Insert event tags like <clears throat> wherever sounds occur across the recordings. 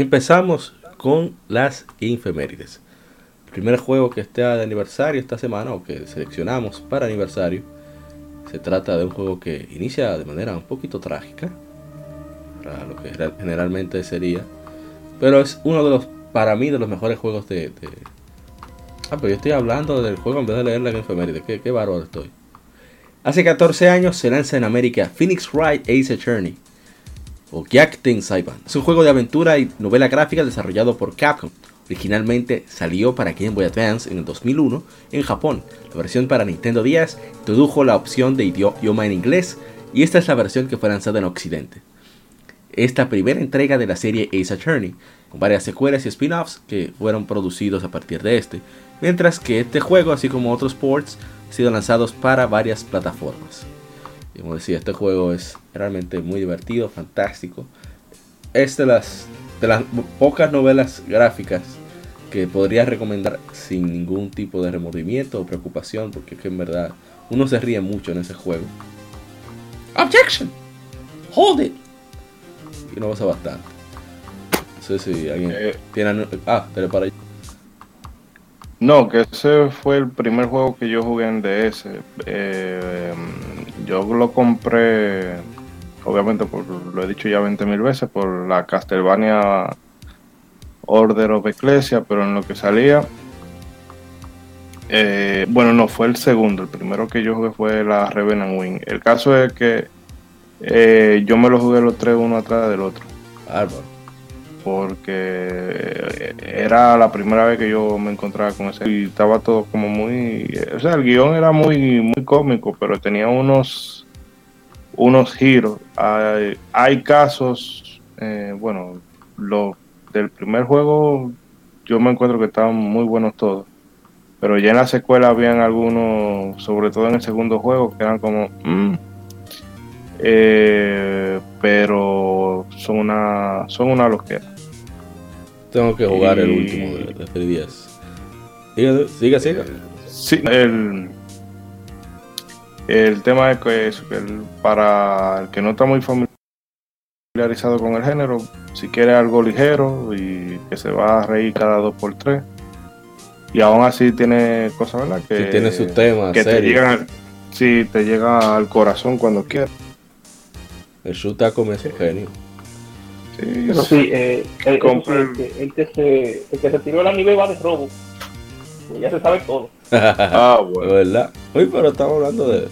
Empezamos con las infemérides. El primer juego que está de aniversario esta semana, o que seleccionamos para aniversario, se trata de un juego que inicia de manera un poquito trágica, para lo que generalmente sería, pero es uno de los, para mí, de los mejores juegos de... Ah, pero yo estoy hablando del juego en vez de leer la infeméride, qué, qué bárbaro estoy. Hace 14 años se lanza en América Phoenix Wright Ace Attorney, o Gyakuten Saiban. Es un juego de aventura y novela gráfica desarrollado por Capcom. Originalmente salió para Game Boy Advance en el 2001 en Japón. La versión para Nintendo 10 introdujo la opción de idioma en inglés y esta es la versión que fue lanzada en Occidente. Esta primera entrega de la serie Ace Attorney, con varias secuelas y spin-offs que fueron producidos a partir de este, mientras que este juego, así como otros ports, han sido lanzados para varias plataformas. Como decía, este juego es realmente muy divertido, fantástico. Es de las, de las pocas novelas gráficas que podría recomendar sin ningún tipo de remordimiento o preocupación, porque es que en verdad uno se ríe mucho en ese juego. Objection! Hold it! Y no pasa bastante. No sé si alguien Eh. tiene. Ah, pero para No, que ese fue el primer juego que yo jugué en DS. Eh, yo lo compré, obviamente, por, lo he dicho ya 20 mil veces, por la Castlevania Order of Ecclesia, pero en lo que salía. eh, bueno, no, fue el segundo. El primero que yo jugué fue la Revenant Wing. El caso es que eh, yo me lo jugué los tres uno atrás del otro Bárbaro. Porque era la primera vez que yo me encontraba con ese. Y estaba todo como muy o sea el guion era muy muy cómico pero tenía unos unos giros. Hay, hay casos eh, bueno los del primer juego yo me encuentro que estaban muy buenos todos. Pero ya en la secuela habían algunos sobre todo en el segundo juego que eran como mm, eh, pero son una son una loquera Tengo que jugar el Y- último de, de 3DS. Siga, siga, siga. Sí, el, el tema es que, el- para el que no está muy familiarizado con el género, si quiere algo ligero y que se va a reír cada dos por tres, y aún así tiene cosas, ¿verdad? Que, Que tiene su tema que te serio. llegan, al- sí, te llega al corazón cuando quieras. El Shutaco me su genio. Sí, Pero sí, eh, el, el, Compra el- el que, el que se, el que se tiró la nivel va de robo. Pues Ya se sabe todo. <laughs> Ah, De bueno. verdad. Oye, pero estamos hablando de.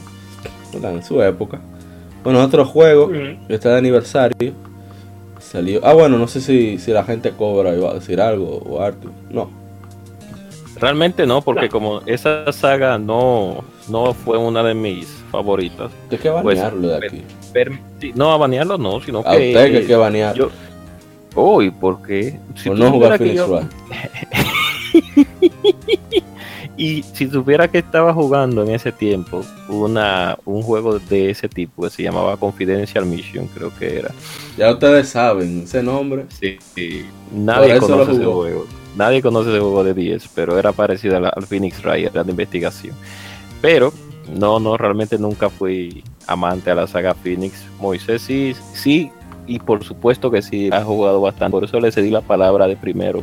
En su época. Bueno, otro juego que está de aniversario. Salió. Ah, bueno, no sé si, si la gente cobra iba a decir algo o Arthur. No. Realmente no, porque como esa saga no, no fue una de mis favoritas. Hay que Pues, banearlo de aquí. No, a banearlo no, sino A que... usted que hay que banear. yo- Uy, ¿por qué? Si por no jugar Phoenix yo-. <laughs> Y si supiera que estaba jugando en ese tiempo una, un juego de ese tipo que se llamaba Confidential Mission, creo que era. Ya ustedes saben ese nombre. Sí, Nadie conoce ese juego. Nadie conoce ese juego de 10, pero era parecido a al Phoenix Wright, era de investigación. Pero no, no, realmente nunca fui amante a la saga Phoenix. Moisés sí, sí, y por supuesto que sí, ha jugado bastante. Por eso le cedí la palabra de primero.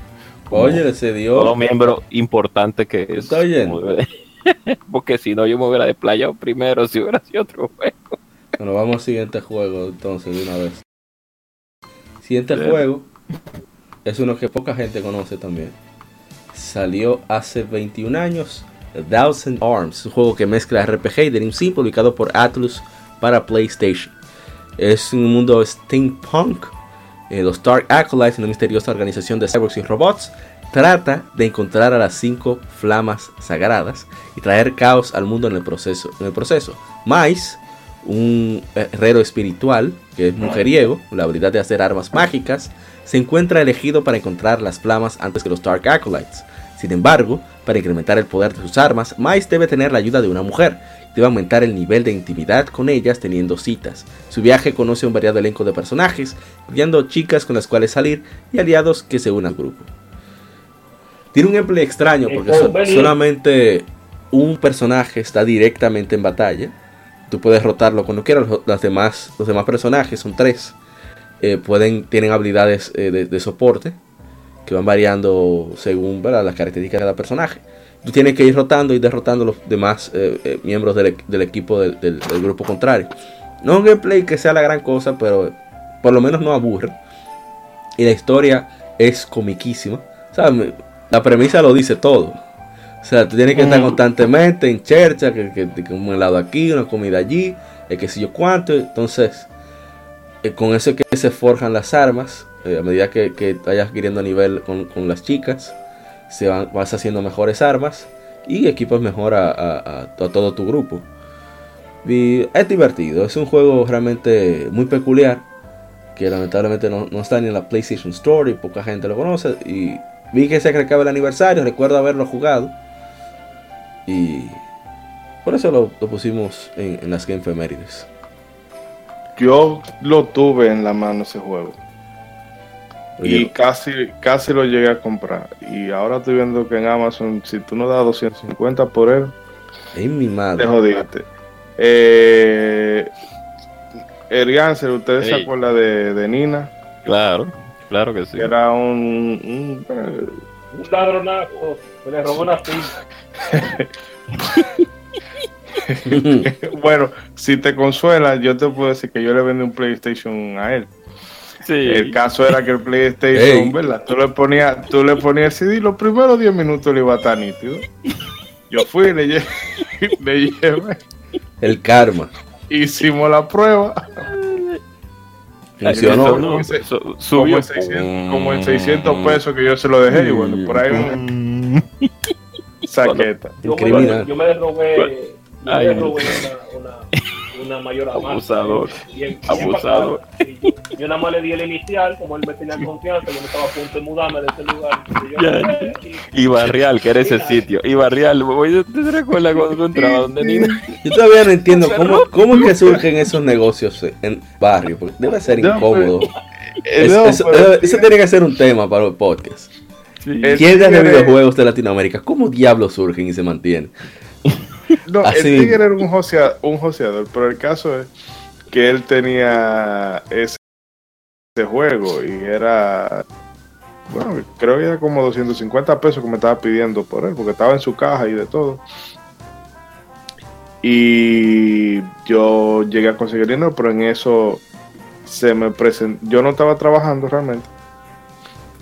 Oye, se dio. todo miembro importante que es. ¿Está debe- <laughs> Porque si no, yo me hubiera desplayado primero si hubiera sido otro juego. Bueno, vamos al siguiente juego entonces de una vez. Siguiente Bien. juego es uno que poca gente conoce también. Salió hace 21 años. A Thousand Arms, un juego que mezcla RPG y Dream Sim, publicado por Atlus para PlayStation. Es un mundo steampunk eh, los Dark Acolytes, una misteriosa organización de cyborgs y robots, trata de encontrar a las cinco flamas sagradas y traer caos al mundo en el proceso. En el proceso. Mais, un herrero espiritual que es mujeriego, con la habilidad de hacer armas mágicas, se encuentra elegido para encontrar las flamas antes que los Dark Acolytes. Sin embargo, para incrementar el poder de sus armas, Mais debe tener la ayuda de una mujer. Debe aumentar el nivel de intimidad con ellas teniendo citas. Su viaje conoce un variado elenco de personajes, incluyendo chicas con las cuales salir y aliados que se unen al grupo. Tiene un gameplay extraño porque so- solamente un personaje está directamente en batalla. Tú puedes rotarlo cuando quieras. Los, las demás, los demás personajes son tres. eh, pueden, tienen habilidades eh, de, de soporte que van variando según ¿verdad? las características de cada personaje. Tú tienes que ir rotando y derrotando a los demás eh, eh, miembros del, del equipo del, del- del grupo contrario. No es un gameplay que sea la gran cosa, pero por lo menos no aburre. Y la historia es comiquísima. O sea, la premisa lo dice todo. O sea, tú tienes que estar Mm. constantemente en chercha, que, que, que un helado aquí, una comida allí, el que sé yo cuánto. Entonces, eh, con eso es que se forjan las armas. eh, a medida que, que vayas adquiriendo nivel con, con las chicas, se van, vas haciendo mejores armas y equipas mejor a, todo tu grupo. Es divertido, es un juego realmente muy peculiar que lamentablemente no, no está ni en la PlayStation Store y poca gente lo conoce. Y vi que se acercaba el aniversario, recuerdo haberlo jugado. Y por eso lo, lo pusimos en, en las Game Femérides. Yo lo tuve en la mano ese juego. Y casi, casi lo llegué a comprar. Y ahora estoy viendo que en Amazon, si tú no das 250 por él, es mi te madre. jodiste. Eh, Erganser, ¿ustedes se Ey. acuerdan de, de Nina? Claro, claro que sí. Que era un, un- eh, Un ladronazo que le robó una cinta. <laughs> bueno, si te consuela, yo te puedo decir que yo le vendí un PlayStation a él. Sí. El caso era que el PlayStation, Ey. ¿verdad? Tú le ponías, tú le ponías el CD y los primeros 10 minutos le iba a estar nítido. Yo fui, le llevé, <laughs> le llevé, El karma. hicimos la prueba. Funcionó. Como en, Su- como subió. en 600, como en 600 pesos que yo se lo dejé y bueno, por ahí un saqueta. Yo yo me robé, yo me no. robé una, una, <laughs> una mayor Abusador. Abusador. Y yo, yo nada más le di el inicial, como él me tenía confianza, yo me estaba a punto de mudarme de ese lugar. Y yo, y- Y Barrial, que era ese sitio. Y Barrial, voy- ¿te recuerdas cuando tú entrabas donde Nina? <laughs> Yo todavía no entiendo cómo, cómo es que surgen esos negocios en barrio. Porque debe ser No, incómodo. Eh, Es- no, eso, eso- eso tiene que ser un tema para el podcast. Sí. Tiendas de videojuegos de Latinoamérica, ¿cómo diablos surgen y se mantienen? No, Así el tigre era un, josea- un joseador, pero el caso es que él tenía ese, ese juego y era, bueno, creo que era como 250 pesos que me estaba pidiendo por él, porque estaba en su caja y de todo. Y yo llegué a conseguir dinero, pero en eso se me presentó, yo no estaba trabajando realmente,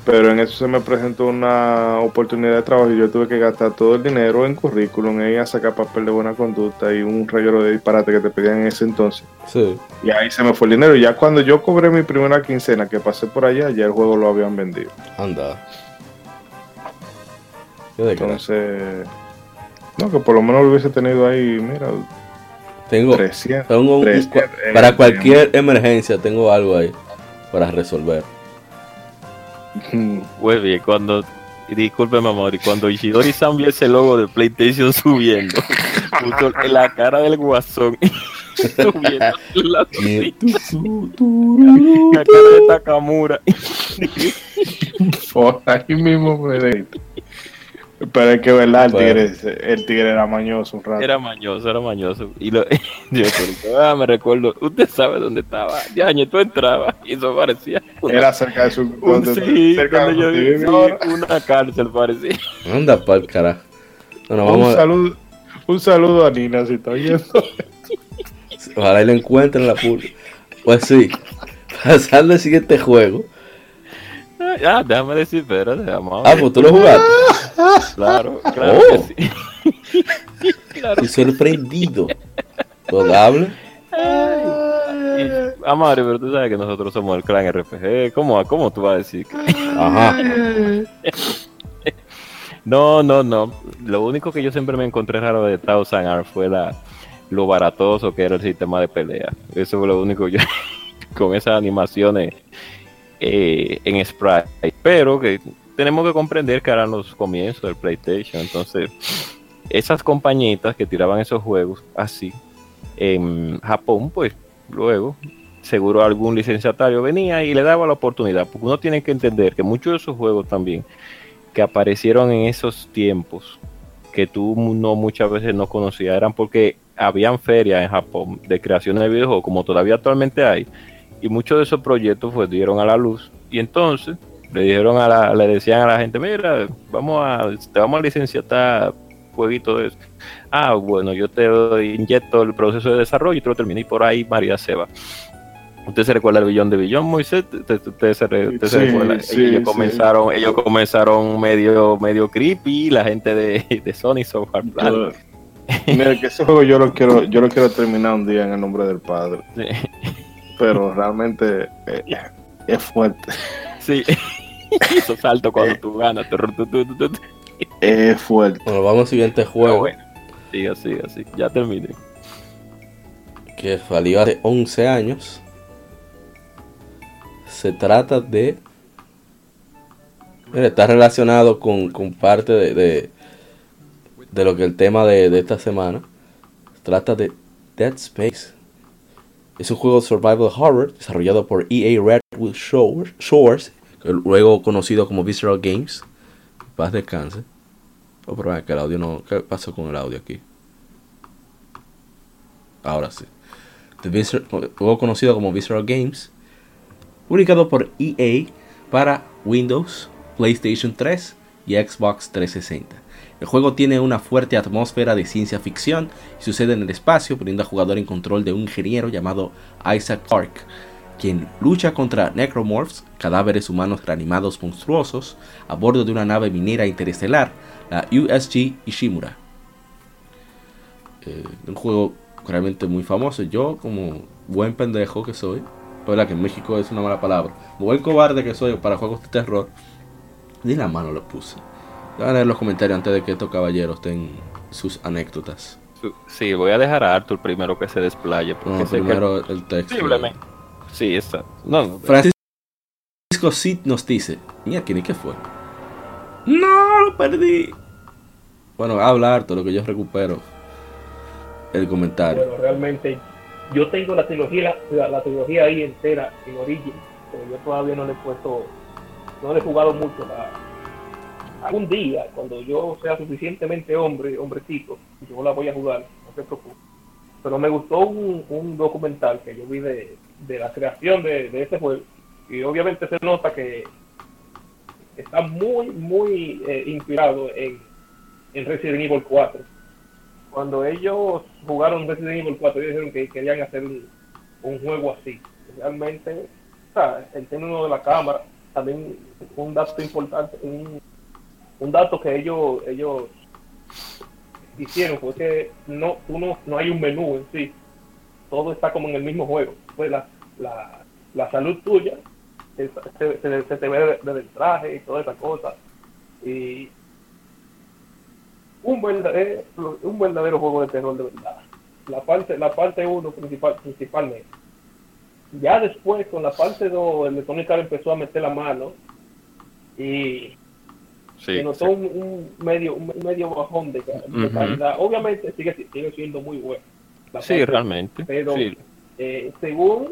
pero en eso se me presentó una oportunidad de trabajo y yo tuve que gastar todo el dinero en currículum, en ir a sacar papel de buena conducta y un reguero de disparate que te pedían en ese entonces. Sí. Y ahí se me fue el dinero. Y ya cuando yo cobré mi primera quincena que pasé por allá, ya el juego lo habían vendido. Anda. Entonces, no, que por lo menos lo hubiese tenido ahí, mira, Tengo, 300. tengo un- 300, para cualquier emergencia, tengo algo ahí para resolver. <laughs> Muy bien, cuando. Discúlpeme, amor, y cuando Ishidori San vio ese logo de PlayStation subiendo, <laughs> puso la cara del guasón <laughs> subiendo la, la cara de Takamura. Por ahí mismo de- Pero es que verdad, el Bueno. tigre, el tigre era mañoso un rato. Era mañoso, era mañoso. Y lo, <laughs> yo ah, me recuerdo, usted sabe dónde estaba. Ya, tú entrabas y eso parecía. una- Era cerca de su. un- sí, cerca de yo vi una cárcel parecía. Anda pa'l carajo. Bueno, Un vamos a, saludo, un saludo a Nina si está oyendo. <laughs> ojalá y lo encuentren la pulga. Pues sí, pasando al siguiente juego. Ah, déjame decir, espérate, vamos. Ah, pues tú lo jugaste. Claro, <laughs> claro Oh. que sí. <laughs> claro. Estoy sorprendido. ¿Podable? Ay, y- a Mario, pero tú sabes que nosotros somos el clan RPG. ¿Cómo, cómo tú vas a decir? que- Ajá. <laughs> No, no, no. Lo único que yo siempre me encontré raro de Thousand Arms fue la, lo baratoso que era el sistema de pelea. Eso fue lo único que yo con esas animaciones eh, en sprite. Pero que tenemos que comprender que eran los comienzos del PlayStation. Entonces, esas compañitas que tiraban esos juegos así en Japón, pues luego seguro algún licenciatario venía y le daba la oportunidad. Porque uno tiene que entender que muchos de esos juegos también que aparecieron en esos tiempos que tú no muchas veces no conocías eran porque habían ferias en Japón de creaciones de videojuegos como todavía actualmente hay y muchos de esos proyectos pues dieron a la luz y entonces le dijeron a la, le decían a la gente mira vamos a te vamos a licenciar jueguito de eso ah bueno yo te inyecto el proceso de desarrollo y te lo terminé y por ahí María se va ¿Usted se recuerda el billón de billón, Moisés? ¿Usted, se, se recuerda? sí, ellos sí. comenzaron, ellos comenzaron medio, medio creepy, la gente de, de Sony Software Plan. <laughs> Mira, que ese juego yo lo quiero, yo lo quiero terminar un día en el nombre del padre, pero realmente eh, es fuerte, Sí. <laughs> Esos saltos cuando tú ganas. tu, tu, tu, tu, tu. es fuerte. Bueno, vamos al siguiente juego. bueno, siga, siga, siga. Ya terminé. que salió hace 11 años. Se trata de... Mira, está relacionado con, con parte de, de, de lo que el tema de, de esta semana. Se trata de Dead Space. Es un juego de survival horror desarrollado por EA Redwood Shores, luego conocido como Visceral Games. Paz descanse. Oh, pero vaya, que el audio no... ¿Qué pasó con el audio aquí? Ahora sí. The Viscer- juego conocido como Visceral Games, publicado por EA para Windows, PlayStation 3 y Xbox 360. El juego tiene una fuerte atmósfera de ciencia ficción y sucede en el espacio, poniendo al jugador en control de un ingeniero llamado Isaac Clarke, quien lucha contra necromorphs, cadáveres humanos reanimados monstruosos, a bordo de una nave minera interestelar, la USG Ishimura. Eh, un juego realmente muy famoso. Yo, como buen pendejo que soy, verdad que en México es una mala palabra, como buen cobarde que soy para juegos de terror, ni la mano le puse. Voy a leer los comentarios antes de que estos caballeros den sus anécdotas. Sí, voy a dejar a Arthur primero que se desplaye. Porque No, sé que- primero el texto. Posiblemente. Sí, está. No, no, Francisco Cid nos dice, mira, ¿quién y qué fue? No, lo perdí. Bueno, habla harto, lo que yo recupero. El comentario. Bueno, realmente yo tengo la trilogía, la, la trilogía ahí entera en Origin, pero yo todavía no le he puesto, no le he jugado mucho. La, algún día, cuando yo sea suficientemente hombre, hombrecito, yo la voy a jugar, no se preocupe. Pero me gustó un, un documental que yo vi de, de la creación de, de ese juego. Y obviamente se nota que está muy, muy eh, inspirado en, en Resident Evil 4 cuando ellos jugaron Resident Evil 4, ellos dijeron que querían hacer un, juego así. Realmente, o sea, el término de la cámara, también un dato importante, un, un dato que ellos ellos hicieron fue que no, tú no, no hay un menú en sí, todo está como en el mismo juego. Pues la, la, la salud tuya se, se, se- se te ve desde el traje y toda esa cosa. Y un verdadero, un verdadero juego de terror de verdad. La parte la parte 1 principal, principalmente. Ya después con la parte 2 Electronic Arts empezó a meter la mano y sí, se notó un, un medio un medio bajón de, calidad. Obviamente sigue, sigue siendo muy bueno. La sí, parte- realmente. pero sí. eh, según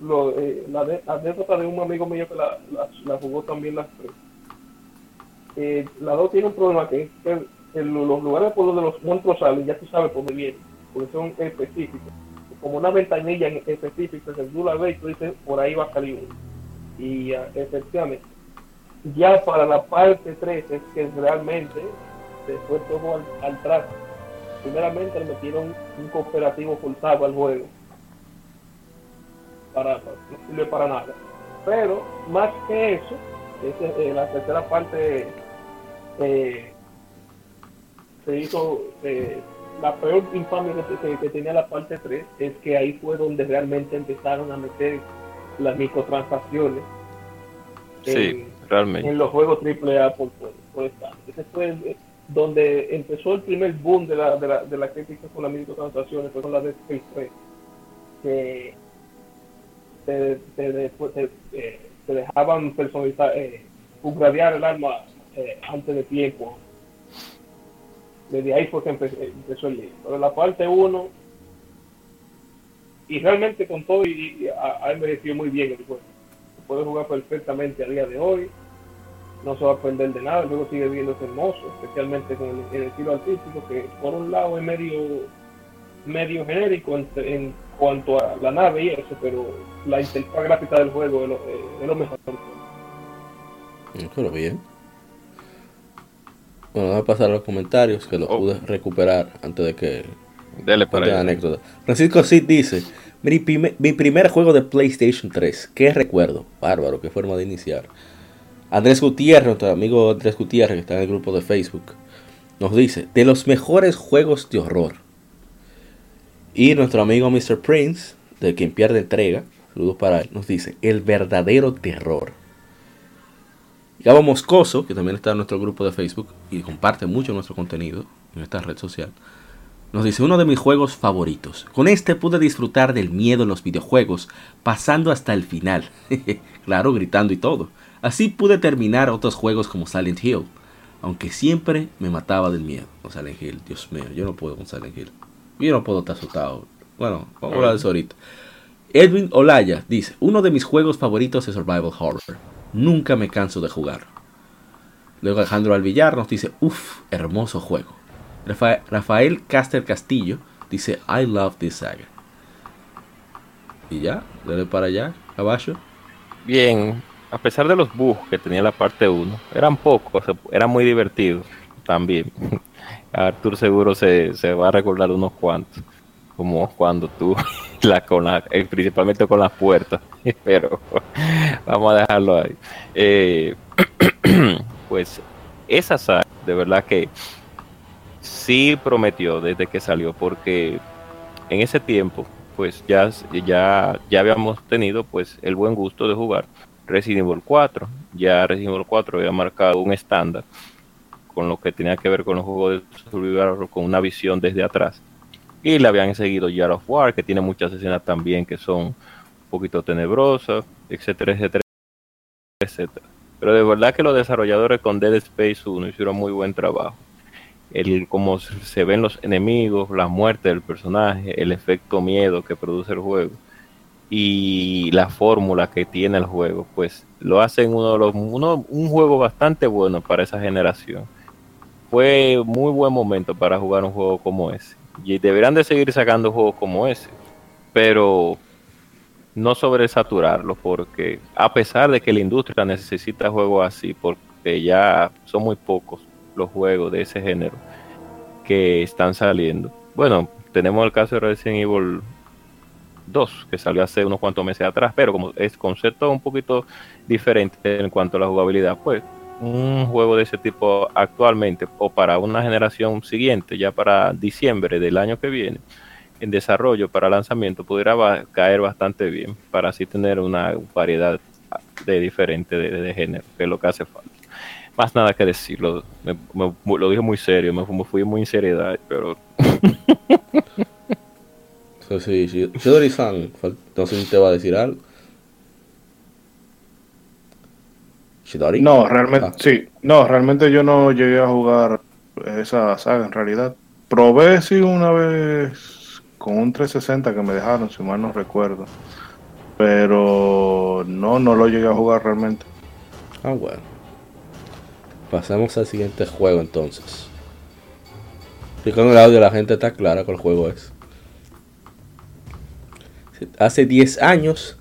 lo, eh, la de- anécdota de un amigo mío que la, la, la jugó también las tres, eh, la dos tiene un problema que es que los lugares por donde los monstruos salen, ya tú sabes por dónde vienen, porque son específicos. Como una ventanilla en específica, que tú la ves y tú dices, por ahí va a salir uno. Y ah, efectivamente, ya para la parte 3 es que realmente fue todo al, al traste. Primeramente le metieron un cooperativo forzado al juego. Para, no sirve para nada. Pero más que eso, ese, eh, la tercera parte eh, se hizo, eh, la peor infamia que, tenía la parte 3 es que ahí fue donde realmente empezaron a meter las microtransacciones sí, en, realmente. en los juegos AAA por, por, por Ese fue donde empezó el primer boom de la, de la, de la crítica con las microtransacciones, fue con la de Space 3, que te, te, eh, dejaban personalizar, eh, upgradear el arma eh, antes de tiempo. Desde ahí fue que empezó, el libro. Pero la parte 1, y realmente con todo, y, ha, envejecido muy bien el juego. Puede jugar perfectamente a día de hoy no se va a perder de nada, luego sigue viéndose hermoso, especialmente con el, el, estilo artístico, que por un lado es medio medio genérico en, cuanto a la nave y eso, pero la interfaz gráfica del juego es lo, es lo mejor. Pero bien. Bueno, vamos a pasar a los comentarios que los oh. pude recuperar antes de que. Dele para la anécdota. Francisco Cid dice: mi primer, mi primer juego de PlayStation 3. ¿Qué recuerdo? Bárbaro, qué forma de iniciar. Andrés Gutiérrez, nuestro amigo Andrés Gutiérrez, que está en el grupo de Facebook, nos dice: De los mejores juegos de horror. Y nuestro amigo Mr. Prince, de quien pierde entrega, saludos para él, nos dice: El verdadero terror. Gabo Moscoso, que también está en nuestro grupo de Facebook y comparte mucho nuestro contenido en esta red social, nos dice uno de mis juegos favoritos. Con este pude disfrutar del miedo en los videojuegos, pasando hasta el final. <laughs> claro, gritando y todo. Así pude terminar otros juegos como Silent Hill, aunque siempre me mataba del miedo con Silent Hill. Dios mío, yo no puedo con Silent Hill. Yo no puedo estar asustado. Bueno, vamos a hablar de eso ahorita. Edwin Olaya dice, uno de mis juegos favoritos es Survival Horror. Nunca me canso de jugar. Luego Alejandro Alvillar nos dice, uff, hermoso juego. Rafael Caster Castillo dice, I love this saga. Y ya, dale para allá, abajo. Bien, a pesar de los bugs que tenía la parte 1, eran pocos, era muy divertido también. <laughs> Artur seguro se, se va a recordar unos cuantos como cuando tú, <laughs> la, con la, eh, principalmente con las puertas, <laughs> pero vamos a dejarlo ahí. Eh, <clears throat> pues esa saga, de verdad que sí prometió desde que salió, porque en ese tiempo, pues ya, ya, ya habíamos tenido pues el buen gusto de jugar Resident Evil 4. Ya Resident Evil 4 había marcado un estándar con lo que tenía que ver con los juegos de survival con una visión desde atrás y le habían seguido Jar of War, que tiene muchas escenas también que son un poquito tenebrosas, etcétera, etcétera, etcétera. Pero de verdad que los desarrolladores con Dead Space 1 hicieron muy buen trabajo. El cómo se ven los enemigos, la muerte del personaje, el efecto miedo que produce el juego y la fórmula que tiene el juego, pues lo hacen uno de los uno, un juego bastante bueno para esa generación. Fue muy buen momento para jugar un juego como ese. Y deberán de seguir sacando juegos como ese. Pero no sobresaturarlo, porque a pesar de que la industria necesita juegos así, porque ya son muy pocos los juegos de ese género que están saliendo. Bueno, tenemos el caso de Resident Evil 2, que salió hace unos cuantos meses atrás, pero como es concepto un poquito diferente en cuanto a la jugabilidad, pues un juego de ese tipo actualmente o para una generación siguiente, ya para diciembre del año que viene, en desarrollo para lanzamiento, pudiera caer bastante bien para así tener una variedad de diferente de, género, que es lo que hace falta. Más nada que decirlo, lo dije muy serio, me, fui muy en seriedad, pero... <laughs> sí, sí. Shidori-san, no sé si te va a decir algo. No, realmente, ah. sí. No, realmente yo no llegué a jugar esa saga en realidad. Probé sí una vez con un 360 que me dejaron, si mal no recuerdo. Pero no, no lo llegué a jugar realmente. Ah, bueno. Pasamos al siguiente juego entonces. Y con el audio la gente está clara con el juego es. Hace 10 años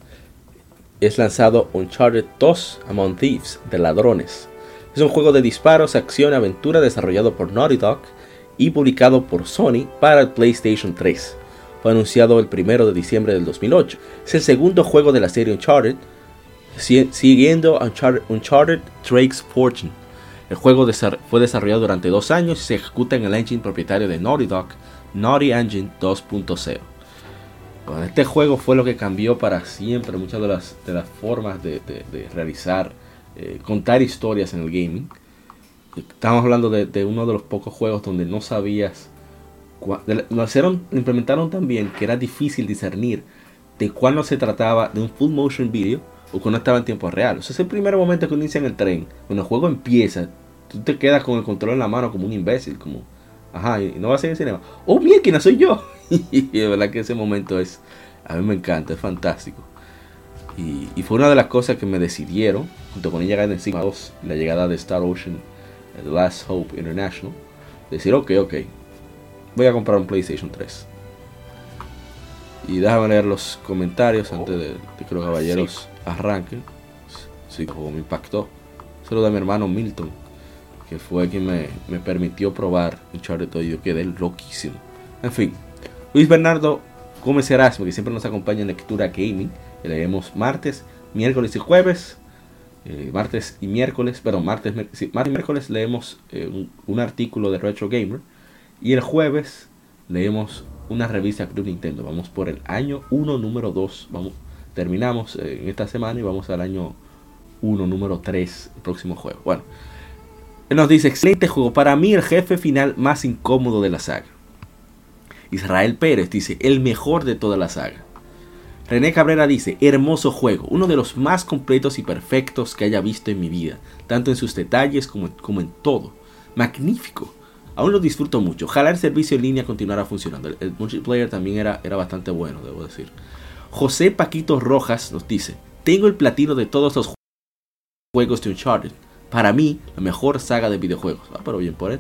es lanzado Uncharted 2 Among Thieves de ladrones. Es un juego de disparos, acción, aventura desarrollado por Naughty Dog y publicado por Sony para el PlayStation 3. Fue anunciado el 1 de diciembre del 2008. Es el segundo juego de la serie Uncharted, siguiendo Uncharted, Uncharted Drake's Fortune. El juego fue desarrollado durante dos años y se ejecuta en el engine propietario de Naughty Dog Naughty Engine 2.0. Bueno, este juego fue lo que cambió para siempre muchas de las, de las formas de, realizar, eh, contar historias en el gaming. Estamos hablando de, uno de los pocos juegos donde no sabías. Lo, hicieron, lo implementaron también que era difícil discernir de cuándo se trataba de un full motion video o cuando estaba en tiempo real. O sea, es el primer momento que uno inicia en el tren, cuando el juego empieza, tú te quedas con el control en la mano como un imbécil, como, ajá, y no va a ser en cinema. Oh, mira, ¿quién soy yo? <laughs> y de verdad que ese momento es, a mí me encanta, es fantástico. Y, fue una de las cosas que me decidieron, junto con ella en encima 2, la llegada de Star Ocean, The Last Hope International, decir, ok, ok, voy a comprar un PlayStation 3. Y déjame leer los comentarios antes de, que los caballeros arranquen. Sí, como me impactó. Saludo a mi hermano Milton, que fue quien me, me permitió probar Uncharted todo y yo quedé loquísimo. En fin, Luis Bernardo Gómez Erasmo, que siempre nos acompaña en Lectura Gaming. Que leemos martes, miércoles y jueves. Eh, martes y miércoles, pero martes, martes y miércoles leemos eh, un, artículo de Retro Gamer. Y el jueves leemos una revista Club Nintendo. Vamos por el año 1, número 2. Vamos, terminamos eh, en esta semana y vamos al año 1, número 3, el próximo juego. Bueno, nos dice: excelente juego. Para mí, el jefe final más incómodo de la saga. Israel Pérez dice, el mejor de toda la saga. René Cabrera dice, hermoso juego, uno de los más completos y perfectos que haya visto en mi vida, tanto en sus detalles como, como en todo. Magnífico. Aún lo disfruto mucho. Ojalá el servicio en línea continuara funcionando. El, multiplayer también era, era bastante bueno, debo decir. José Paquito Rojas nos dice, tengo el platino de todos los juegos de Uncharted. Para mí, la mejor saga de videojuegos. Ah, pero bien por él.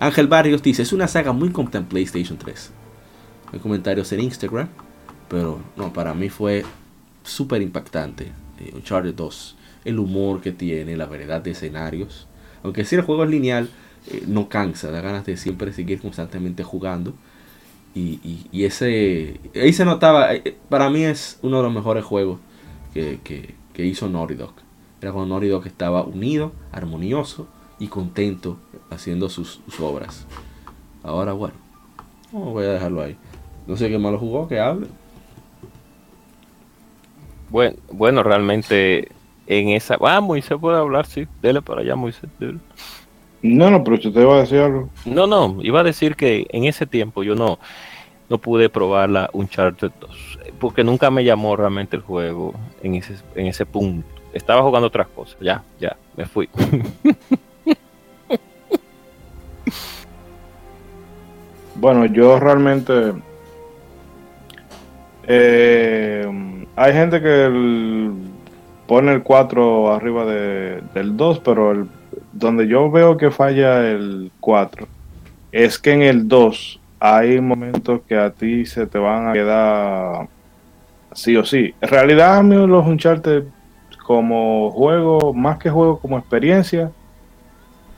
Ángel Barrios dice, es una saga muy completa en PlayStation 3 en comentarios en Instagram. Pero no, para mí fue súper impactante. Eh, Uncharted 2. El humor que tiene, la variedad de escenarios. Aunque si el juego es lineal, eh, no cansa, da ganas de siempre seguir constantemente jugando. Y, ese. Ahí se notaba. Eh, para mí es uno de los mejores juegos que, que, hizo Naughty Dog. Era cuando Dog estaba unido, armonioso y contento haciendo sus, sus obras. Ahora, bueno, voy a dejarlo ahí. No sé qué malo jugó, que hable. Bueno, bueno, realmente en esa. Ah, Moisés puede hablar, sí. Dele para allá, Moisés. No, no, pero usted iba a decir algo. No, no, iba a decir que en ese tiempo yo no, no pude probar la Uncharted 2. Porque nunca me llamó realmente el juego en ese, en ese punto. Estaba jugando otras cosas. Ya, ya, me fui. <laughs> bueno, yo realmente eh, hay gente que pone el 4 arriba del 2, pero el, donde yo veo que falla el 4 es que en el 2 hay momentos que a ti se te van a quedar sí o sí. En realidad, a mí los Uncharted como juego, más que juego, como experiencia,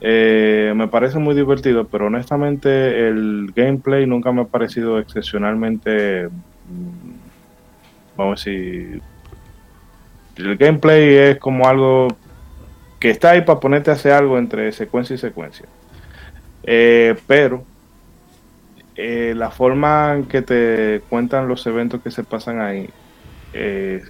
eh, me parece muy divertido, pero honestamente el gameplay nunca me ha parecido excepcionalmente vamos a decir, el gameplay es como algo que está ahí para ponerte a hacer algo entre secuencia y secuencia. Eh, pero eh, la forma en que te cuentan los eventos que se pasan ahí eh,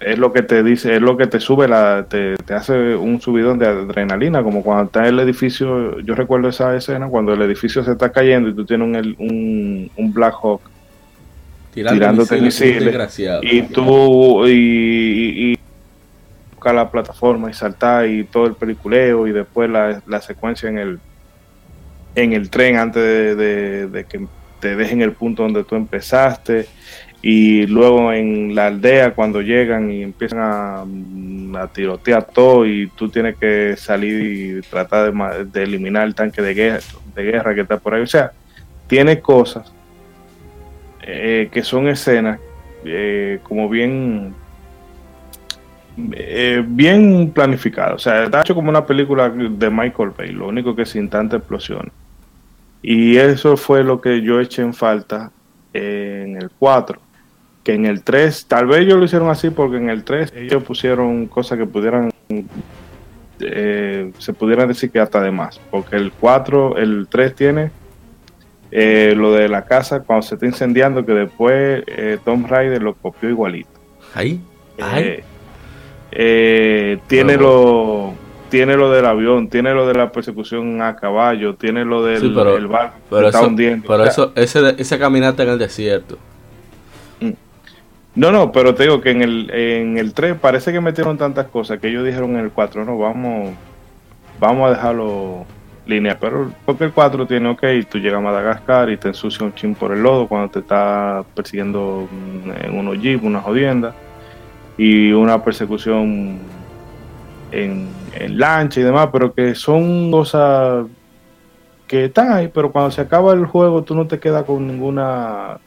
es lo que te dice, es lo que te sube, la, te, hace un subidón de adrenalina, como cuando está en el edificio, yo recuerdo esa escena, cuando el edificio se está cayendo y tú tienes un, un Black Hawk tirándote misiles, y tú y, y, buscar la plataforma y saltar y todo el peliculeo y después la, la secuencia en el en el tren antes de, que te dejen el punto donde tú empezaste y luego en la aldea cuando llegan y empiezan a, a tirotear todo y tú tienes que salir y tratar de, de eliminar el tanque de guerra, de guerra que está por ahí. O sea, tiene cosas eh, que son escenas eh, como bien eh, bien planificadas. O sea, está hecho como una película de Michael Bay, lo único que sin tanta explosión. Y eso fue lo que yo eché en falta en el 4. Que en el 3, tal vez ellos lo hicieron así porque en el 3 ellos pusieron cosas que pudieran se pudieran decir que hasta de más. Porque el 4, el 3 tiene eh, lo de la casa cuando se está incendiando, que después eh, Tom Raider lo copió igualito. Ahí. Ahí. Eh, eh, tiene lo tiene lo del avión, tiene lo de la persecución a caballo, tiene lo del Sí, pero- el barco que está hundiendo. pero O sea, eso, ese, esa caminata en el desierto. No, no, pero te digo que en el, en el 3 parece que metieron tantas cosas que ellos dijeron en el 4, no, vamos, vamos a dejarlo lineal. Pero porque el 4 tiene, ok, tú llegas a Madagascar y te ensucia un chin por el lodo cuando te está persiguiendo mm, en unos jeep, una jodienda, y una persecución en, en lancha y demás, pero que son cosas que están ahí, pero cuando se acaba el juego tú no te quedas con ninguna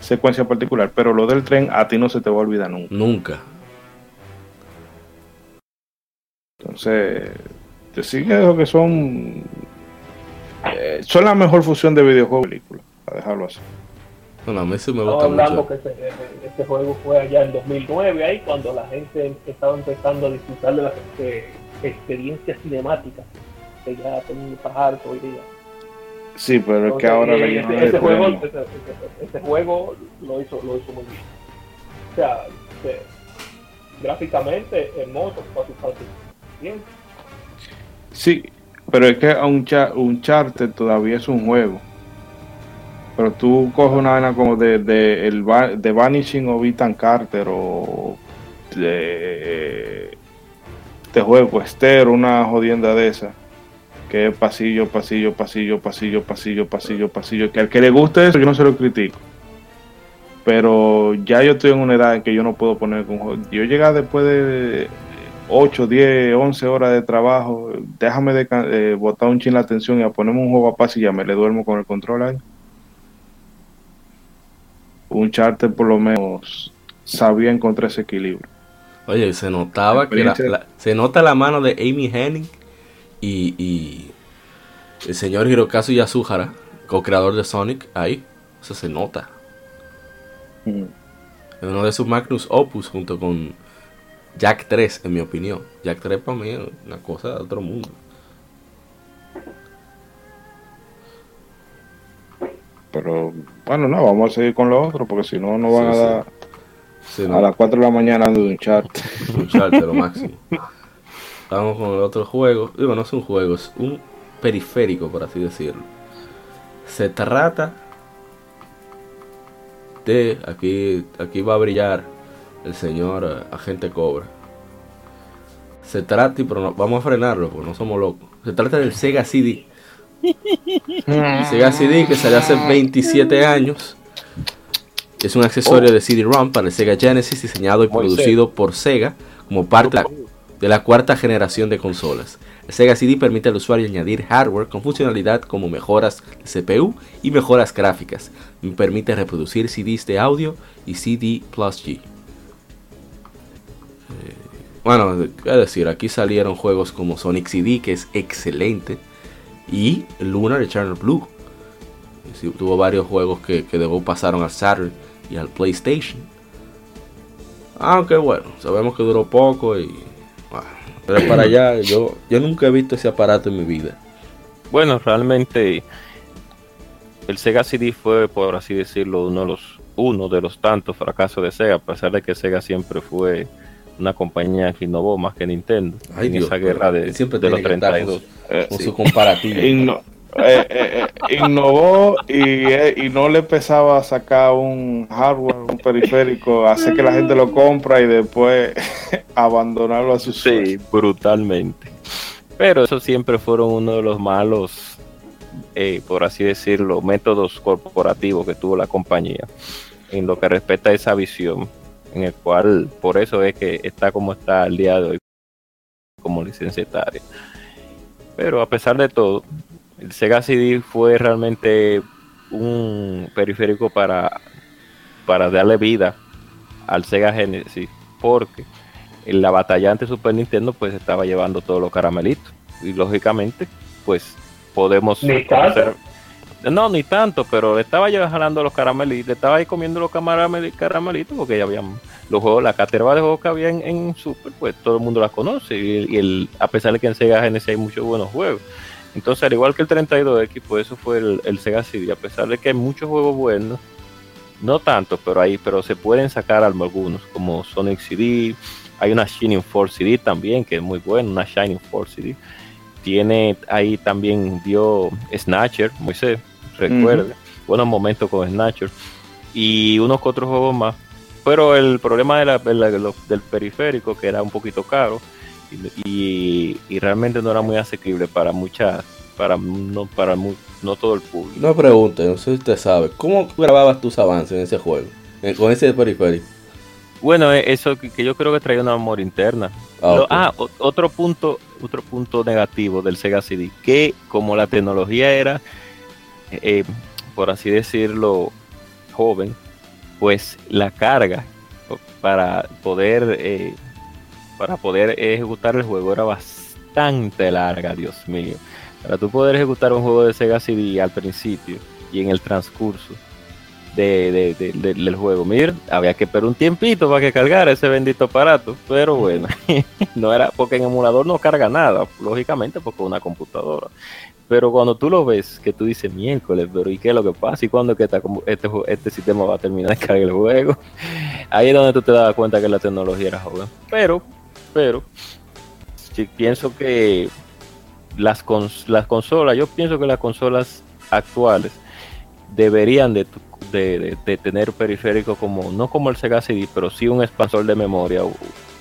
secuencia particular, pero lo del tren a ti no se te va a olvidar nunca. Nunca. Entonces, te sigue lo que son eh, son la mejor fusión de videojuego y película, para dejarlo así. Bueno, a mí sí me Estamos gusta hablando mucho. que este juego fue allá en 2009, ahí cuando la gente estaba empezando a disfrutar de las experiencias cinemáticas, que ya todo el mundo está harto hoy día. Sí, pero es que ahora ese, llaman ese el juego, lo hizo, lo hizo muy bien. O sea, este, gráficamente hermoso, fácil, fácil. Bien. Sí, pero es que un, un charter todavía es un juego. Pero tú coges una vaina como de, de, el, de Vanishing o Ethan Carter o de, de juego Esther, una jodienda de esa. Que es pasillo, pasillo, pasillo, pasillo, pasillo, pasillo, pasillo. Que al que le guste eso, yo no se lo critico. Pero ya yo estoy en una edad en que yo no puedo poner con juego. Yo llegar después de 8, 10, 11 horas de trabajo, déjame de, eh, botar un chin la atención y a ponerme un juego a paz y ya me le duermo con el control ahí. Un charter por lo menos sabía encontrar ese equilibrio. Oye, se notaba que la- se nota la mano de Amy Henning y, y el señor Hirokazu Yasuhara, co-creador de Sonic, ahí. Eso se nota. Mm. En uno de sus Magnus Opus junto con Jack 3, en mi opinión. Jack 3 para mí es una cosa de otro mundo. Pero bueno, no, vamos a seguir con lo otro porque si no, no van Sí, a sí. a las 4 de la mañana dando un charter. <laughs> un charter, lo máximo. <laughs> Vamos con el otro juego. Digo, no es un juego, es un periférico, por así decirlo. Se trata de. Aquí, aquí va a brillar el señor eh, agente Cobra. Se trata, y pero no- vamos a frenarlo, porque no somos locos. Se trata del Sega CD. El <laughs> Sega CD que salió hace 27 años. Es un accesorio de CD-ROM para el Sega Genesis diseñado y producido por Sega como parte de la, de la cuarta generación de consolas. El Sega CD permite al usuario añadir hardware con funcionalidad como mejoras de CPU y mejoras gráficas. Permite reproducir CDs de audio y CD Plus G. Eh, bueno, qué decir, aquí salieron juegos como Sonic CD, que es excelente, y Lunar Eternal Blue. Tuvo varios juegos que, que luego pasaron al Saturn y al PlayStation. Aunque bueno, sabemos que duró poco y. pero para allá, yo, yo nunca he visto ese aparato en mi vida. Bueno, realmente el Sega CD fue, por así decirlo, uno de los, uno de los tantos fracasos de Sega, a pesar de que Sega siempre fue una compañía que innovó más que Nintendo Ay, en Dios, esa guerra de, siempre de los tiene que estar 32. Eh, Con sí. su comparativo. Eh, eh, eh, innovó y, eh, y no le pesaba sacar un hardware, un periférico, hacer que la gente lo compra y después <laughs> abandonarlo a su Sí, suerte. brutalmente. Pero eso siempre fueron uno de los malos, eh, por así decirlo, métodos corporativos que tuvo la compañía en lo que respecta a esa visión, en el cual por eso es que está como está el día de hoy como licenciatario. Pero a pesar de todo, el Sega CD fue realmente un periférico para, para darle vida al Sega Genesis, porque en la batalla ante Super Nintendo pues estaba llevando todos los caramelitos y lógicamente pues podemos Ni tanto. no ni tanto pero le estaba jalando los caramelitos le estaba ahí comiendo los caramel- caramelitos porque ya habían los juegos la caterva de juegos que había en, en Super pues todo el mundo las conoce y, y el, a pesar de que en Sega Genesis hay muchos buenos juegos Entonces, al igual que el 32X, pues eso fue el, el Sega CD, a pesar de que hay muchos juegos buenos, no tanto, pero ahí, pero se pueden sacar algunos, como Sonic CD, hay una Shining Force CD también, que es muy buena, una Shining Force CD. Tiene ahí también dio Snatcher, Moisés, recuerde, buenos momentos con Snatcher, y unos otros juegos más. Pero el problema de la, del periférico, que era un poquito caro, y, realmente no era muy asequible para muchas, para no, para no todo el público. No pregunte, no sé si usted sabe, ¿cómo grababas tus avances en ese juego? con ese periférico. Bueno, eh, eso que, yo creo que traía una memoria interna. Ah, ah otro punto, otro punto negativo del Sega CD, que como la tecnología era, eh, por así decirlo, joven, pues la carga para poder eh, para poder ejecutar el juego era bastante larga, Dios mío. Para tú poder ejecutar un juego de Sega CD al principio y en el transcurso de, del juego, mira, había que esperar un tiempito para que cargara ese bendito aparato, pero bueno, <laughs> no era porque en emulador no carga nada, lógicamente porque es una computadora. Pero cuando tú lo ves, que tú dices miércoles, pero ¿y qué es lo que pasa? ¿Y cuándo que este, este sistema va a terminar de cargar el juego? <laughs> Ahí es donde tú te das cuenta que la tecnología era joven. Pero pero pienso que las, las consolas, yo pienso que las consolas actuales deberían de, tener periférico como, no como el Sega CD, pero sí un expansor de memoria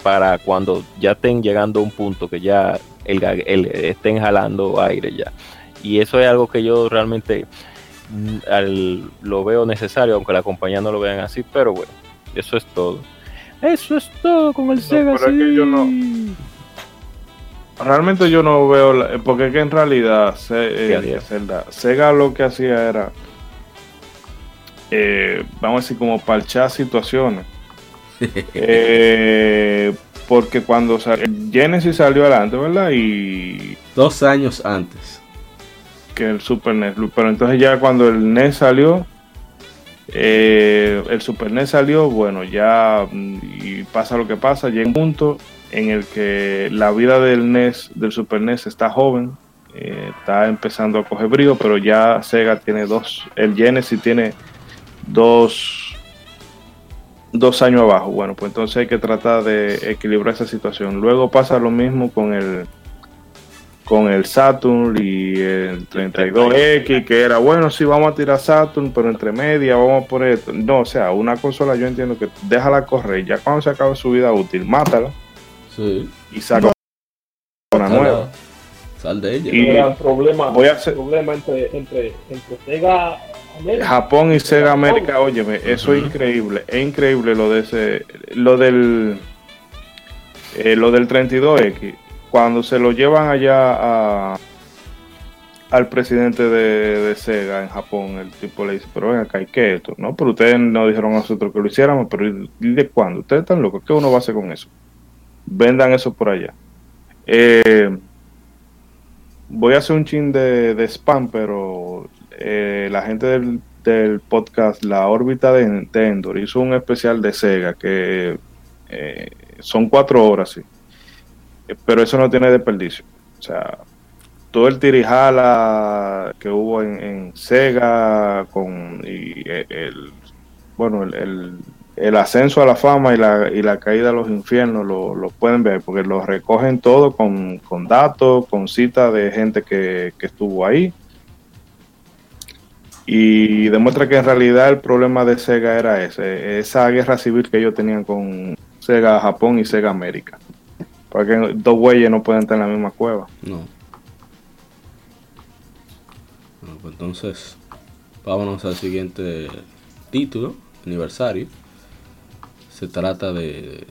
para cuando ya estén llegando a un punto que ya el, estén jalando aire ya. Y eso es algo que yo realmente mm, lo veo necesario, aunque la compañía no lo vean así, pero bueno, eso es todo. Eso es todo con el Sega. yo no. Realmente yo no veo. porque es que en realidad eh, Sega lo que hacía era. Eh, vamos a decir, como parchar situaciones. <laughs> Eh, porque cuando Genesis salió adelante, ¿verdad? Y. Dos años antes. Que el Super NES. Pero entonces ya cuando el NES salió eh, el Super NES salió, bueno, ya mm, y pasa lo que pasa, llega un punto en el que la vida del NES, del Super NES está joven, eh, está empezando a coger brío, pero ya Sega tiene dos, el Genesis tiene dos, dos años abajo. Bueno, pues entonces hay que tratar de equilibrar esa situación. Luego pasa lo mismo con el con el Saturn y el 32X, que era bueno, sí, vamos a tirar Saturn, pero entre media vamos por esto. No, o sea, una consola yo entiendo que déjala correr, ya cuando se acabe su vida útil, mátala. Sí. Y saca una nueva. Sal de ella. Y el problema, voy a hacer... problema entre, entre, entre Sega América. Japón y Sega América, óyeme, eso es increíble, es increíble lo de ese, lo del, eh, lo del 32X cuando se lo llevan allá al presidente de, Sega en Japón, el tipo le dice, pero ven acá, ¿y qué esto? No, pero ustedes nos dijeron a nosotros que lo hiciéramos, pero ¿y de cuándo? Ustedes están locos, ¿qué uno va a hacer con eso? Vendan eso por allá. Eh, voy a hacer un chin de, spam, pero eh, la gente del, podcast La órbita de Nintendo hizo un especial de Sega que eh, son cuatro horas, sí pero eso no tiene desperdicio. O sea, todo el tirijala que hubo en, Sega con eh, el bueno el, el, ascenso a la fama y la, y la caída a los infiernos lo, pueden ver porque lo recogen todo con, datos, con citas de gente que, que estuvo ahí y demuestra que en realidad el problema de Sega era ese, esa guerra civil que ellos tenían con Sega Japón y Sega América. Porque dos güeyes no pueden estar en la misma cueva. No. Bueno, pues entonces, vámonos al siguiente título, aniversario. Se trata de.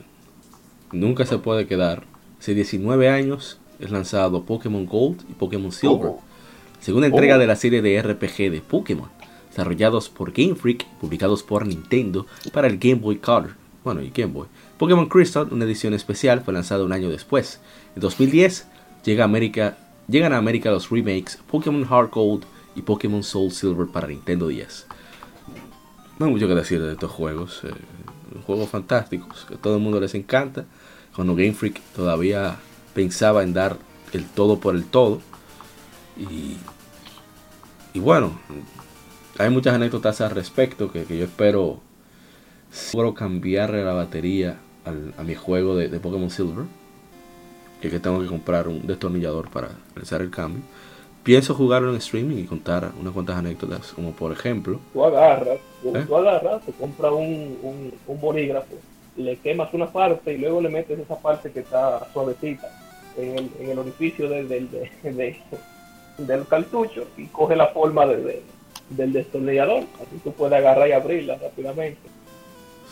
Nunca se puede quedar. Hace 19 años es lanzado Pokémon Gold y Pokémon Silver. Oh. Segunda entrega oh. de la serie de RPG de Pokémon, desarrollados por Game Freak, publicados por Nintendo para el Game Boy Color, bueno, y Game Boy, Pokémon Crystal, una edición especial, fue lanzada un año después. En 2010 llega a América, llegan a América los remakes Pokémon Heart Gold y Pokémon Soul Silver para Nintendo 10. No hay mucho que decir de estos juegos. Eh, juegos fantásticos que a todo el mundo les encanta. Cuando Game Freak todavía pensaba en dar el todo por el todo. Y, y bueno, hay muchas anécdotas al respecto que, que yo espero, espero cambiarle la batería al- a mi juego de, de Pokémon Silver. Que, que tengo que comprar un destornillador para realizar el cambio. Pienso jugarlo en streaming y contar unas cuantas anécdotas, como por ejemplo, Tú agarras, tú, ¿Eh? tú agarras, te compras un, un, un bolígrafo, le quemas una parte y luego le metes esa parte que está suavecita en el, en el orificio del, del, de- de- del cartucho y coge la forma de- de- del destornillador. Así tú puedes agarrar y abrirla rápidamente.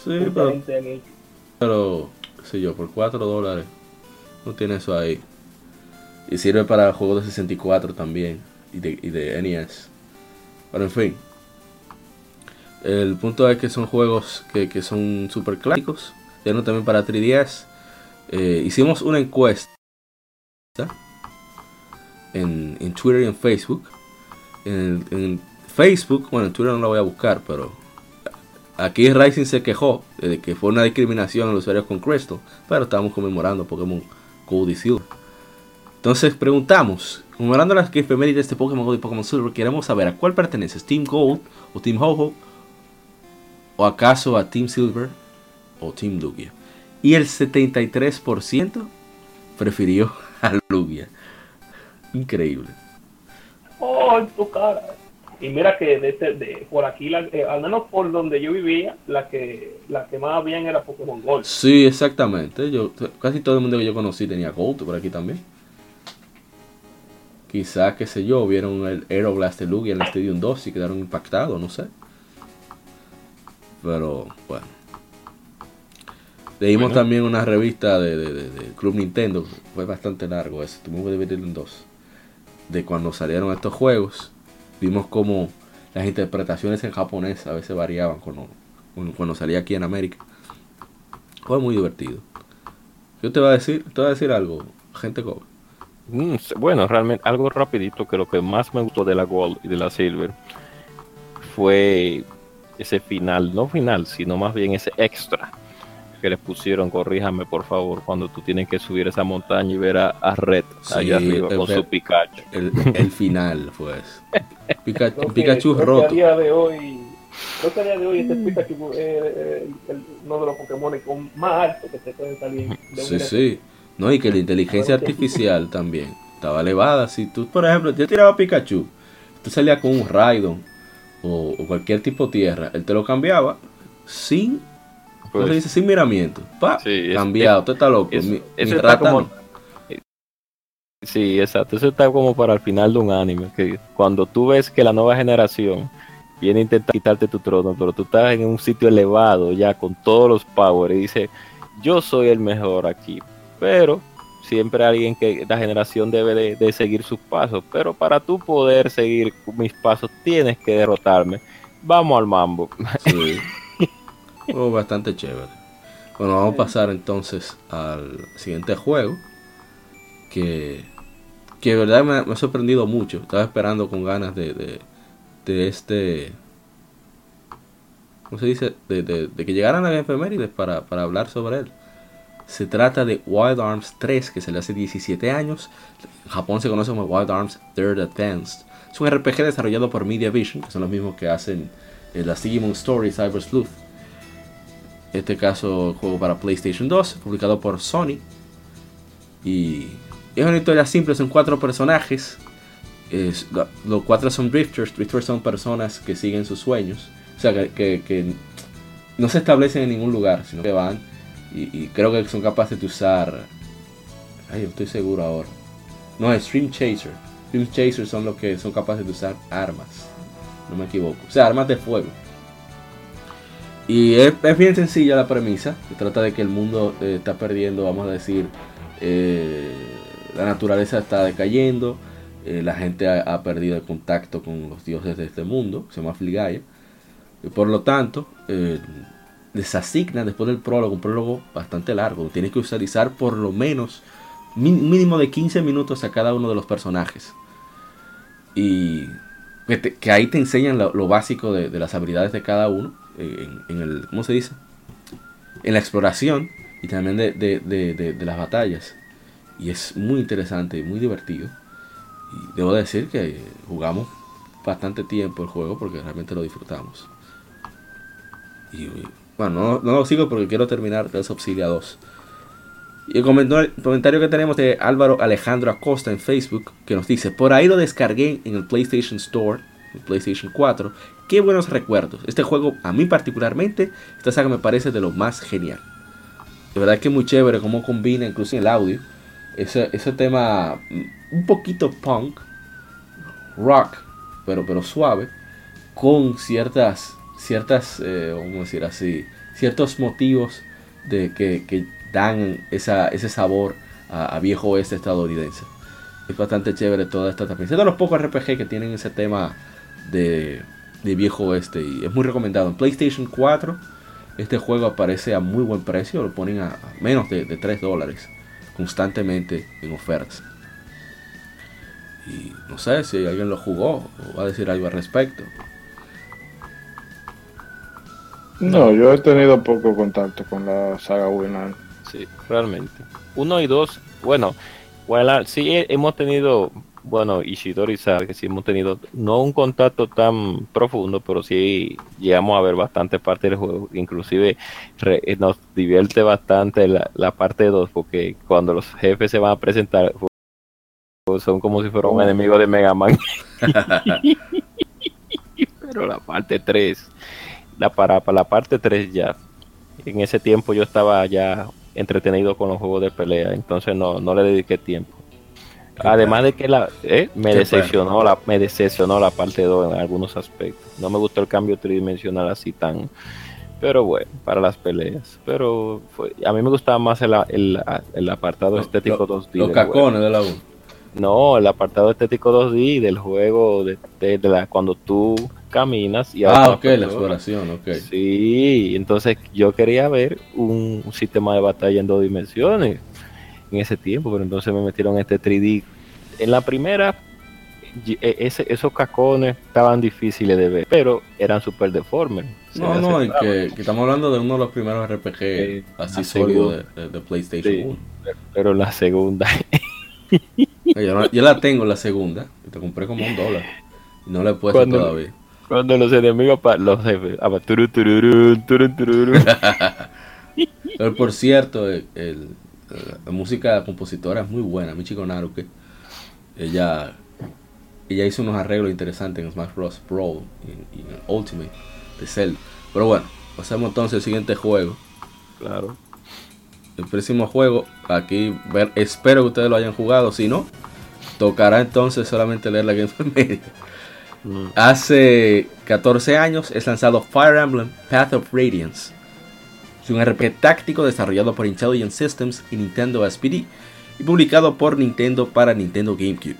sí, pero. Pero, sé yo, por 4 dólares, no tiene eso ahí. Y sirve para juegos de 64 también, y de, y de NES. Pero en fin, el punto es que son juegos que, que son super clásicos. Tienen también para 3DS. Eh, hicimos una encuesta en, en Twitter y en Facebook. En, en Facebook, bueno, en Twitter no la voy a buscar, pero aquí Rising se quejó de que fue una discriminación a los usuarios con Crystal, pero estamos conmemorando Pokémon Gold y Silver. Entonces preguntamos, conmemorando las efemérides de Pokémon Gold y Pokémon Silver, queremos saber a cuál perteneces, Team Gold o Team Ho-Ho, o acaso a Team Silver o Team Lugia. Y el 73% prefirió <laughs> a Lugia. Increíble. ¡Oh, tu cara! Y mira que de este- de, por aquí, la, eh, al menos por donde yo vivía, la que, la que más bien era Pokémon Gold. Sí, exactamente. Yo, casi todo el mundo que yo conocí tenía Gold por aquí también. Quizás, qué sé yo, vieron el Aeroblast de Lugia en el Stadium 2 y quedaron impactados, no sé. Pero, bueno. Leímos Bueno. también una revista de, de- de- de Club Nintendo, fue bastante largo ese, tuvimos que dividirlo en dos. De cuando salieron estos juegos, vimos como las interpretaciones en japonés a veces variaban cuando, cuando, salía aquí en América. Fue muy divertido. Yo te voy a decir, te voy a decir algo, gente joven. Mm, Bueno, realmente algo rapidito que lo que más me gustó de la Gold y de la Silver fue ese final, no final, sino más bien ese extra que les pusieron, corríjame por favor, cuando tú tienes que subir esa montaña y ver a, a Red Sí, allá arriba el con su Pikachu. El, el final fue eso. <laughs> Pika- Creo un que- Pikachu creo que roto. a día de hoy, creo que a día de hoy este Pikachu es eh, el- uno de los Pokémon con más alto que se pueden salir de Sí, un sí. No, y que la inteligencia artificial también estaba elevada. Si tú, por ejemplo, yo tiraba Pikachu, tú salías con un Raidon o, o cualquier tipo de tierra, él te lo cambiaba sin, ¿cómo se Pues, dice? Sin miramiento. Pa, Sí, cambiado, tú estás loco. eso- mi, eso mi está rata como- no. Sí, exacto. Eso está como para el final de un anime. Que cuando tú ves que la nueva generación viene a intentar quitarte tu trono, pero tú estás en un sitio elevado ya con todos los power y dice, yo soy el mejor aquí. Pero siempre alguien que la generación debe de, de seguir sus pasos. Pero para tú poder seguir mis pasos tienes que derrotarme. Vamos al mambo. Sí. <laughs> Juego bastante chévere. Bueno, vamos a pasar entonces al siguiente juego. Que, que de verdad me, ha- me ha sorprendido mucho. Estaba esperando con ganas de, de, de este. ¿Cómo se dice? De, de- de que llegaran las efemérides para, para hablar sobre él. Se trata de Wild Arms 3, que salió hace 17 años. En Japón se conoce como Wild Arms Third Advanced. Es un RPG desarrollado por Media Vision, que son los mismos que hacen eh, la Digimon Story Cyber Sleuth. Este caso, juego para PlayStation 2, publicado por Sony. Y es una historia simple, son cuatro personajes. Es- lo- los cuatro son drifters. Drifters son personas que siguen sus sueños. O sea, que, que- no se establecen en ningún lugar, sino que van. Y, creo que son capaces de usar. Ay, no estoy seguro ahora. No, es Stream Chaser. Stream Chaser son los que son capaces de usar armas. No me equivoco. O sea, armas de fuego. Y es, es bien sencilla la premisa. Se trata de que el mundo eh, está perdiendo, vamos a decir, eh, la naturaleza está decayendo. eh, la gente ha, ha perdido el contacto con los dioses de este mundo, se llama Fligaya. Y por lo tanto, eh, les asignan después del prólogo, un prólogo bastante largo. Tienes que utilizar por lo menos mi- mínimo de 15 minutos a cada uno de los personajes. Y que, te- que ahí te enseñan lo, lo básico de, de las habilidades de cada uno. En, el, ¿cómo se dice? En la exploración y también de, de- de- de- las batallas. Y es muy interesante y muy divertido. Y debo decir que jugamos bastante tiempo el juego porque realmente lo disfrutamos. Y bueno, no, lo sigo porque quiero terminar Res Auxilia 2. Y el comentario que tenemos de Álvaro Alejandro Acosta en Facebook, que nos dice, por ahí lo descargué en el PlayStation Store, el PlayStation 4, qué buenos recuerdos. Este juego, a mí particularmente, esta saga me parece de lo más genial. De verdad que es muy chévere cómo combina incluso en el audio ese, ese tema un poquito punk, rock, pero, pero suave, con ciertas, ciertas, eh, decir así, ciertos motivos de que, dan esa, ese sabor a, viejo oeste estadounidense. Es bastante chévere toda esta también. Es de los pocos RPG que tienen ese tema de, de viejo oeste y es muy recomendado. En PlayStation 4 este juego aparece a muy buen precio, lo ponen a, menos de, de 3 dólares constantemente en ofertas. Y no sé si alguien lo jugó o va a decir algo al respecto. No, yo he tenido poco contacto con la saga Winland. Sí, realmente. Uno y dos, bueno, bueno sí hemos tenido, bueno, Ishidori sabe que sí hemos tenido, no un contacto tan profundo, pero sí llegamos a ver bastante parte del juego. Inclusive nos divierte bastante la, la parte 2, porque cuando los jefes se van a presentar, son como si fuera un enemigo de Mega Man. <laughs> Pero la parte 3, la para, para la parte 3 ya, en ese tiempo yo estaba ya entretenido con los juegos de pelea, entonces no, no le dediqué tiempo. Además de que la, eh, me, decepcionó la, me decepcionó la parte 2 en algunos aspectos. No me gustó el cambio tridimensional así tan... Pero bueno, para las peleas. Pero a mí me gustaba más el, el, apartado estético 2D. Los cacones de la 1. No, el apartado estético 2D del juego, de, la, cuando tú caminas y Ah, ok, la exploración, ok. Sí, entonces yo quería ver un, sistema de batalla en dos dimensiones en ese tiempo, pero entonces me metieron este 3D. En la primera, e, ese, esos cacones estaban difíciles de ver, pero eran super deformes. No, no, que, estamos hablando de uno de los primeros RPG así sólidos de, PlayStation 1. Pero la segunda yo, la tengo la segunda. Te compré como un dólar. Y no la he puesto todavía. Cuando los enemigos, los jefes. <laughs> Pero por cierto, el, la música compositora es muy buena. Mi chico Naruke. Ella, ella hizo unos arreglos interesantes en Smash Bros. Brawl y, en Ultimate de Zelda. Pero bueno, pasemos entonces al siguiente juego. Claro el próximo juego, aquí ver, espero que ustedes lo hayan jugado, si no, tocará entonces solamente leer la Game <laughs> Media. Mm. Hace 14 años es lanzado Fire Emblem Path of Radiance. Es un RPG táctico desarrollado por Intelligent Systems y Nintendo SPD y publicado por Nintendo para Nintendo GameCube.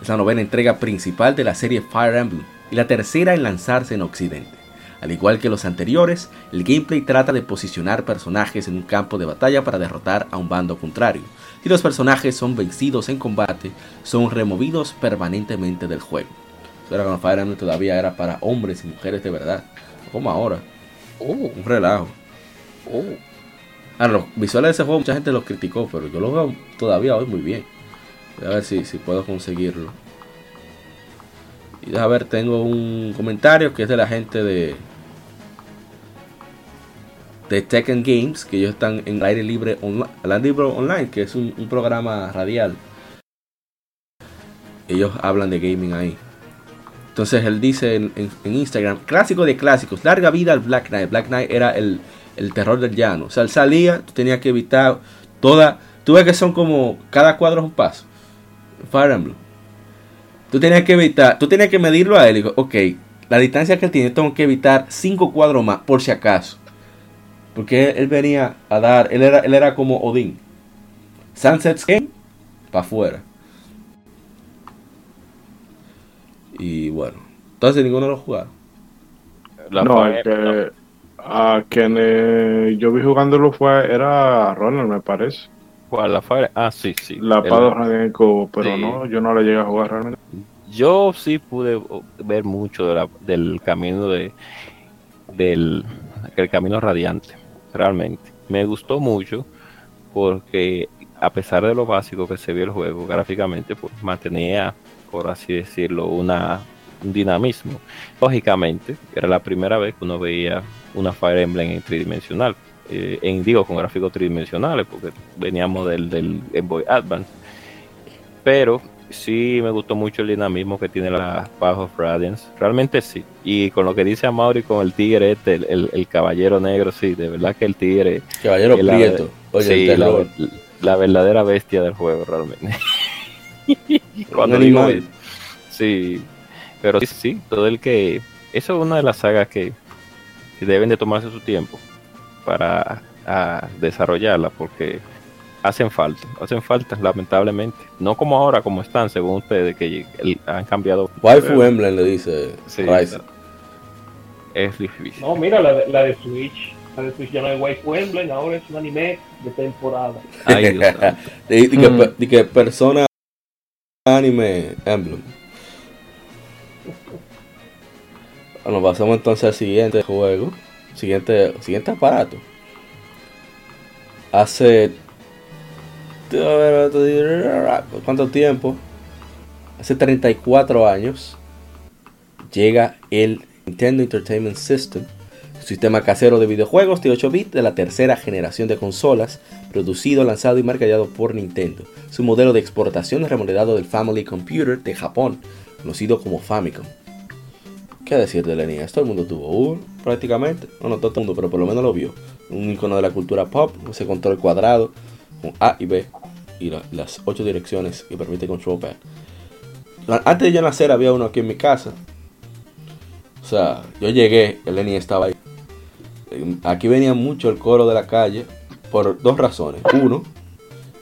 Es la novena entrega principal de la serie Fire Emblem y la tercera en lanzarse en Occidente. Al igual que los anteriores, el gameplay trata de posicionar personajes en un campo de batalla para derrotar a un bando contrario. Si los personajes son vencidos en combate, son removidos permanentemente del juego. Pero cuando Fire Emblem todavía era para hombres y mujeres de verdad, como ahora. Oh. Un relajo. Oh. A los visuales de ese juego mucha gente los criticó, pero yo lo veo todavía hoy muy bien. Voy a ver si, si puedo conseguirlo. Y a ver, tengo un comentario que es de la gente de de Tekken Games, que ellos están en aire libre, libre online, que es un, programa radial. Ellos hablan de gaming ahí. Entonces él dice en, Instagram, clásico de clásicos, larga vida al Black Knight. Black Knight era el, terror del llano. O sea, él salía, tú tenías que evitar toda... Tú ves que son como, cada cuadro es un paso. Fire Emblem. Tú tenías que evitar, tú tenías que medirlo a él y digo, ok, la distancia que él tiene, tengo que evitar cinco cuadros más, por si acaso. Porque él, venía a dar, él era, él era como Odín. Sunset Game, para afuera. Y bueno, entonces ninguno lo jugaron. no, el que, a quien eh, yo vi jugándolo fue, era Ronald, me parece. ¿Cuál? La Fire? Ah, sí, sí. La Pado pero no, yo no la llegué a jugar realmente. Yo sí pude ver mucho de la, del camino de del el camino radiante realmente. Me gustó mucho porque a pesar de lo básico que se vio el juego gráficamente, pues mantenía, por así decirlo, una, un dinamismo. Lógicamente, era la primera vez que uno veía una Fire Emblem en tridimensional, eh, en digo con gráficos tridimensionales, porque veníamos del, del Game Boy Advance. Pero sí me gustó mucho el dinamismo que tiene la Path of Radiance. Realmente sí. Y con lo que dice Amaury con el tigre este, el, el, caballero negro, sí, de verdad que el tigre. Caballero prieto. Oye, sí, la, la, verdadera bestia del juego, realmente. <laughs> Cuando digo, sí, pero sí, sí, todo el que. Eso es una de las sagas que deben de tomarse su tiempo para a desarrollarla, porque hacen falta, hacen falta, lamentablemente. No como ahora, como están, según ustedes, que han cambiado. Waifu Emblem le dice sí, Es difícil. No, mira, la de, la de Switch. La de Switch ya no es Waifu Emblem, ahora es un anime de temporada. Ay, <laughs> y, que, persona anime Emblem. Bueno, pasamos entonces al siguiente juego. Siguiente, siguiente aparato. Hace ¿Cuánto tiempo? Hace 34 años llega el Nintendo Entertainment System, sistema casero de videojuegos de 8 bits de la tercera generación de consolas, producido, lanzado y marcado por Nintendo. Su modelo de exportación remodelado del Family Computer de Japón, conocido como Famicom. ¿Qué decir de NES? Todo el mundo tuvo uno, prácticamente. No, no todo el mundo, pero por lo menos lo vio. Un icono de la cultura pop, ese control cuadrado, con A y B, y las ocho direcciones que permite Control Pad. Antes de yo nacer había uno aquí en mi casa. O sea, yo llegué, el estaba ahí. Aquí venía mucho el coro de la calle por dos razones. Uno,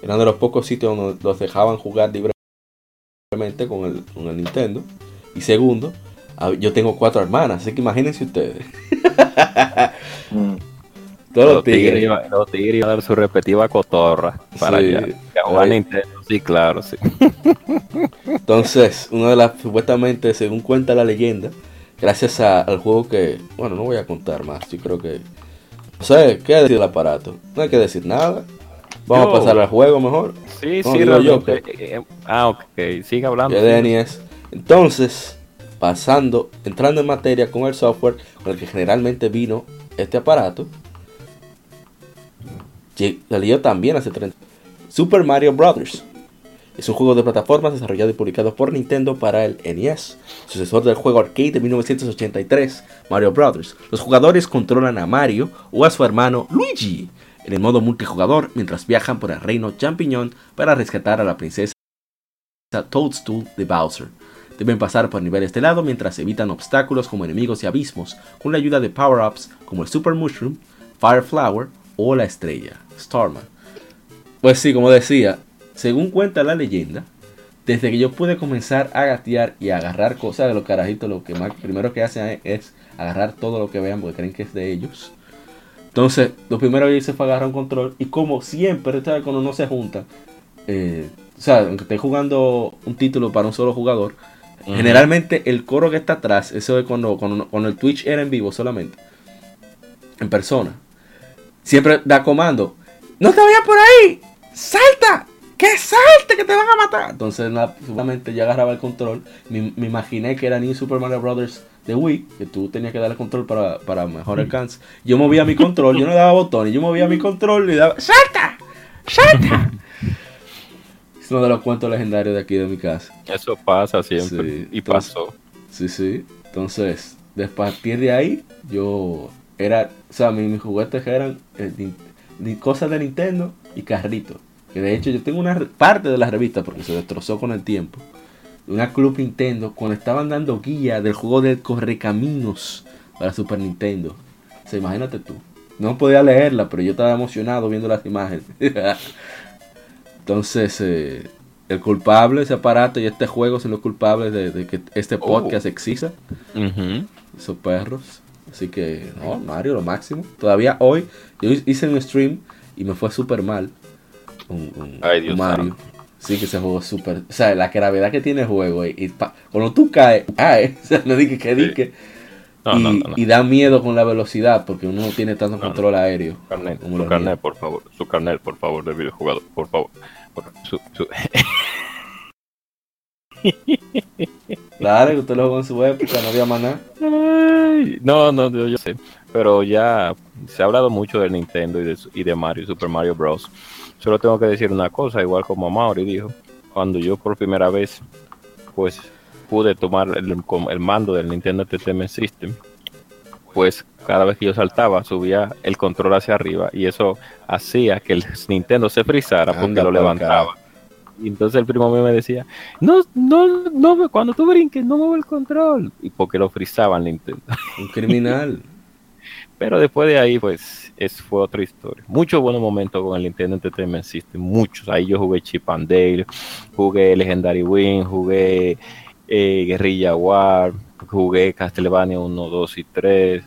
eran de los pocos sitios donde los dejaban jugar libremente con el, con el Nintendo. Y segundo, yo tengo cuatro hermanas, así que imagínense ustedes. Mm. Todos los tigres, iban, a dar su respectiva cotorra para sí, allá. Nintendo, sí, claro, sí. Entonces, una de las, supuestamente, según cuenta la leyenda, gracias al juego que, bueno, no voy a contar más, yo creo que, no sé, ¿qué decir del aparato? No hay que decir nada. Vamos a pasar al juego mejor. Sí, sí, yo, que, eh, eh, Ah, ok, sigue hablando. Entonces, pasando, entrando en materia con el software con el que generalmente vino este aparato, salió también hace 30 Super Mario Bros. Es un juego de plataformas desarrollado y publicado por Nintendo para el NES, sucesor del juego arcade de 1983, Mario Bros. Los jugadores controlan a Mario o a su hermano Luigi en el modo multijugador mientras viajan por el reino champiñón para rescatar a la princesa Toadstool de Bowser. Deben pasar por niveles de lado mientras evitan obstáculos como enemigos y abismos con la ayuda de power-ups como el Super Mushroom, Fire Flower o la estrella, Starman. Pues sí, como decía, según cuenta la leyenda, desde que yo pude comenzar a gatear y agarrar cosas de los carajitos, lo que más primero que hacen es agarrar todo lo que vean porque creen que es de ellos. Entonces, lo primero que hice fue agarrar un control y como siempre, cuando no se junta, eh, o sea, aunque esté jugando un título para un solo jugador, generalmente el coro que está atrás, eso es cuando, cuando, cuando el Twitch era en vivo solamente, en persona, siempre da comando. No te vayas por ahí. Salta. Que salte, que te van a matar. Entonces, seguramente ya agarraba el control. Me, imaginé que era ni Super Mario Brothers de Wii, que tú tenías que darle control para, para mejor alcance. Yo movía mi control, yo no daba botones, yo movía mi control y daba ¡Salta! ¡Salta! <laughs> <laughs> es uno de los cuentos legendarios de aquí de mi casa. Eso pasa siempre. y pasó. Sí, sí. Entonces, de partir de ahí, yo era, o sea, mis, juguetes eran eh, cosas de Nintendo y carritos. Que de hecho yo tengo una parte de la revista porque se destrozó con el tiempo. De una Club Nintendo cuando estaban dando guía del juego de Correcaminos para Super Nintendo. O sea, imagínate tú. No podía leerla, pero yo estaba emocionado viendo las imágenes. <laughs> Entonces, eh, el culpable, ese aparato y este juego son los culpables de, que este oh. podcast exista. Esos perros. Así que, no, Mario, lo máximo. Todavía hoy, yo hice un stream y me fue súper mal. Un, Mario. Sí, que se jugó súper. O sea, la gravedad que tiene el juego. Y, cuando tú caes, ah, <laughs> o sea, no dije que dije. No, y, no, no, no. y da miedo con la velocidad porque uno no tiene tanto control aéreo. Carnet, como su carnet, míos. por favor. Su carnet, por favor, del videojugador, por favor. Por- su- su- <laughs> Claro, que usted lo jugó en su época, no había maná. Ay, no, no, yo, yo sé. Pero ya se ha hablado mucho del Nintendo y de, y de Mario, Super Mario Bros. Solo tengo que decir una cosa, igual como Mauri dijo, cuando yo por primera vez, pues, pude tomar el, mando del Nintendo Entertainment System, pues cada vez que yo saltaba, subía el control hacia arriba y eso hacía que el <laughs> Nintendo se frizara porque Anda lo levantaba. Y entonces el primo mío me decía, no, no, no, cuando tú brinques, no mueve el control. Y porque lo frizaba el Nintendo. <laughs> Un criminal. Pero después de ahí, pues, es, fue otra historia. Muchos buenos momentos con el Nintendo Entertainment System, muchos. Ahí yo jugué Chip and Dale, jugué Legendary Wing, jugué eh, Guerrilla War, jugué Castlevania 1, 2 y 3,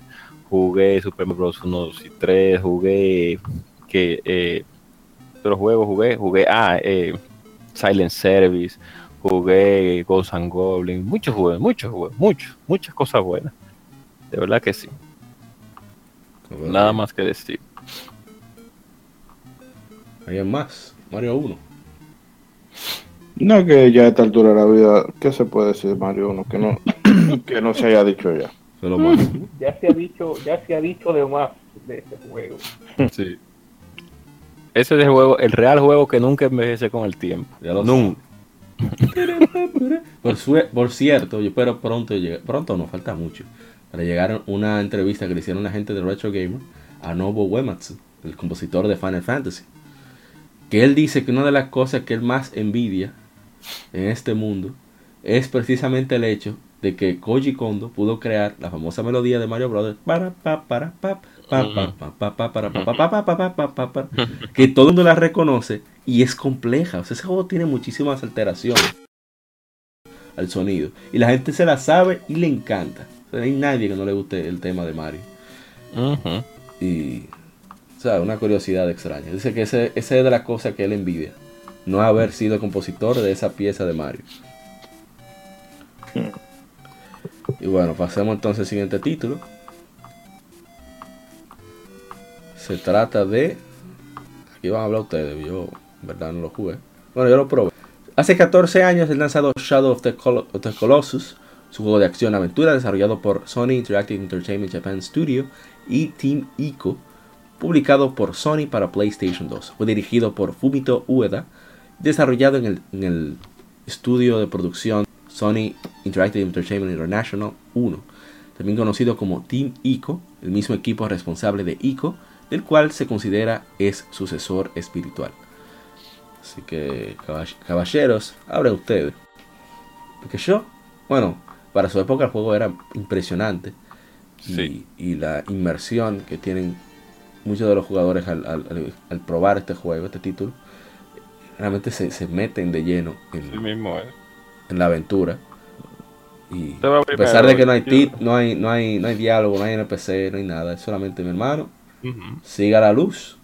jugué Super Mario Bros. 1, 2 y 3, jugué que eh, otros juegos jugué, jugué ah, eh, Silent Service, jugué Ghosts and Goblins, muchos juegos, muchos juegos, muchos, muchas cosas buenas. De verdad que sí. Nada más que decir. ¿Alguien más? Mario 1. No, que ya a esta altura de la vida, ¿qué se puede decir de Mario 1? Que no, <coughs> que no se haya dicho ya. Es lo. <laughs> Ya se ha dicho, ya se ha dicho de más de este juego. Sí. Ese es el juego, el real juego que nunca envejece con el tiempo. Ya lo Nunca. Por, sue- por cierto, yo espero pronto llegar, pronto no, falta mucho, para llegar a una entrevista que le hicieron la gente de Retro Gamer a Nobuo Uematsu, el compositor de Final Fantasy. Que él dice que una de las cosas que él más envidia en este mundo es precisamente el hecho de que Koji Kondo pudo crear la famosa melodía de Mario Brothers para para que todo el mundo la reconoce y es compleja. Ese juego tiene muchísimas alteraciones al sonido y la gente se la sabe y le encanta. No hay nadie que no le guste el tema de Mario. Y, o sea, una curiosidad extraña. Dice que ese, ese es de las cosas que él envidia no haber sido compositor de esa pieza de Mario. Y bueno, pasemos entonces al siguiente título. Se trata de... Aquí van a hablar ustedes, yo en verdad no lo jugué. Bueno, yo lo probé. Hace 14 años el lanzado Shadow of the, of the Colossus, su juego de acción-aventura desarrollado por Sony Interactive Entertainment Japan Studio y Team Ico, publicado por Sony para PlayStation 2. Fue dirigido por Fumito Ueda, desarrollado en el, en el estudio de producción Sony Interactive Entertainment International 1, también conocido como Team Ico, el mismo equipo responsable de Ico, del cual se considera es sucesor espiritual. Así que, caball- caballeros, abren ustedes. Porque yo, bueno, para su época el juego era impresionante. Y, Sí. y la inmersión que tienen muchos de los jugadores al- al- al probar este juego, este título, realmente se, se meten de lleno en, Sí mismo es. en la aventura. Y a pesar de que no hay, tit, no, hay, no, hay, no hay diálogo, no hay NPC, no hay nada, es solamente mi hermano, siga la luz,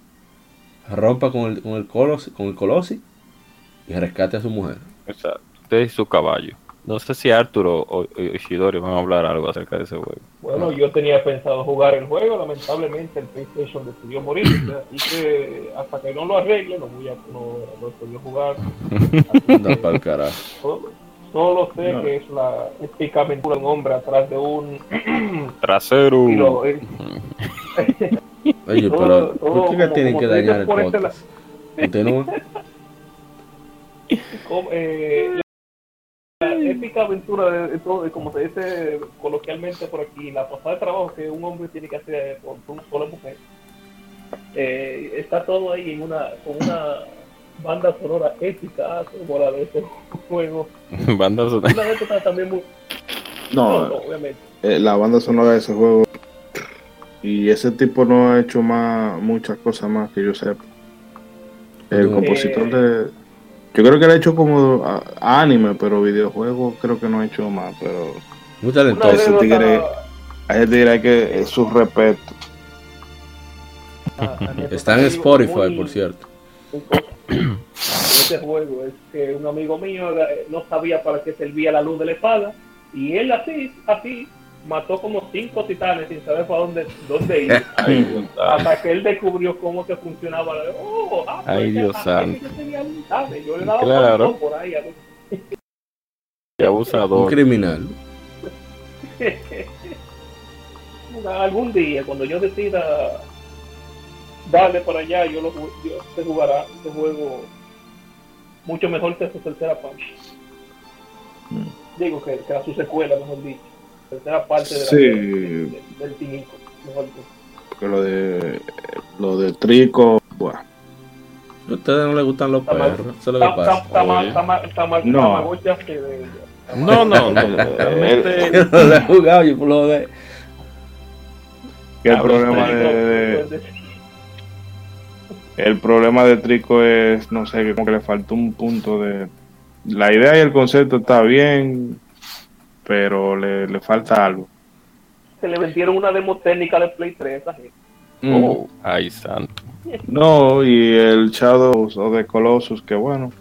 rompa con el, con el, colosi, con el colosi y rescate a su mujer. Exacto. Usted es su caballo. No sé si Arturo o, o Ishidori van a hablar algo acerca de ese juego. Bueno, yo tenía pensado jugar el juego, lamentablemente el PlayStation decidió morir, así que hasta que no lo arregle no voy a no, no jugar. Anda <laughs> pa'l carajo. Solo, solo sé No. que es la épica aventura de un hombre atrás de un <clears throat> Trasero. tiro. eh, <laughs> Oye, Todo- pero todo ¿por qué que como- tienen como que dañar el podcast? Continúa. <laughs> como, eh, la épica aventura de, de todo, de como se dice coloquialmente por aquí, la pasada de trabajo que un hombre tiene que hacer por una sola mujer. Eh, está todo ahí en una con una banda sonora épica como la de este juego. <laughs> Banda sonora. Una época también muy no, No, no, obviamente. eh, la banda sonora de ese juego. Y ese tipo no ha hecho más muchas cosas más que yo sepa. El Eh, compositor de. Yo creo que él ha hecho como a- anime, pero videojuegos creo que no ha hecho más. Pero Muy talentoso. ese tigre- a ese dirá que es su respeto. Ah, <laughs> Está en Spotify, muy- por cierto. este juego es que un amigo mío eh, no sabía para qué servía la luz de la espada y él así, así, mató como cinco titanes sin saber para dónde, dónde ir. <laughs> hasta que él descubrió cómo que funcionaba. Oh, ah, pues Ay, Dios santo. Yo le daba claro. por ahí. A. Qué abusador. Un criminal. <laughs> Algún día, cuando yo decida darle para allá, yo lo yo, se jugará este juego mucho mejor que su tercera parte. Digo que, que era su secuela, mejor dicho. Tercera parte de la, Sí. del, del Tinico, mejor dicho. Que lo de lo de Trico, buah. A ustedes no les gustan los Está mal- perros. Eso es lo que pasa. está mal, está mal, está mal, No. No, no, <laughs> no. Realmente. Yo no lo he jugado, yo por lo de. Que el Ah, problema de, de- pues, de- el problema de Trico es, no sé, que como que le faltó un punto de la idea y el concepto está bien, pero le, le falta algo. Se le vendieron una demo técnica de Play 3 a esa gente. Oh, ay, santo. <laughs> No, y el Shadows of the Colossus, que bueno,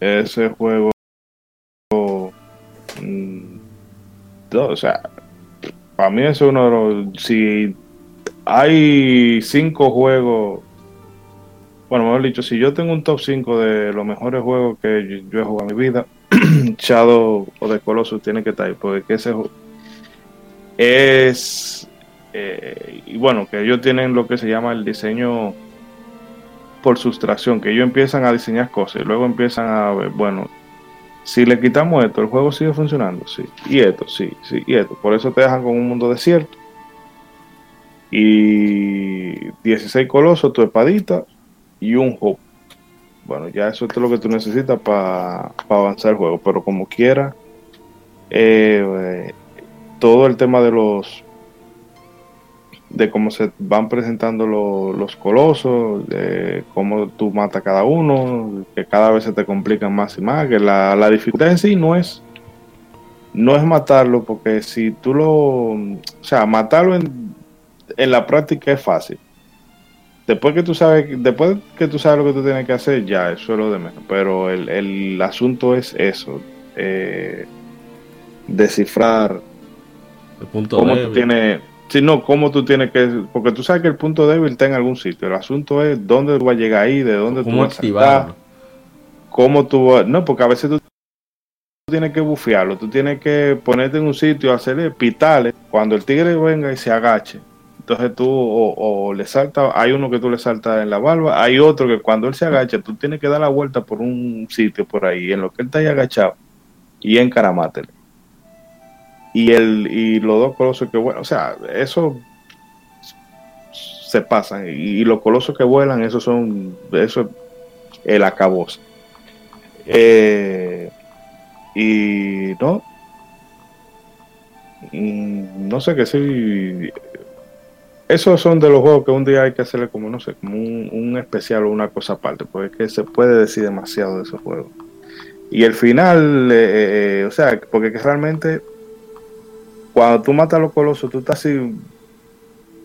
ese juego, mm, no, o sea, para mí es uno de los, si hay cinco juegos, bueno, mejor dicho, si yo tengo un top 5 de los mejores juegos que yo, yo he jugado en mi vida, <clears throat> Shadow of the Colossus tiene que estar ahí, porque ese es eh, y bueno, que ellos tienen lo que se llama el diseño por sustracción, que ellos empiezan a diseñar cosas y luego empiezan a ver, bueno, si le quitamos esto, el juego sigue funcionando, sí, y esto, sí, sí, y esto. Por eso te dejan con un mundo desierto. Y 16 colosos, tu espadita y un hub. Bueno, ya eso es lo que tú necesitas para avanzar el juego, pero como quiera, eh, todo el tema de los de cómo se van presentando lo- los colosos, de cómo tú matas cada uno, que cada vez se te complican más y más, que la, la dificultad en sí no es no es matarlo, porque si tú lo, o sea, matarlo en, en la práctica es fácil. Después que tú sabes, después que tú sabes lo que tú tienes que hacer, ya, eso es lo de menos. Pero el, el asunto es eso, eh, descifrar El punto cómo débil. tú tienes, si no, cómo tú tienes que, porque tú sabes que el punto débil está en algún sitio. El asunto es dónde tú vas a llegar ahí, de dónde tú ¿Cómo vas a saltar, cómo tú vas, no, porque a veces tú tienes que bufearlo, tú tienes que ponerte en un sitio, hacerle pitales, cuando el tigre venga y se agache. Entonces tú o, le salta, hay uno que tú le saltas en la barba, hay otro que cuando él se agacha, tú tienes que dar la vuelta por un sitio por ahí, en lo que él está ahí agachado, y encaramátele. Y el, y los dos colosos que bueno, o sea, eso se pasan, y, los colosos que vuelan, esos son, eso es el acabose. Eh, y no, Mm, no sé qué sí. Esos son de los juegos que un día hay que hacerle como, no sé, como un, especial o una cosa aparte, porque es que se puede decir demasiado de esos juegos. Y el final, eh, eh, o sea, porque que realmente cuando tú matas a los colosos, tú estás así,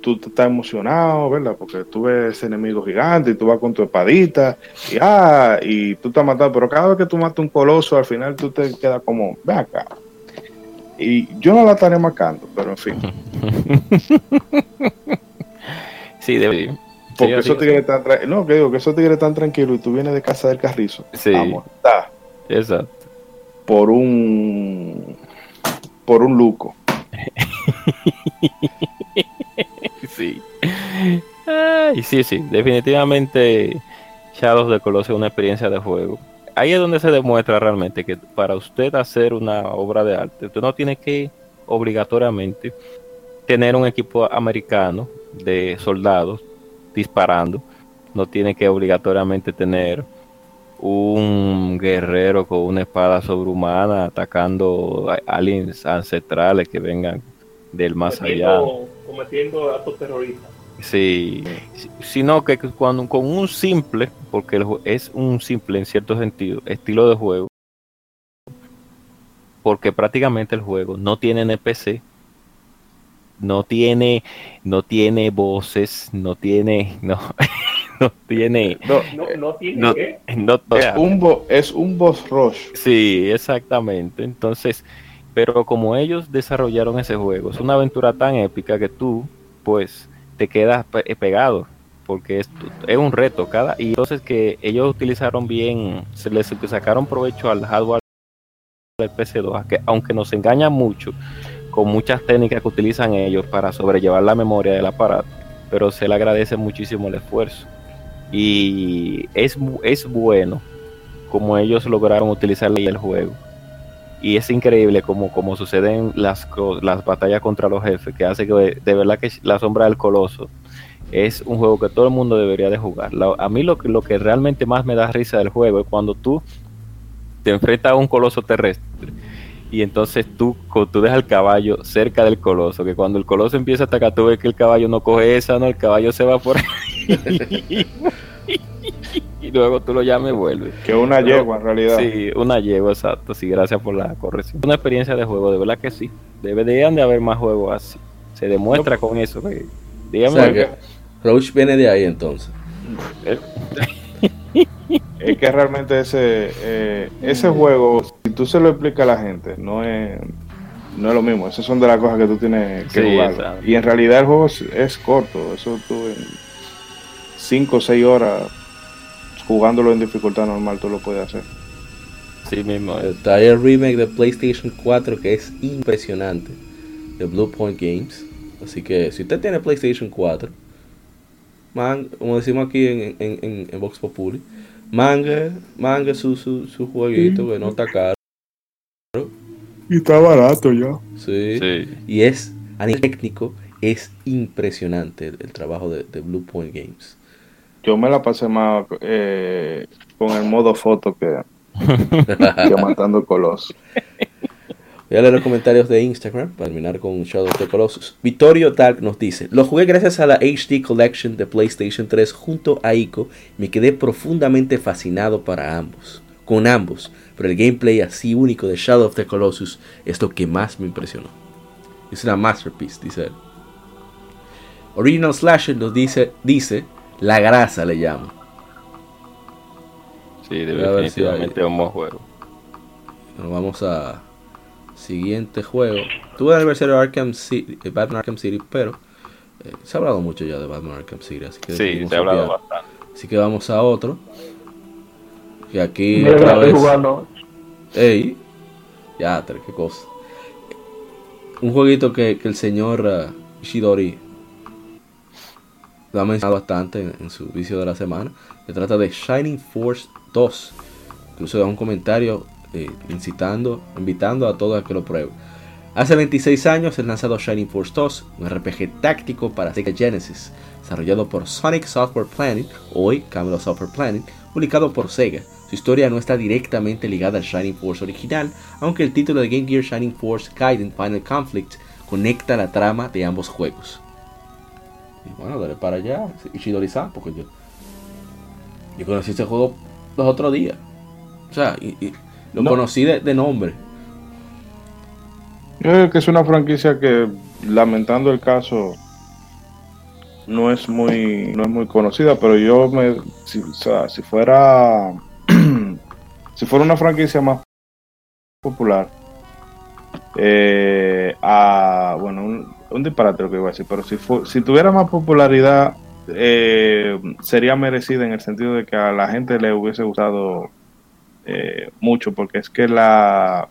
tú estás emocionado, ¿verdad? Porque tú ves ese enemigo gigante y tú vas con tu espadita y, ah, y tú has matado, pero cada vez que tú matas un coloso, al final tú te quedas como, ve acá. Y yo no la estaré marcando, pero en fin. <laughs> Sí, debe. Porque Sí, esos tigres están no, que digo que esos tigres están tranquilos y tú vienes de casa del carrizo Sí. a montar Exacto. por un por un luco. <laughs> Sí. Ay, sí, sí. Definitivamente Shadows the Colossus es una experiencia de juego. Ahí es donde se demuestra realmente que para usted hacer una obra de arte, usted no tiene que obligatoriamente tener un equipo americano de soldados disparando. No tiene que obligatoriamente tener un guerrero con una espada sobrehumana atacando a- aliens ancestrales que vengan del más allá. cometiendo, cometiendo actos terroristas. Sí, si- sino que cuando con un simple, porque es un simple en cierto sentido, estilo de juego, porque prácticamente el juego no tiene NPC, no tiene, no tiene voces, no tiene, no, <laughs> no tiene, No, No, no tiene no, que. no, o es un bo- es un boss rush. Sí, exactamente. Entonces, Pero como ellos desarrollaron ese juego, es una aventura tan épica que tú, pues, te quedas pe- pegado, porque es, es un reto cada y entonces que ellos utilizaron bien, se les sacaron provecho al hardware del PC2, que aunque nos engaña mucho con muchas técnicas que utilizan ellos para sobrellevar la memoria del aparato, pero se le agradece muchísimo el esfuerzo. Y es, es bueno como ellos lograron utilizar el juego. Y es increíble como, como suceden las, las batallas contra los jefes, que hace que de verdad que la sombra del coloso es un juego que todo el mundo debería de jugar. A mí lo lo que realmente más me da risa del juego es cuando tú te enfrentas a un coloso terrestre y entonces tú, co- tú dejas el caballo cerca del coloso, que cuando el coloso empieza a atacar, tú ves que el caballo no coge esa, no, el caballo se va por ahí. <laughs> y luego tú lo llamas y vuelves. Que una yegua en realidad. Sí, una yegua, exacto. Sí, gracias por la corrección. Una experiencia de juego, de verdad que sí. Deberían de haber más juegos así. Se demuestra con eso. que- O dígame. sea que Roach viene de ahí entonces. <laughs> Es que realmente ese eh, ese juego, si tú se lo explicas a la gente, no es, no es lo mismo. Esas son de las cosas que tú tienes que Sí, jugar. exacto. Y en realidad el juego es, es corto. Eso tú en 5 o 6 horas jugándolo en dificultad normal tú lo puedes hacer. Sí mismo. es. Está el remake de PlayStation 4 que es impresionante. De Blue Point Games. Así que si usted tiene PlayStation 4, man, como decimos aquí en, en, en, en Vox Populi, manga, manga su, su, su jueguito que no está caro. Y está barato ya. Sí. Sí. Y es, a nivel técnico, es impresionante el, el trabajo de, de Blue Point Games. Yo me la pasé más eh, con el modo foto que, <laughs> que matando colosos. Voy a leer los comentarios de Instagram para terminar con Shadow of the Colossus. Vittorio Dark nos dice: Lo jugué gracias a la HD Collection de PlayStation 3 junto a Ico. Me quedé profundamente fascinado para ambos, con ambos, pero el gameplay así único de Shadow of the Colossus es lo que más me impresionó. Es una masterpiece, dice él. Original Slasher nos dice: dice La grasa le llamo. Sí, definitivamente un buen juego. Nos vamos a siguiente juego. Tuve el aniversario de Arkham City, Batman Arkham City, pero eh, se ha hablado mucho ya de Batman Arkham City, así que Sí, se ha hablado bastante. Así que vamos a otro. Que aquí Mira, otra vez. jugando. Ey, ya, qué cosa. Un jueguito que, que el señor eh, Ishidori lo ha mencionado bastante en, en su vicio de la semana. Se trata de Shining Force 2. Incluso da un comentario eh, incitando, invitando a todos a que lo prueben. Hace 26 años es lanzado Shining Force 2, un RPG táctico para Sega Genesis, desarrollado por Sonic Software Planning, hoy Camelot Software Planning, publicado por Sega. Su historia no está directamente ligada al Shining Force original, aunque el título de Game Gear Shining Force Gaiden Final Conflict conecta la trama de ambos juegos. Y bueno, dale para allá, Ishidori-san, porque yo, yo conocí este juego los otros días. O sea, y lo No. conocí de, de nombre. Yo creo que es una franquicia que, lamentando el caso, no es muy, no es muy conocida, pero yo me, si, o sea, si fuera, <clears throat> si fuera una franquicia más popular, eh, a, bueno, un, un disparate lo que iba a decir, pero si, fu- si tuviera más popularidad, eh, sería merecida en el sentido de que a la gente le hubiese gustado eh, mucho, porque es que la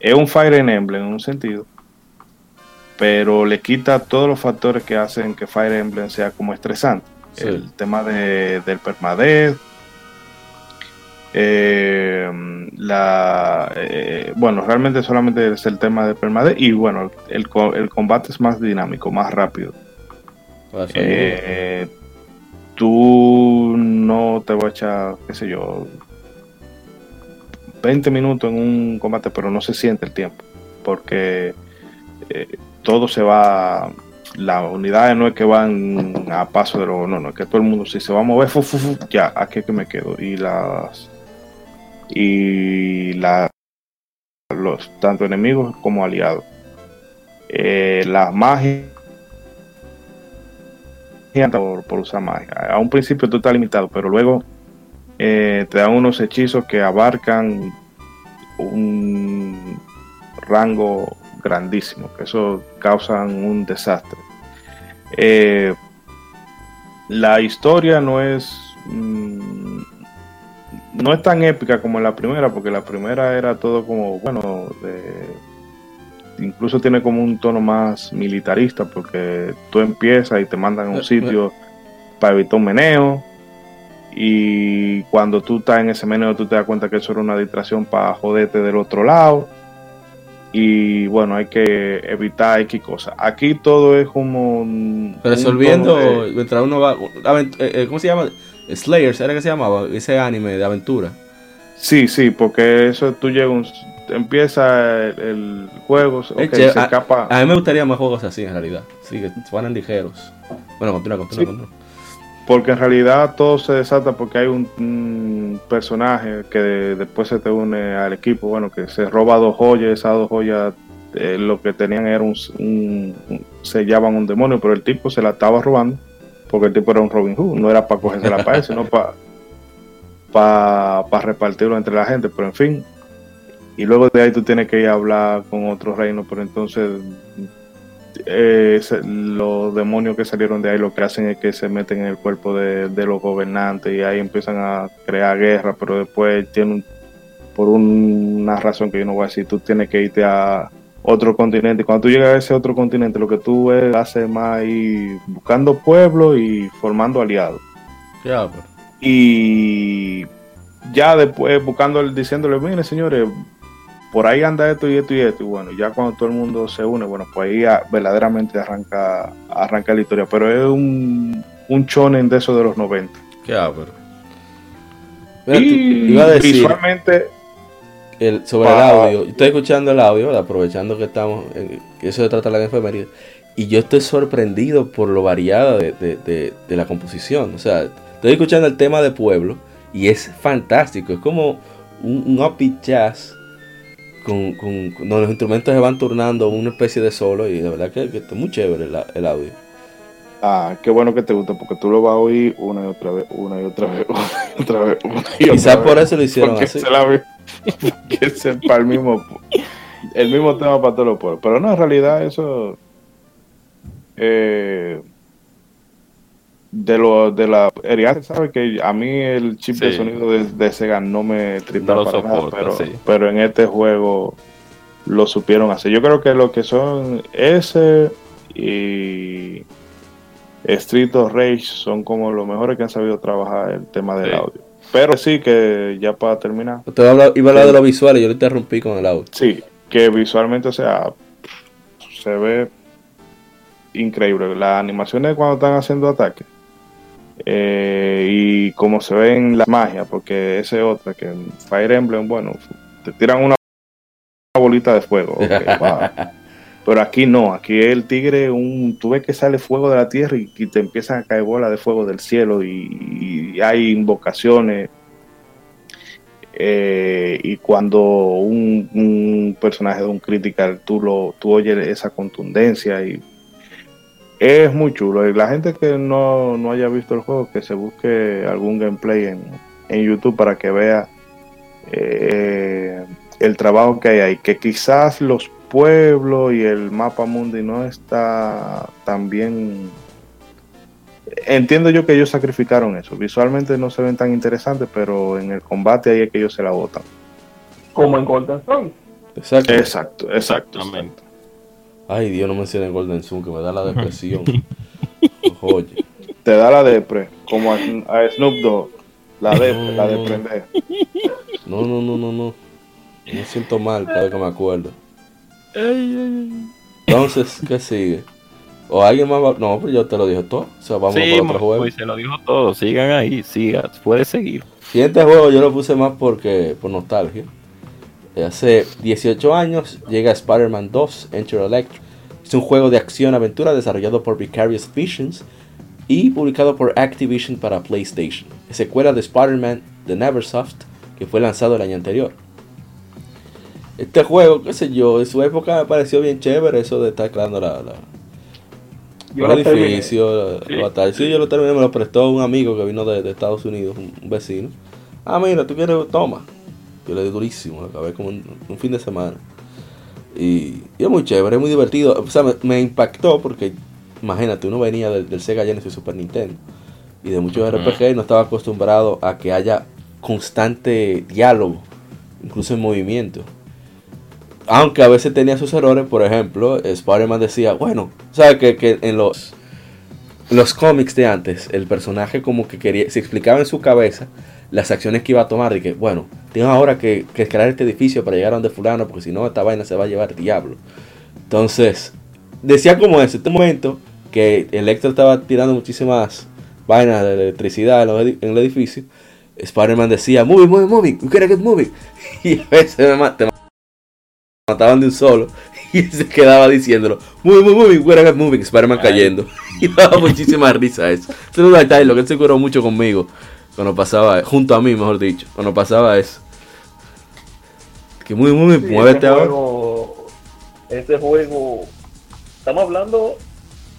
es un Fire Emblem en un sentido, pero le quita todos los factores que hacen que Fire Emblem sea como estresante. Sí. El tema de, del permadeath, eh, la, eh, bueno, realmente solamente es el tema del permadeath y bueno, el, el combate es más dinámico, más rápido. Eh, tú no te vas a echar, qué sé yo, 20 minutos en un combate, pero no se siente el tiempo, porque eh, todo se va, las unidades no es que van a paso de lo, no, no, es que todo el mundo si se va a mover, ya, aquí es que me quedo, y las, y la, los, tanto enemigos como aliados. Eh, las magias por, por usar magia. A un principio tú estás limitado, pero luego eh, te dan unos hechizos que abarcan un rango grandísimo, que eso causan un desastre. Eh, la historia no es mm, no es tan épica como la primera, porque la primera era todo como, bueno, incluso tiene como un tono más militarista, porque tú empiezas y te mandan a un sitio para evitar un meneo, y cuando tú estás en ese meneo tú te das cuenta que eso era una distracción para joderte del otro lado y bueno, hay que evitar X cosas. Aquí todo es como... Resolviendo, mientras uno va... Eh, eh, ¿Cómo se llama? Slayers, ¿era que se llamaba? Ese anime de aventura. Sí, sí, porque eso tú llegas, empieza el, juego, okay, se escapa. A mí me gustaría más juegos así en realidad, sí, que fueran ligeros. Bueno, continúa, continúa, continúa. Porque en realidad todo se desata porque hay un, personaje que después se te une al equipo, bueno, que se roba dos joyas, esas dos joyas eh, lo que tenían era un, se llaman un demonio, pero el tipo se la estaba robando porque el tipo era un Robin Hood, no era para cogerse la paz, sino para para repartirlo entre la gente, pero en fin. Y luego de ahí tú tienes que ir a hablar con otro reino, pero entonces eh, los demonios que salieron de ahí lo que hacen es que se meten en el cuerpo de, los gobernantes y ahí empiezan a crear guerra, pero después tienen, por una razón que yo no voy a decir, tú tienes que irte a otro continente. Y cuando tú llegas a ese otro continente, lo que tú ves, haces más ir buscando pueblos y formando aliados. Y ya después buscando, diciéndole, mire señores, por ahí anda esto y esto y esto. Y bueno, ya cuando todo el mundo se une, bueno, pues ahí verdaderamente arranca, arranca la historia. Pero es un, un chonen de esos de los 90. Qué Y iba a decir visualmente. El, sobre el audio, estoy escuchando el audio, aprovechando que estamos, que eso se trata de la enfermería, y yo estoy sorprendido por lo variada de, de, de, la composición. O sea, estoy escuchando el tema de pueblo y es fantástico, es como un, un upbeat jazz con, con, donde los instrumentos se van turnando una especie de solo y de verdad que, que está muy chévere el, audio. Ah, qué bueno que te gusta porque tú lo vas a oír una y otra vez, una y otra vez, <laughs> una y otra vez. Quizás por eso lo hicieron así. Se la que es para el mismo, el mismo tema para todos los pueblos. Pero no, en realidad eso... Eh, de lo de la Eric sabe que a mí el chip de sonido de, Sega no me tripa para nada, pero, pero en este juego lo supieron hacer. Yo creo que lo que son ese y Street of Rage son como los mejores que han sabido trabajar el tema del audio. Pero sí que ya para terminar. Usted iba a hablar de lo visual y yo lo interrumpí con el audio. Sí, que visualmente, o sea, se ve increíble. Las animaciones cuando están haciendo ataques eh, y como se ve en la magia, porque ese otra, que en Fire Emblem, bueno, te tiran una bolita de fuego. <laughs> Pero aquí no, aquí el tigre, un, tú ves que sale fuego de la tierra y, te empiezan a caer bolas de fuego del cielo y, hay invocaciones. Eh, y cuando un, un, personaje de un critical, tú, lo, tú oyes esa contundencia y es muy chulo. Y la gente que no, haya visto el juego, que se busque algún gameplay en, en YouTube para que vea eh, el trabajo que hay ahí. Que quizás los pueblos y el mapa mundi no está tan bien. Entiendo yo que ellos sacrificaron eso. Visualmente no se ven tan interesantes, pero en el combate ahí es que ellos se la botan. Como en Golden Sun. Exacto, exacto, exactamente. Ay, Dios, no me Golden Sun, que me da la depresión. <laughs> Oye. Te da la depre, como a, Snoop Dogg. La depre, la de No, no, no, no, no. Me siento mal cada vez que me acuerdo. Entonces, ¿qué sigue? ¿O alguien más va? No, pues yo te lo dije todo. O sea, vamos sí, otro juego. Pues se lo dijo todo. Sigan ahí, sigan. Puedes seguir. Siguiente juego yo lo puse más porque por nostalgia. Hace 18 años llega Spider-Man 2 Enter Electric. Es un juego de acción-aventura desarrollado por Vicarious Visions y publicado por Activision para PlayStation. Es secuela de Spider-Man The Neversoft que fue lanzado el año anterior. Este juego, qué sé yo, en su época me pareció bien chévere eso de estar creando la, el edificio, la, batalla. Sí, yo lo terminé, me lo prestó un amigo que vino de, Estados Unidos, un, vecino. Ah, mira, tú quieres, toma. Yo le di durísimo, acabé como un, fin de semana. Y, y es muy chévere, es muy divertido. O sea, me, me impactó porque, imagínate, uno venía del, del Sega Genesis Super Nintendo y de muchos. RPG y no estaba acostumbrado a que haya constante diálogo, incluso en movimiento. Aunque a veces tenía sus errores, por ejemplo, Spider-Man decía, bueno, ¿sabes que, que en los, en los cómics de antes, el personaje como que quería, se explicaba en su cabeza las acciones que iba a tomar y que, bueno, tengo ahora que, que escalar este edificio para llegar a donde fulano, porque si no esta vaina se va a llevar diablo. Entonces, decía como ese este momento que Electro estaba tirando muchísimas vainas de electricidad en, en el edificio, Spider-Man decía, moving, moving, moving, we gotta get moving. <laughs> Y a veces me te mataban de un solo <laughs> y se quedaba diciéndolo, moving, moving, moving, we gotta get moving, Spider-Man Ay. cayendo. <laughs> Y daba muchísima risa eso. Ese es un detalle, lo que él se curó mucho conmigo cuando pasaba, junto a mí, mejor dicho, cuando pasaba eso. Que muy, muy, Sí, muévete este ahora. juego, este juego, estamos hablando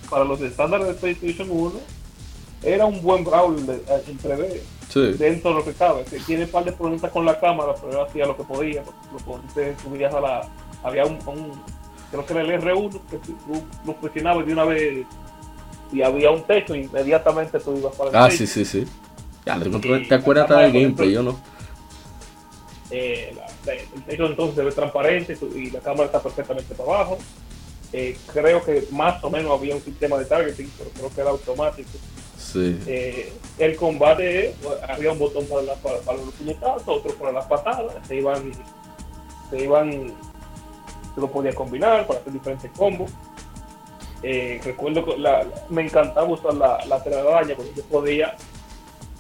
para los estándares de PlayStation 1, era un buen Brawl de- en 3D, Sí. dentro de lo que cabe. Que tiene un par de problemas con la cámara, pero hacía lo que podía. Subías a la. Había un, un- creo que era el R1 que tú lo presionabas de una vez y había un techo, inmediatamente tú ibas para el Ah, techo. sí, sí, sí. Ya, ¿te, acuerdas hasta del gameplay? Yo no. Eh, la- el techo entonces se ve transparente y la cámara está perfectamente para abajo. Eh, creo que más o menos había un sistema de targeting, pero creo que era automático. Sí. Eh, el combate, había un botón para, la- para, para los puñetazos, otro para las patadas, se iban, se iban, se lo podía combinar para hacer diferentes combos. Eh, recuerdo que la- me encantaba usar la, la telaraña, porque yo podía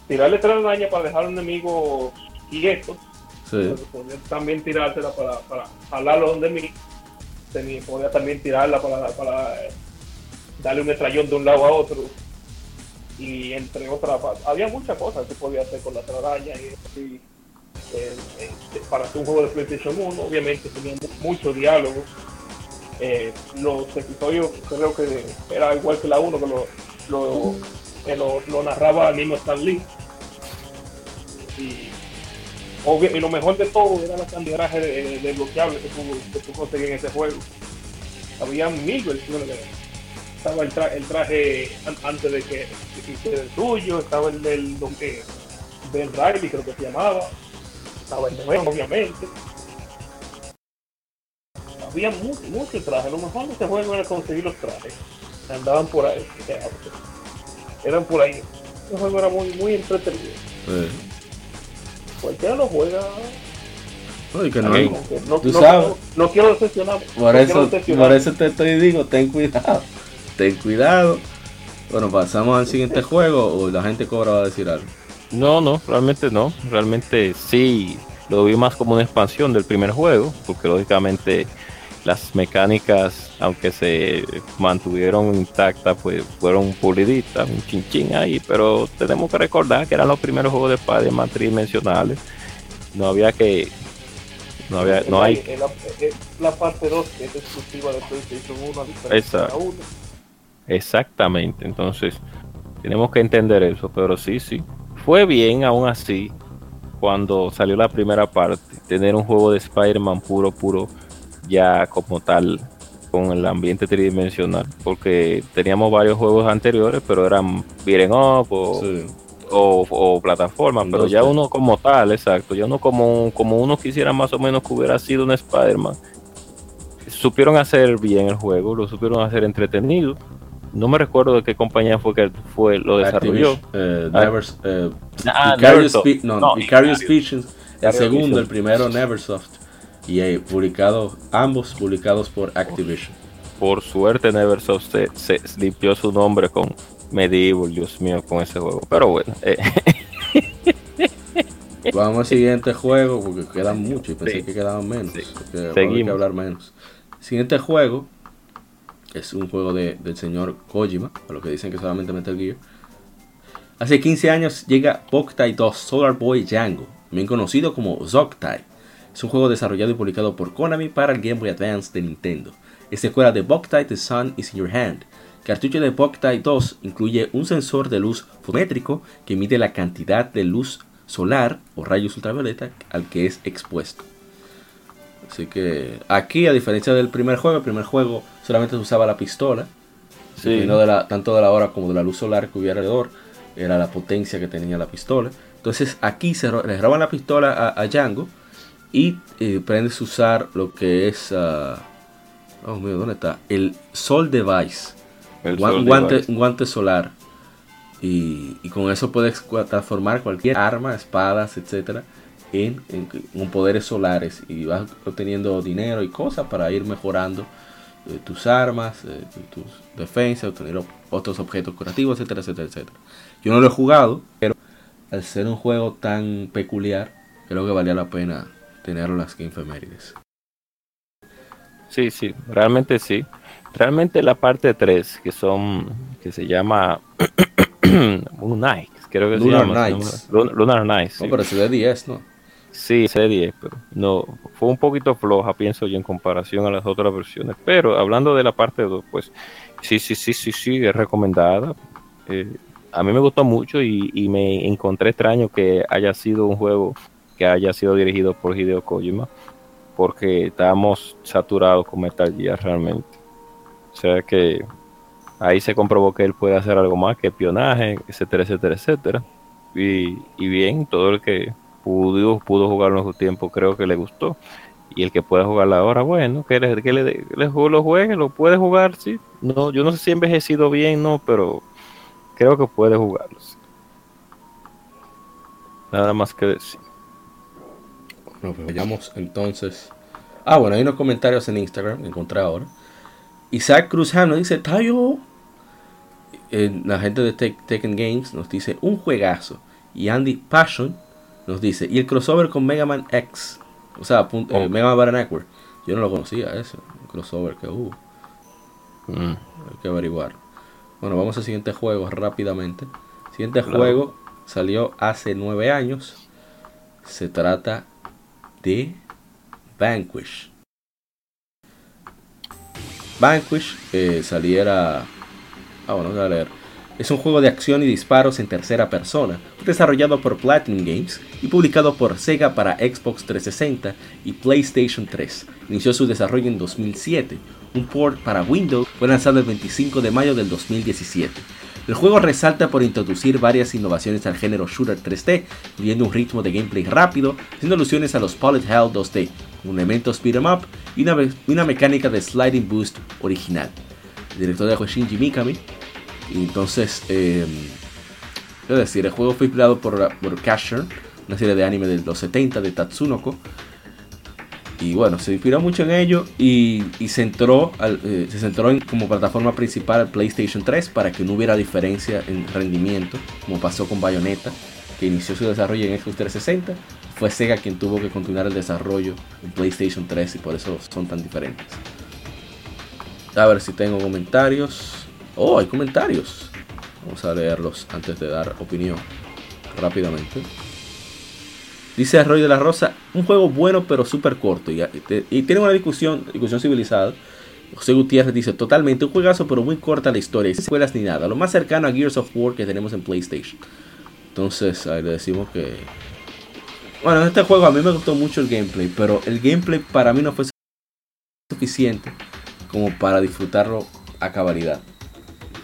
tirarle telaraña para dejar a un enemigo quieto, Sí. podía también tirársela para, para jalarlo donde mí, tenía, podía también tirarla para, para eh, darle un estrellón de un lado a otro. Y entre otras había muchas cosas que podía hacer con la telaraña y así eh, eh, para hacer un juego de PlayStation 1 obviamente tenía mu- mucho diálogo. Eh, los episodios creo que era igual que la 1 que lo, lo, que lo, lo narraba el mismo Stan Lee y, y lo mejor de todo era la cantidad de, de bloqueables que tú, que tú conseguías en ese juego había mil versiones de estaba el, tra- el traje an- antes de que, de hiciera el suyo, estaba el del que Ben Riley, creo que se llamaba, estaba el nuevo, obviamente. Había mucho, mucho traje, lo mejor de este juego era conseguir los trajes, andaban por ahí, eran por ahí. Este juego era muy, muy entretenido. sí. Cualquiera lo juega, que no, Ok. aunque no, Tú no, sabes. no, no quiero decepcionar. Por no eso, por eso te estoy digo, ten cuidado. <laughs> Ten cuidado. Bueno, pasamos al siguiente juego o la gente cobra va a decir algo. No, no, realmente no. Realmente sí lo vi más como una expansión del primer juego, porque lógicamente las mecánicas, aunque se mantuvieron intactas, pues fueron puliditas, un chinchín ahí, pero tenemos que recordar que eran los primeros juegos de Spider-Man tridimensionales. No había que. No había, no hay. La, parte 2 que es exclusiva de PlayStation 1 a diferencia de la Exacto. 1. Exactamente, entonces tenemos que entender eso, pero sí, sí. Fue bien aún así cuando salió la primera parte, tener un juego de Spider-Man puro, puro, ya como tal, con el ambiente tridimensional, porque teníamos varios juegos anteriores, pero eran beat'em up o, Sí. o, o plataformas, pero ya uno como tal, exacto, ya uno como, como uno quisiera más o menos que hubiera sido un Spider-Man. Supieron hacer bien el juego, lo supieron hacer entretenido. No me recuerdo de qué compañía fue que fue lo desarrolló. Eh, Ah. Never, eh, Ah, no, No. Visions, el segundo, el primero Neversoft. Y eh, publicado, ambos publicados por Activision. Por suerte Neversoft se, se limpió su nombre con Medieval, Dios mío, con ese juego. Pero bueno, eh, <laughs> Vamos al siguiente juego porque quedan muchos y pensé Sí. que quedaban menos. Sí. haber que Seguimos. hablar menos. Siguiente juego es un juego de- del señor Kojima, a lo que dicen que solamente Metal Gear. Hace 15 años llega Boktai 2 Solar Boy Django, bien conocido como Zoktai. Es un juego desarrollado y publicado por Konami para el Game Boy Advance de Nintendo. Es secuela de Boktai The Sun is in Your Hand. Cartucho de Boktai 2 incluye un sensor de luz fométrico que mide la cantidad de luz solar o rayos ultravioleta al que es expuesto. Así que aquí, a diferencia del primer juego, el primer juego solamente se usaba la pistola. Sí. Y no de la, tanto de la hora como de la luz solar que hubiera alrededor. Era la potencia que tenía la pistola. Entonces aquí se le roban la pistola a, a Django. Y eh, aprendes a usar lo que es... ah, oh mío, ¿dónde está? El Sol Device. El Soul guante, Device. un guante solar. Y, y con eso puedes transformar cualquier arma, espadas, etcétera, en, en- en poderes solares. Y vas obteniendo dinero y cosas para ir mejorando eh, tus armas, eh, tus defensas, obtener otros objetos curativos, etcétera, etcétera, etcétera. Yo no lo he jugado, pero al ser un juego tan peculiar, creo que valía la pena las Efemérides. Sí, sí, realmente sí. Realmente la parte 3, que son, que se llama <clears throat> Moon Knight, creo que Lunar se llama. Nights. llama- Lun- Lunar Nights, sí. No, pero ese de 10, ¿no? Sí, C10, pero no, fue un poquito floja, pienso yo, en comparación a las otras versiones. Pero hablando de la parte 2, pues sí, sí, sí, sí, sí, es recomendada. Eh, a mí me gustó mucho y, y me encontré extraño que haya sido un juego que haya sido dirigido por Hideo Kojima, porque estábamos saturados con Metal Gear realmente. O sea que ahí se comprobó que él puede hacer algo más que espionaje, etcétera, etcétera, etcétera. Y, y bien, todo el que pudo, pudo jugarlo en su tiempo creo que le gustó. Y el que pueda jugarlo ahora, bueno, que le, que le, le lo juegue, lo puede jugar, sí. No, yo no sé si ha envejecido bien, no, pero creo que puede jugarlo. Nada más que decir. Pues vayamos entonces. Ah, bueno, hay unos comentarios en Instagram que encontré ahora. Isaac Cruzano dice: Tayo. Eh, la gente de Tek- Tekken Games nos dice: Un juegazo. Y Andy Passion nos dice: Y el crossover con Mega Man X. O sea, eh. Mega Man Battle Network. Yo no lo conocía, eso. Un crossover que hubo. Mm. Hay que averiguar. Bueno, vamos al siguiente juego rápidamente. Siguiente Claro. juego salió hace nueve años. Se trata de Vanquish. Vanquish saliera. Ah, bueno, a leer. Es un juego de acción y disparos en tercera persona, desarrollado por Platinum Games y publicado por Sega para Xbox 360 y PlayStation 3. Inició su desarrollo en 2007. Un port para Windows fue lanzado el 25 de mayo del 2017. El juego resalta por introducir varias innovaciones al género shooter 3D, incluyendo un ritmo de gameplay rápido, haciendo alusiones a los Bullet Hell 2D, un elemento speed 'em up y una, mecánica de sliding boost original. El director fue Shinji Mikami, entonces, eh, es decir, el juego fue inspirado por, por Casher, una serie de anime de los 70 de Tatsunoko. Y bueno, se inspiró mucho en ello y, y centró eh, se centró en, como plataforma principal al PlayStation 3 para que no hubiera diferencia en rendimiento, como pasó con Bayonetta, que inició su desarrollo en Xbox 360. Fue Sega quien tuvo que continuar el desarrollo en PlayStation 3 y por eso son tan diferentes. A ver si tengo comentarios. Oh, hay comentarios. Vamos a leerlos antes de dar opinión rápidamente. Dice Roy de la Rosa, un juego bueno pero súper corto. Y, tiene una discusión, discusión civilizada. José Gutiérrez dice, totalmente un juegazo pero muy corta la historia, sin secuelas ni nada. Lo más cercano a Gears of War que tenemos en PlayStation. Entonces ahí le decimos que... Bueno, en este juego a mí me gustó mucho el gameplay, pero el gameplay para mí no fue suficiente como para disfrutarlo a cabalidad.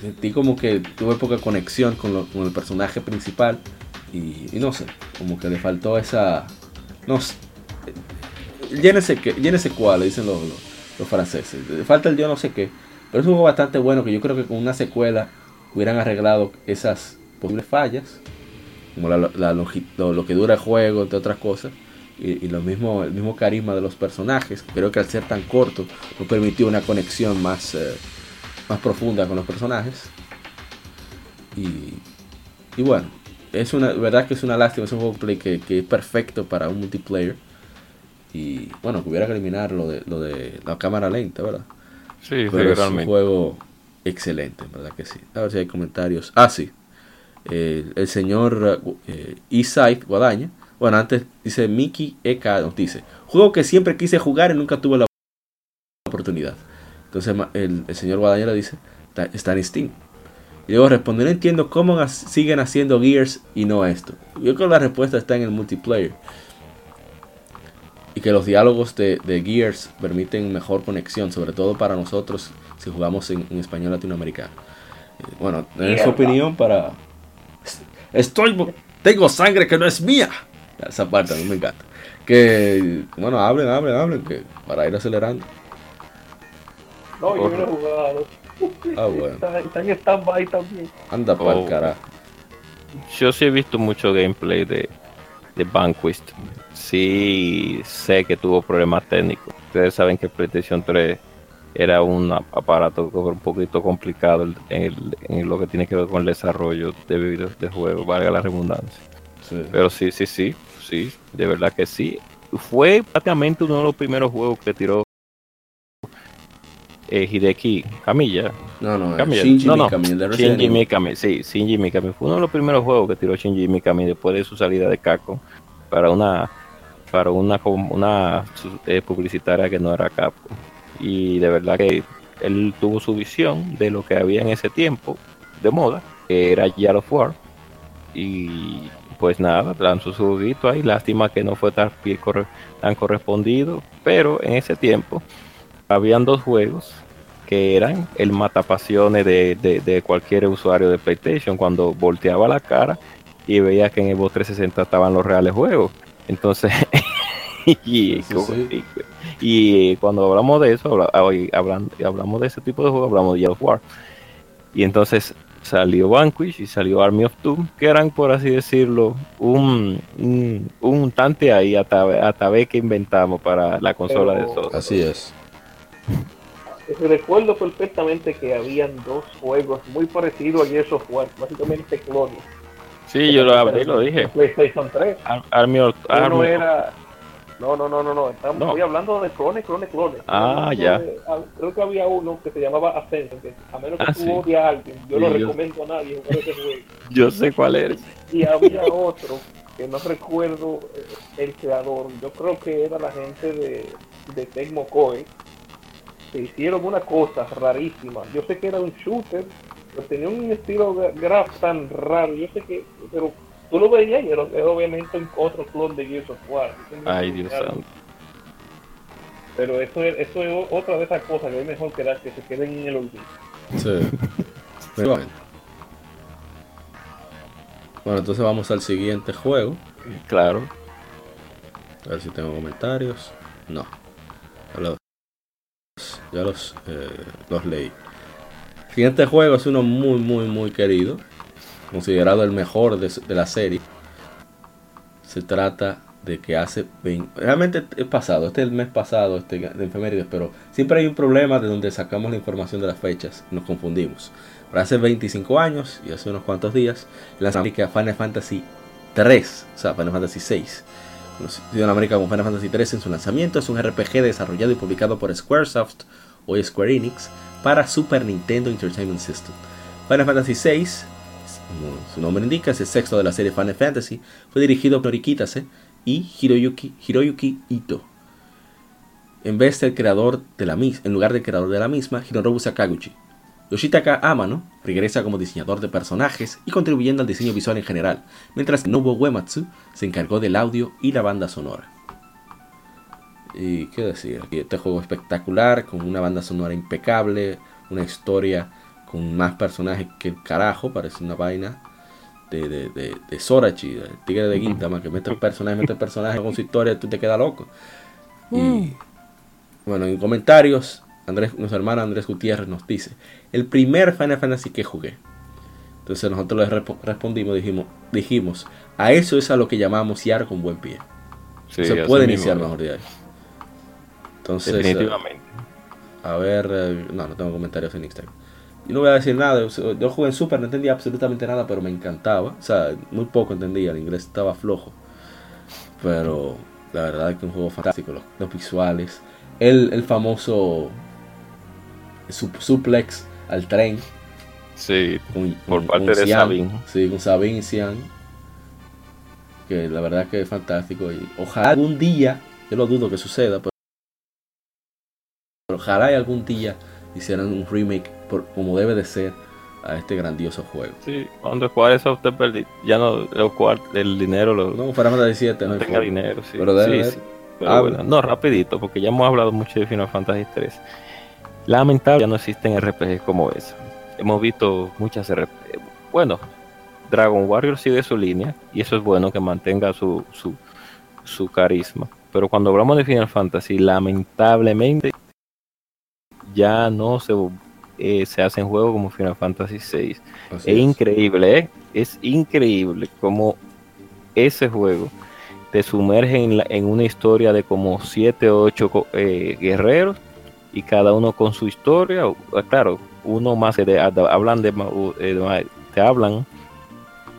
Sentí como que tuve poca conexión con, con el personaje principal y, no sé, como que le faltó esa... No sé. No sé cuál, le dicen los, los, los franceses. Falta el yo no sé qué. Pero es un juego bastante bueno que yo creo que con una secuela hubieran arreglado esas posibles fallas. Como la, la lo, lo que dura el juego, entre otras cosas. Y, y lo mismo, el mismo carisma de los personajes. Creo que al ser tan corto, nos permitió una conexión más, eh, más profunda con los personajes. Y bueno, es una verdad que es una lástima, es un juego play que, que es perfecto para un multiplayer. Y bueno, que hubiera que eliminar lo de, lo de la cámara lenta, ¿verdad? Sí, Pero es un juego excelente, en verdad que sí. A ver si hay comentarios. Ah, sí. Eh, el señor eh, Isai Guadaña. Bueno, antes dice Mickey EK, nos dice: Juego que siempre quise jugar y nunca tuve la oportunidad. Entonces el señor Guadaña le dice: "Está- Está en Steam. Y luego responde: No entiendo cómo siguen haciendo Gears y no esto. Yo creo que la respuesta está en el multiplayer. y que los diálogos de, de Gears permiten mejor conexión, sobre todo para nosotros si jugamos en, en español latinoamericano. Eh, Bueno, en su opinión para... Estoy... Tengo sangre que no es mía. Esa parte a mí me encanta. Que, bueno, hablen, hablen, hablen, que para ir acelerando. No, yo no he jugado. Ah, <laughs> bueno. Está, está en stand-by también. Anda para el Oh. carajo. Yo sí he visto mucho gameplay de, de Vanquist. Sí sé que tuvo problemas técnicos. Ustedes saben que PlayStation 3 era un aparato un poquito complicado en, el- en lo que tiene que ver con el desarrollo de videos de juegos, valga la redundancia. Sí. Pero sí, sí, sí, sí, de verdad que sí. Fue prácticamente uno de los primeros juegos que tiró eh, Hideki Kamiya. No, no, Kamiya. Shinji no, no, Mikami, el de Shinji. Mikami, sí, Shinji Mikami. Fue uno de los primeros juegos que tiró Shinji Mikami después de su salida de Capcom para una para una una eh, publicitaria que no era Capcom. Y de verdad que él tuvo su visión de lo que había en ese tiempo de moda, que era Gear of War. Y pues nada, lanzó su juguito ahí. Lástima que no fue tan, tan correspondido, pero en ese tiempo habían dos juegos que eran el matapasiones de, de, de cualquier usuario de PlayStation cuando volteaba la cara y veía que en Xbox 360 estaban los reales juegos. Entonces, <laughs> y, Sí, sí. y- y cuando hablamos de eso, habla- hoy hablan- hablamos de ese tipo de juegos, hablamos de of War. Y entonces salió Vanquish y salió Army of Doom, que eran, por así decirlo, un, un, un tante ahí hasta, hasta ver que inventamos para la consola Pero- de Soda. Así es. Recuerdo perfectamente que habían dos juegos muy parecidos a Gears of War, básicamente clones. Sí, yo lo abrí, lo dije. PlayStation 3. Ar- Army of, Uno era. No, no, no, no, no. Estamos, No. Estoy hablando de clones, clones, clones. Ah, ya. de- ah, creo que había uno que se llamaba Ascension, que a menos que Ah, tú sí. odies a alguien, yo no recomiendo a nadie jugar ese juego. <laughs> Yo sé cuál eres. Y había otro que no recuerdo eh, el creador, yo creo que era la gente de, de Tecmo Koei, que hicieron una cosa rarísima. Yo sé que era un shooter, pero tenía un estilo de graph tan raro, yo sé que, pero tú lo veías y era, era obviamente otro clon de Gears of War. Ay, Dios santo. Pero eso es, eso es otra de esas cosas que es mejor que, que se queden en el olvido. Sí. <laughs> Pero bueno. Bueno, entonces vamos al siguiente juego. Claro. A ver si tengo comentarios. No. Ya ya los, eh, los leí. Siguiente juego es uno muy, muy, muy querido. Considerado el mejor de, de la serie. Se trata de que hace 20... Realmente es pasado. Este es el mes pasado este, de efemérides. Pero siempre hay un problema de donde sacamos la información de las fechas. Nos confundimos. Pero hace 25 años y hace unos cuantos días. Lanzó Final Fantasy 3. O sea, Final Fantasy 6 conocido en América como Final Fantasy 3 en su lanzamiento, es un RPG desarrollado y publicado por Squaresoft o Square Enix para Super Nintendo Entertainment System. Final Fantasy VI, como su nombre indica, es el sexto de la serie Final Fantasy, fue dirigido por Kitase y Hiroyuki, Ito. En vez del creador de la en lugar del creador de la misma, Hinorobu Sakaguchi. Yoshitaka Amano regresa como diseñador de personajes y contribuyendo al diseño visual en general, mientras que Nobuo Uematsu se encargó del audio y la banda sonora. Y qué decir, este juego espectacular, con una banda sonora impecable, una historia con más personajes que el carajo, parece una vaina de, de, de, de Sorachi, del tigre de Gintama, que mete el personaje, mete el personaje con su historia y tú te quedas loco. Y bueno, en comentarios, Andrés, nuestro hermano Andrés Gutiérrez nos dice, el primer Final Fantasy que jugué. Entonces nosotros le respo- respondimos, dijimos, dijimos, a eso es a lo que llamamos guiar con buen pie. Sí, Se puede iniciar mejor de ahí. Entonces, eh, Definitivamente. a ver, eh, no, no tengo comentarios en Instagram. Yo no voy a decir nada, yo jugué en Super, no entendía absolutamente nada, pero me encantaba. O sea, muy poco entendía, el inglés estaba flojo. Pero la verdad es que un juego fantástico, los, los visuales, el, el famoso sup- suplex al tren. Sí, con- Por con- parte con de Sabin. Sí, con Sabin y Xian. Que la verdad que es fantástico. Y ojalá algún día, yo lo dudo que suceda, pero, pero ojalá y algún día hicieran un remake por, como debe de ser a este grandioso juego. sí. Cuando jugar eso usted perdí, ya no el dinero lo No, para Fantasy 7 no no hay tenga dinero, sí. Pero debe sí, sí. Pero Ah, bueno, no, rapidito, porque ya hemos hablado mucho de Final Fantasy 3. Lamentable, ya no existen RPG como ese. Hemos visto muchas RPG. Bueno, Dragon Warrior sigue su línea, y eso es bueno que mantenga su, su, su carisma. Pero cuando hablamos de Final Fantasy, lamentablemente ya no se, eh, se hacen juegos como Final Fantasy 6. Así Es es. increíble, ¿eh? Es increíble como ese juego te sumerge en, la- en una historia de como 7 o 8 guerreros y cada uno con su historia. eh, Claro, uno más de- hablan de, te hablan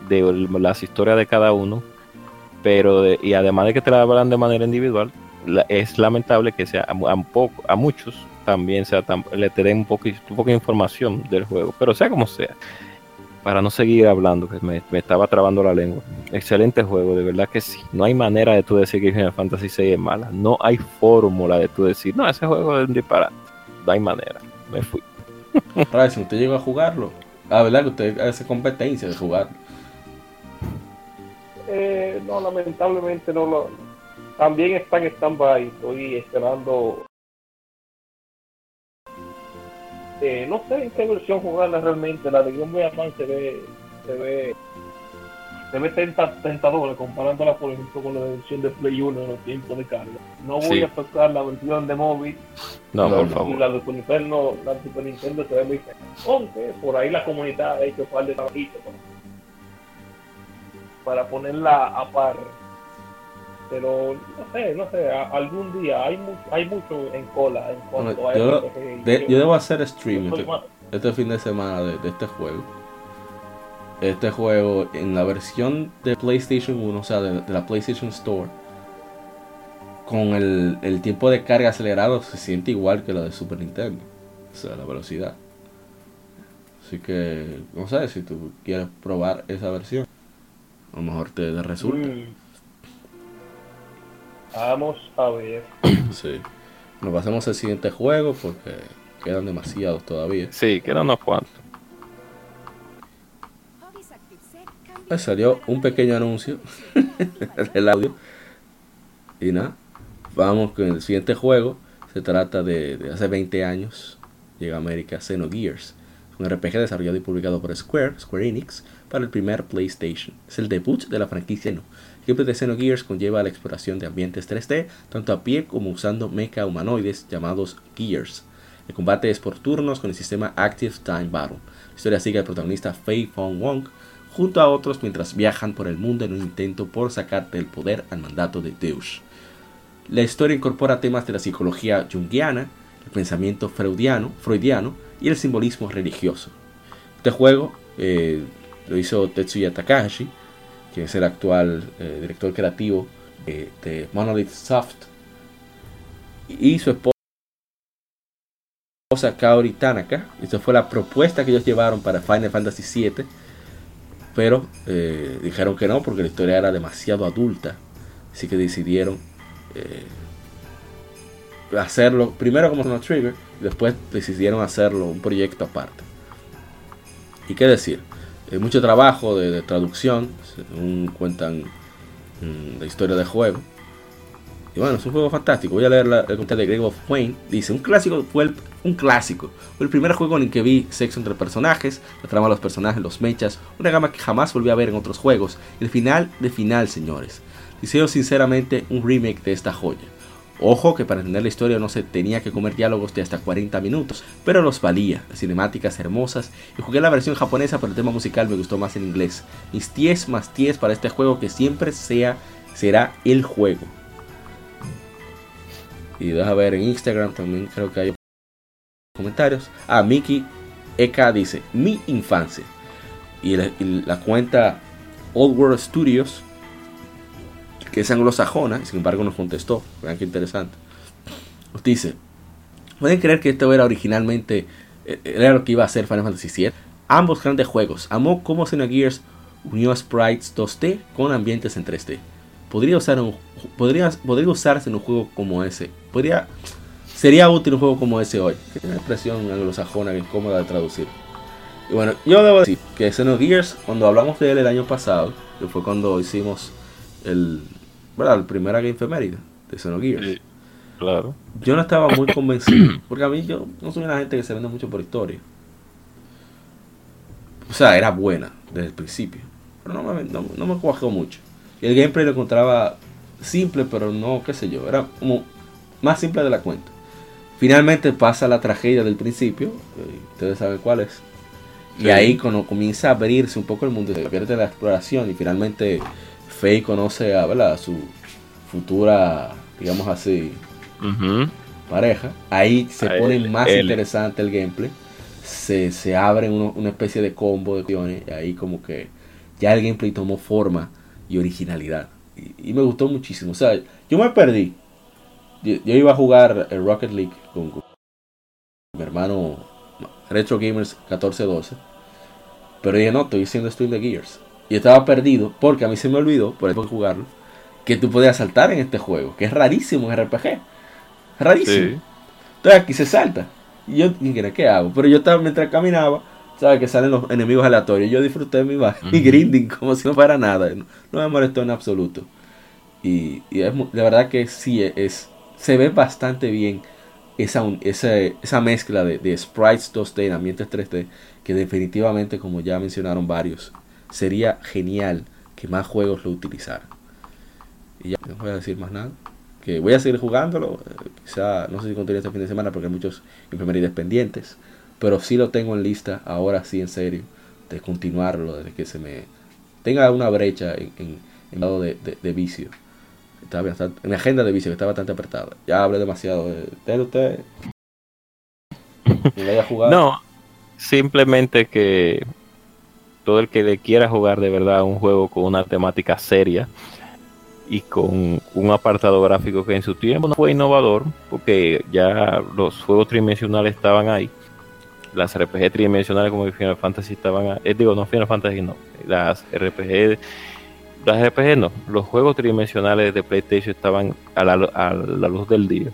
de las historias de cada uno, pero de- y además de que te la hablan de manera individual, es lamentable que sea a, a poco, a muchos también sea tan- le te den un poco, un poco de información del juego, pero sea como sea para no seguir hablando, que me, me estaba trabando la lengua. Excelente juego, de verdad que sí. No hay manera de tú decir que Final Fantasy VI es mala. No hay fórmula de tú decir, no, ese juego es un disparate. No hay manera. Me fui. <laughs> Ahora, si usted llegó a jugarlo, ah, ¿verdad? Que usted hace competencia de jugar. Eh, no, lamentablemente no lo. También está en stand-by. Estoy esperando. Eh, no sé en qué versión jugarla realmente. La de Game Boy Advance se ve. Se ve. Se ve tenta- tentadora comparándola, por ejemplo, con la versión de Play 1 en los tiempos de carga. No voy Sí. a tocar la versión de móvil. No, No, por favor. la de Super Nintendo, la de Super Nintendo se ve muy fea. Aunque por ahí la comunidad ha hecho un par de trabajitos para, para ponerla a par. Pero no sé, no sé, algún día hay, mu- hay mucho en cola en cuanto Bueno, a yo, de- yo debo hacer stream este, este fin de semana de, de este juego. Este juego en la versión de PlayStation 1, o sea, de, de la PlayStation Store, con el, el tiempo de carga acelerado se siente igual que la de Super Nintendo. O sea, la velocidad. Así que, no sé, si tú quieres probar esa versión, a lo mejor te, te resulta. Mm. Vamos a ver. <clears throat> Sí. Nos pasemos al siguiente juego porque quedan demasiados todavía. Sí, quedan unos cuantos. Pues salió un pequeño anuncio <laughs> del audio. Y nada, vamos con el siguiente juego. Se trata de, de hace 20 años. Llega a América Xenogears. Es un RPG desarrollado y publicado por Square, Square Enix, para el primer PlayStation. Es el debut de la franquicia Xeno. De Xenogears conlleva la exploración de ambientes 3D, tanto a pie como usando mecha humanoides llamados Gears. El combate es por turnos con el sistema Active Time Battle. La historia sigue al protagonista Fei Fong Wong junto a otros mientras viajan por el mundo en un intento por sacar del poder al mandato de Deus. La historia incorpora temas de la psicología junguiana, el pensamiento freudiano, freudiano y el simbolismo religioso. Este juego eh, lo hizo Tetsuya Takahashi, quien es el actual eh, director creativo de Monolith Soft, y su esposa Kaori Tanaka. Esta fue la propuesta que ellos llevaron para Final Fantasy VII, pero eh, dijeron que no porque la historia era demasiado adulta, así que decidieron eh, hacerlo primero como Chrono Trigger y después decidieron hacerlo un proyecto aparte. Y qué decir, eh, mucho trabajo de, traducción, según cuentan mm, la historia del juego. Y bueno, es un juego fantástico. Voy a leer la, el comentario de Greg of Wayne. Dice, un clásico fue el, un clásico. Fue el primer juego en el que vi sexo entre personajes, la trama de los personajes, los mechas, una gama que jamás volví a ver en otros juegos. El final de final, señores. Deseo sinceramente un remake de esta joya. Ojo que para entender la historia no se tenía que comer diálogos de hasta 40 minutos, pero los valía, cinemáticas hermosas, y jugué la versión japonesa, pero el tema musical me gustó más en inglés. Mis 10 más 10 para este juego que siempre sea, será el juego. Y deja ver en Instagram también creo que hay comentarios. Ah, Miki Eka dice, mi infancia. Y la, y la cuenta Old World Studios, que es anglosajona, sin embargo nos contestó. Vean qué interesante. Nos dice, ¿pueden creer que esto era originalmente, eh, era lo que iba a ser Final Fantasy VII? Ambos grandes juegos. Amó cómo Xenogears unió sprites 2D con ambientes en 3D. Podría, usar un, podría, podría usarse en un juego como ese. Podría, sería útil un juego como ese hoy. Que es una expresión anglosajona es cómoda de traducir. Y bueno, yo debo decir que Xenogears, cuando hablamos de él el año pasado, que fue cuando hicimos el, ¿verdad? el primer Game Feméride, de Xenogears. Sí, claro. Yo no estaba muy convencido, porque a mí yo no soy una gente que se vende mucho por historia. O sea, era buena desde el principio, pero no me, no, no me cuajó mucho. Y el gameplay lo encontraba simple, pero no, qué sé yo, era como más simple de la cuenta. Finalmente pasa la tragedia del principio, eh, ustedes saben cuál es. Y ahí cuando comienza a abrirse un poco el mundo, se pierde la exploración y finalmente Faye conoce a, ¿verdad? a su futura, digamos así, pareja. Ahí se A pone él- más él. interesante el gameplay. Se, se abre uno- una especie de combo de acciones y ahí como que ya el gameplay tomó forma y originalidad. Y, y me gustó muchísimo. O sea, yo me perdí. Yo, yo iba a jugar el Rocket League con, con mi hermano Retro Gamers 1412. Pero dije, no, estoy haciendo stream de Gears. Y estaba perdido porque a mí se me olvidó, por eso jugarlo, que tú podías saltar en este juego, que es rarísimo en RPG. Rarísimo. Sí. Entonces aquí se salta. Y yo ¿qué hago? Pero yo estaba, mientras caminaba, ¿sabes? Que salen los enemigos aleatorios. Yo disfruté de mi, <laughs> grinding como si no fuera nada. No, no me molestó en absoluto. Y, y es, de verdad que sí, es, se ve bastante bien esa, un- esa, esa mezcla de, de sprites 2D en ambientes 3D. Que definitivamente, como ya mencionaron varios, sería genial que más juegos lo utilizaran. Y ya, no voy a decir más nada que voy a seguir jugándolo. eh, quizá, no sé si continúe este fin de semana porque hay muchos enfermerías pendientes. Pero sí lo tengo en lista, ahora sí en serio, de continuarlo, desde que se me tenga una brecha en, en, lado de, vicio. En mi agenda de vicio que está bastante apretada. Ya hablé demasiado. Eh, ¿Usted. No, simplemente que todo el que le quiera jugar de verdad un juego con una temática seria y con un apartado gráfico que en su tiempo no fue innovador, porque ya los juegos tridimensionales estaban ahí, las RPG tridimensionales como Final Fantasy estaban ahí, eh, digo, no Final Fantasy, no, las RPG, las RPG no, los juegos tridimensionales de PlayStation estaban a la, a la luz del día.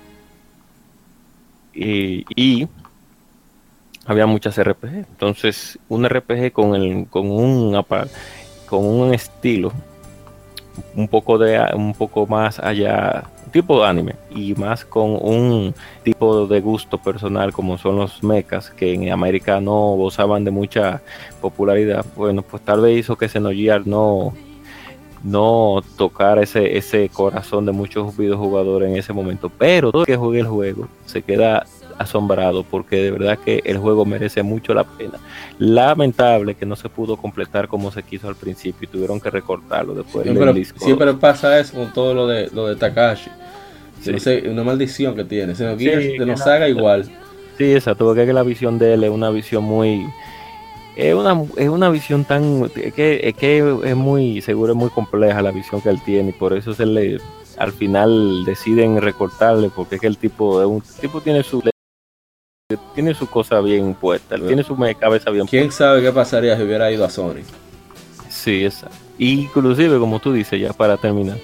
Y, y había muchas RPG. Entonces, un RPG con el con un con un estilo un poco de un poco más allá, tipo de anime y más con un tipo de gusto personal como son los mechas que en América no gozaban de mucha popularidad. Bueno, pues tal vez hizo que Xenogears no no tocar ese, ese corazón de muchos videojugadores en ese momento. Pero todo el que juegue el juego se queda asombrado porque de verdad que el juego merece mucho la pena. Lamentable que no se pudo completar como se quiso al principio y tuvieron que recortarlo después del Siempre, disco. siempre pasa eso con todo lo de, lo de Takashi. Sí. No sé, una maldición que tiene. Se nos, Sí, se nos haga igual. Sí, exacto, porque es que la visión de él es una visión muy... Es una, es una visión tan... Es que, es que es muy, seguro es muy compleja la visión que él tiene y por eso se le... Al final deciden recortarle porque es que el tipo, es un, el tipo tiene su... Tiene su cosa bien puesta, tiene su cabeza bien ¿Quién sabe qué pasaría si hubiera ido a Sony? Sí, exacto. Inclusive, como tú dices, ya para terminar,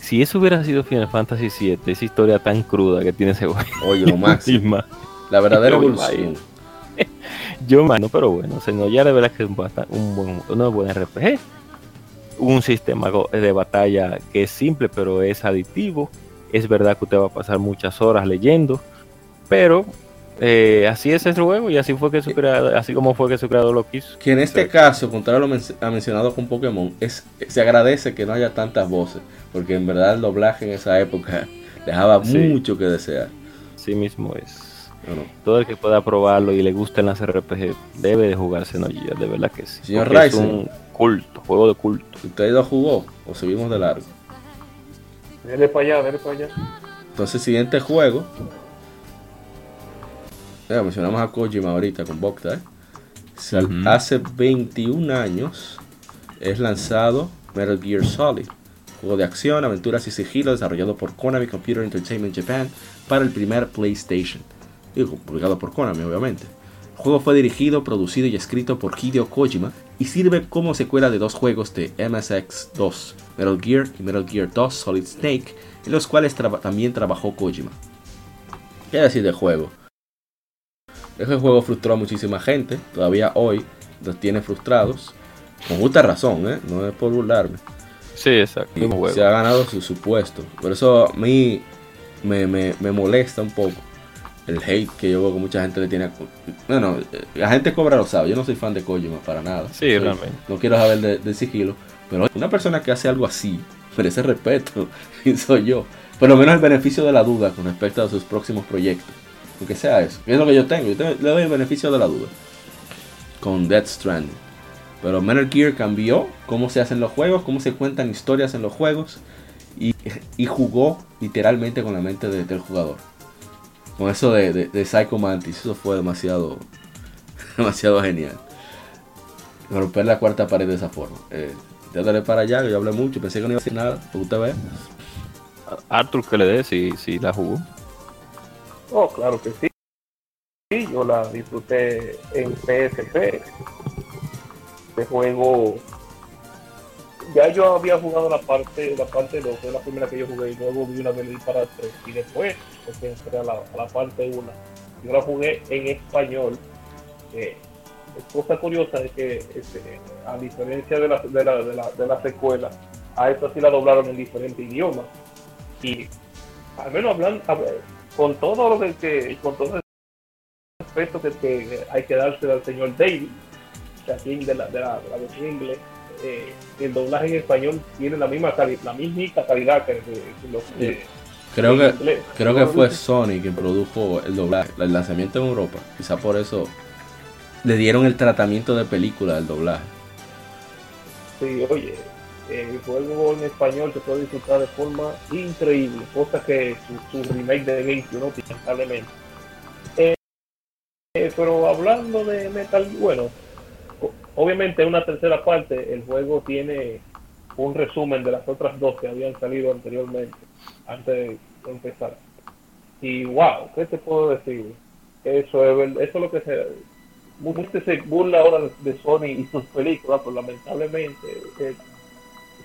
si eso hubiera sido Final Fantasy VII, esa historia tan cruda que tiene ese juego, Oye, lo <laughs> máximo. La verdadera evolución. <laughs> yo mano, pero bueno, no ya de verdad que es un, un buen, una buena RPG, un sistema de batalla que es simple, pero es aditivo. Es verdad que usted va a pasar muchas horas leyendo, pero eh, así es el juego y así fue que su creador, así como fue que su creador lo quiso. Que en este caso, contrario a lo men- a mencionado con Pokémon, es, se agradece que no haya tantas voces. Porque en verdad el doblaje en esa época <laughs> dejaba Sí. mucho que desear. Así mismo es. todo el que pueda probarlo y le gusten las RPG debe de jugarse Xenogears, de verdad que sí. Señor Porque es un culto, juego de culto. ¿Usted lo jugó o seguimos de largo? Dele para allá, dele para allá. Entonces, siguiente juego. Mencionamos a Kojima ahorita con Bokta. ¿eh? Hace 21 años es lanzado Metal Gear Solid, juego de acción, aventuras y sigilo desarrollado por Konami Computer Entertainment Japan para el primer PlayStation. Digo, publicado por Konami, obviamente. El juego fue dirigido, producido y escrito por Hideo Kojima y sirve como secuela de dos juegos de MSX2, Metal Gear y Metal Gear 2 Solid Snake, en los cuales también trabajó Kojima. ¿Qué decir del juego? Ese juego frustró a muchísima gente, todavía hoy los tiene frustrados, con justa razón, ¿eh? no es por burlarme. Sí, exacto. Y se ha ganado su, su, puesto. Por eso a mí me, me, me, molesta un poco el hate que yo veo que mucha gente le tiene. Bueno, la gente cobra lo sabe. Yo no soy fan de Kojima para nada. Sí, soy, realmente. No quiero saber de, de, sigilo. Pero una persona que hace algo así merece respeto. Y <laughs> soy yo. Por lo menos el beneficio de la duda con respecto a sus próximos proyectos. Aunque sea eso. es lo que yo tengo. Yo le doy el beneficio de la duda. Con Death Stranding. Pero Metal Gear cambió cómo se hacen los juegos, cómo se cuentan historias en los juegos. Y, jugó literalmente con la mente de, del jugador. Con eso de, de, de, Psycho Mantis. Eso fue demasiado, <laughs> demasiado genial. Romper la cuarta pared de esa forma. Eh, para allá, que yo hablé mucho. Pensé que no iba a decir nada. Usted vea. Arthur, que le dé si, si la jugó. Oh, claro que sí. Sí, yo la disfruté en PSP este juego ya yo había jugado la parte la parte 2 fue la primera que yo jugué y luego vi una vez para 3 y después entré a la, a la parte 1 yo la jugué en español cosa curiosa es que este, a diferencia de la, de la, de la, de la secuela a esta sí la doblaron en diferentes idiomas y al menos hablando con todo lo que, que con todo el respeto que, que hay que darse al señor David de la, de la, de la versión inglés, eh, el doblaje en español tiene la misma la misma calidad que, que los sí. Creo que, inglés. creo que fue Sony quien produjo el doblaje, el lanzamiento en Europa. Quizá por eso le dieron el tratamiento de película del doblaje. Sí, oye, el juego en español se puede disfrutar de forma increíble, cosa que su, remake de GameCube no tiene, lamentablemente. Eh, eh, pero hablando de Metal, bueno, obviamente en una tercera parte el juego tiene un resumen de las otras dos que habían salido anteriormente antes de empezar y wow qué te puedo decir eso es eso es lo que se se burla ahora de Sony y sus películas pero lamentablemente eh,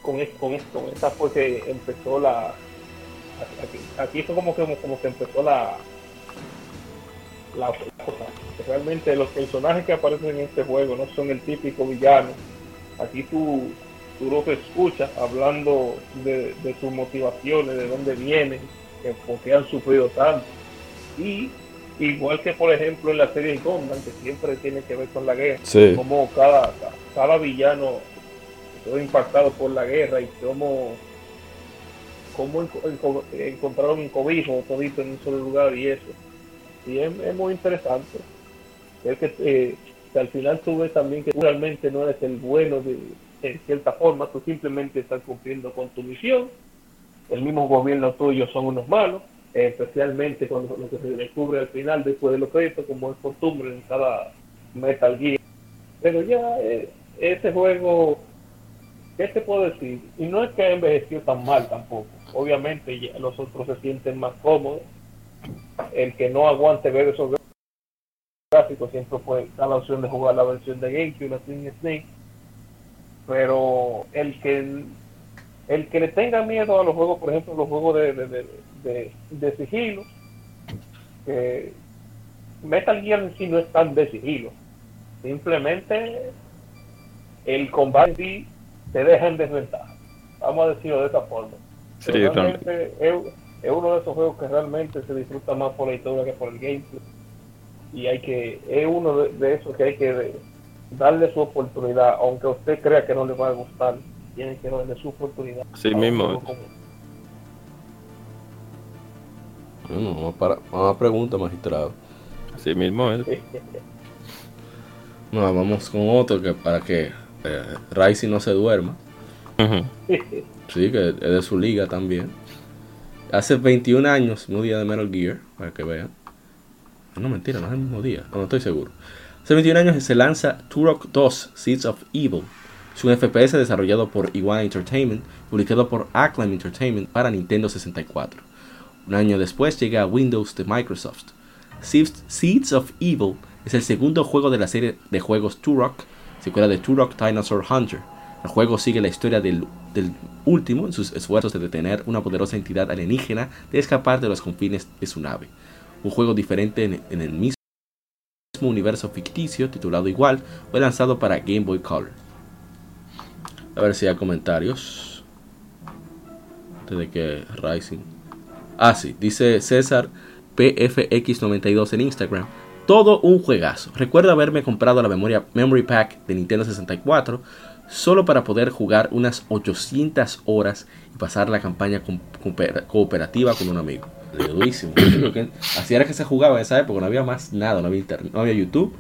con con esto con esta fue que empezó la aquí, aquí fue como que como que empezó la la cosa. Realmente los personajes que aparecen en este juego no son el típico villano. Aquí tú, tú los escuchas hablando de, de sus motivaciones, de dónde vienen, de por qué han sufrido tanto. Y igual que por ejemplo en la serie Gundam, que siempre tiene que ver con la guerra, sí. como cada, cada villano fue impactado por la guerra y cómo cómo encontraron un cobijo todito en un solo lugar y eso y es, muy interesante. Es que, eh, al final tú ves también que realmente no eres el bueno de, en cierta forma, tú simplemente estás cumpliendo con tu misión, el mismo gobierno tuyo son unos malos, especialmente cuando lo que se descubre al final después de los créditos, como es costumbre en cada Metal Gear. Pero ya eh, ese juego, ¿qué te puedo decir? Y no es que ha envejecido tan mal tampoco, obviamente los otros se sienten más cómodos, el que no aguante ver esos gráficos siempre puede dar la opción de jugar la versión de GameCube, la Twin Snake, pero el que el que le tenga miedo a los juegos, por ejemplo, los juegos de, de, de, de sigilo, que Metal Gear en sí no es tan de sigilo, simplemente el combate te deja en desventaja, vamos a decirlo de esa forma. Sí, realmente es, es uno de esos juegos que realmente se disfruta más por la historia que por el gameplay. Y hay que es uno de, de esos que hay que darle su oportunidad aunque usted crea que no le va a gustar tiene que darle su oportunidad. Sí mismo. Bueno, vamos, para, vamos a pregunta magistrado. Así mismo es. <laughs> No, vamos con otro que para que eh, Raisi no se duerma uh -huh. sí que es de su liga también Hace 21 años, mismo día de Metal Gear, para que vean. No, mentira, no es el mismo día, no, no estoy seguro. Hace 21 años se lanza Turok 2 Seeds of Evil. Es un FPS desarrollado por Iguana Entertainment, publicado por Acclaim Entertainment para Nintendo 64. Un año después llega a Windows de Microsoft. Seeds of Evil es el segundo juego de la serie de juegos Turok, secuela de Turok Dinosaur Hunter. El juego sigue la historia del, del, último en sus esfuerzos de detener una poderosa entidad alienígena de escapar de los confines de su nave. Un juego diferente en, el mismo universo ficticio, titulado igual, fue lanzado para Game Boy Color. A ver si hay comentarios. antes de que Rising. Ah, sí, dice César PFX92 en Instagram. Todo un juegazo. Recuerdo haberme comprado la memoria Memory Pack de Nintendo 64 solo para poder jugar unas 800 horas y pasar la campaña cooperativa con un amigo. Durísimo. Así era que se jugaba en esa época, no había más nada, no había internet, no había YouTube,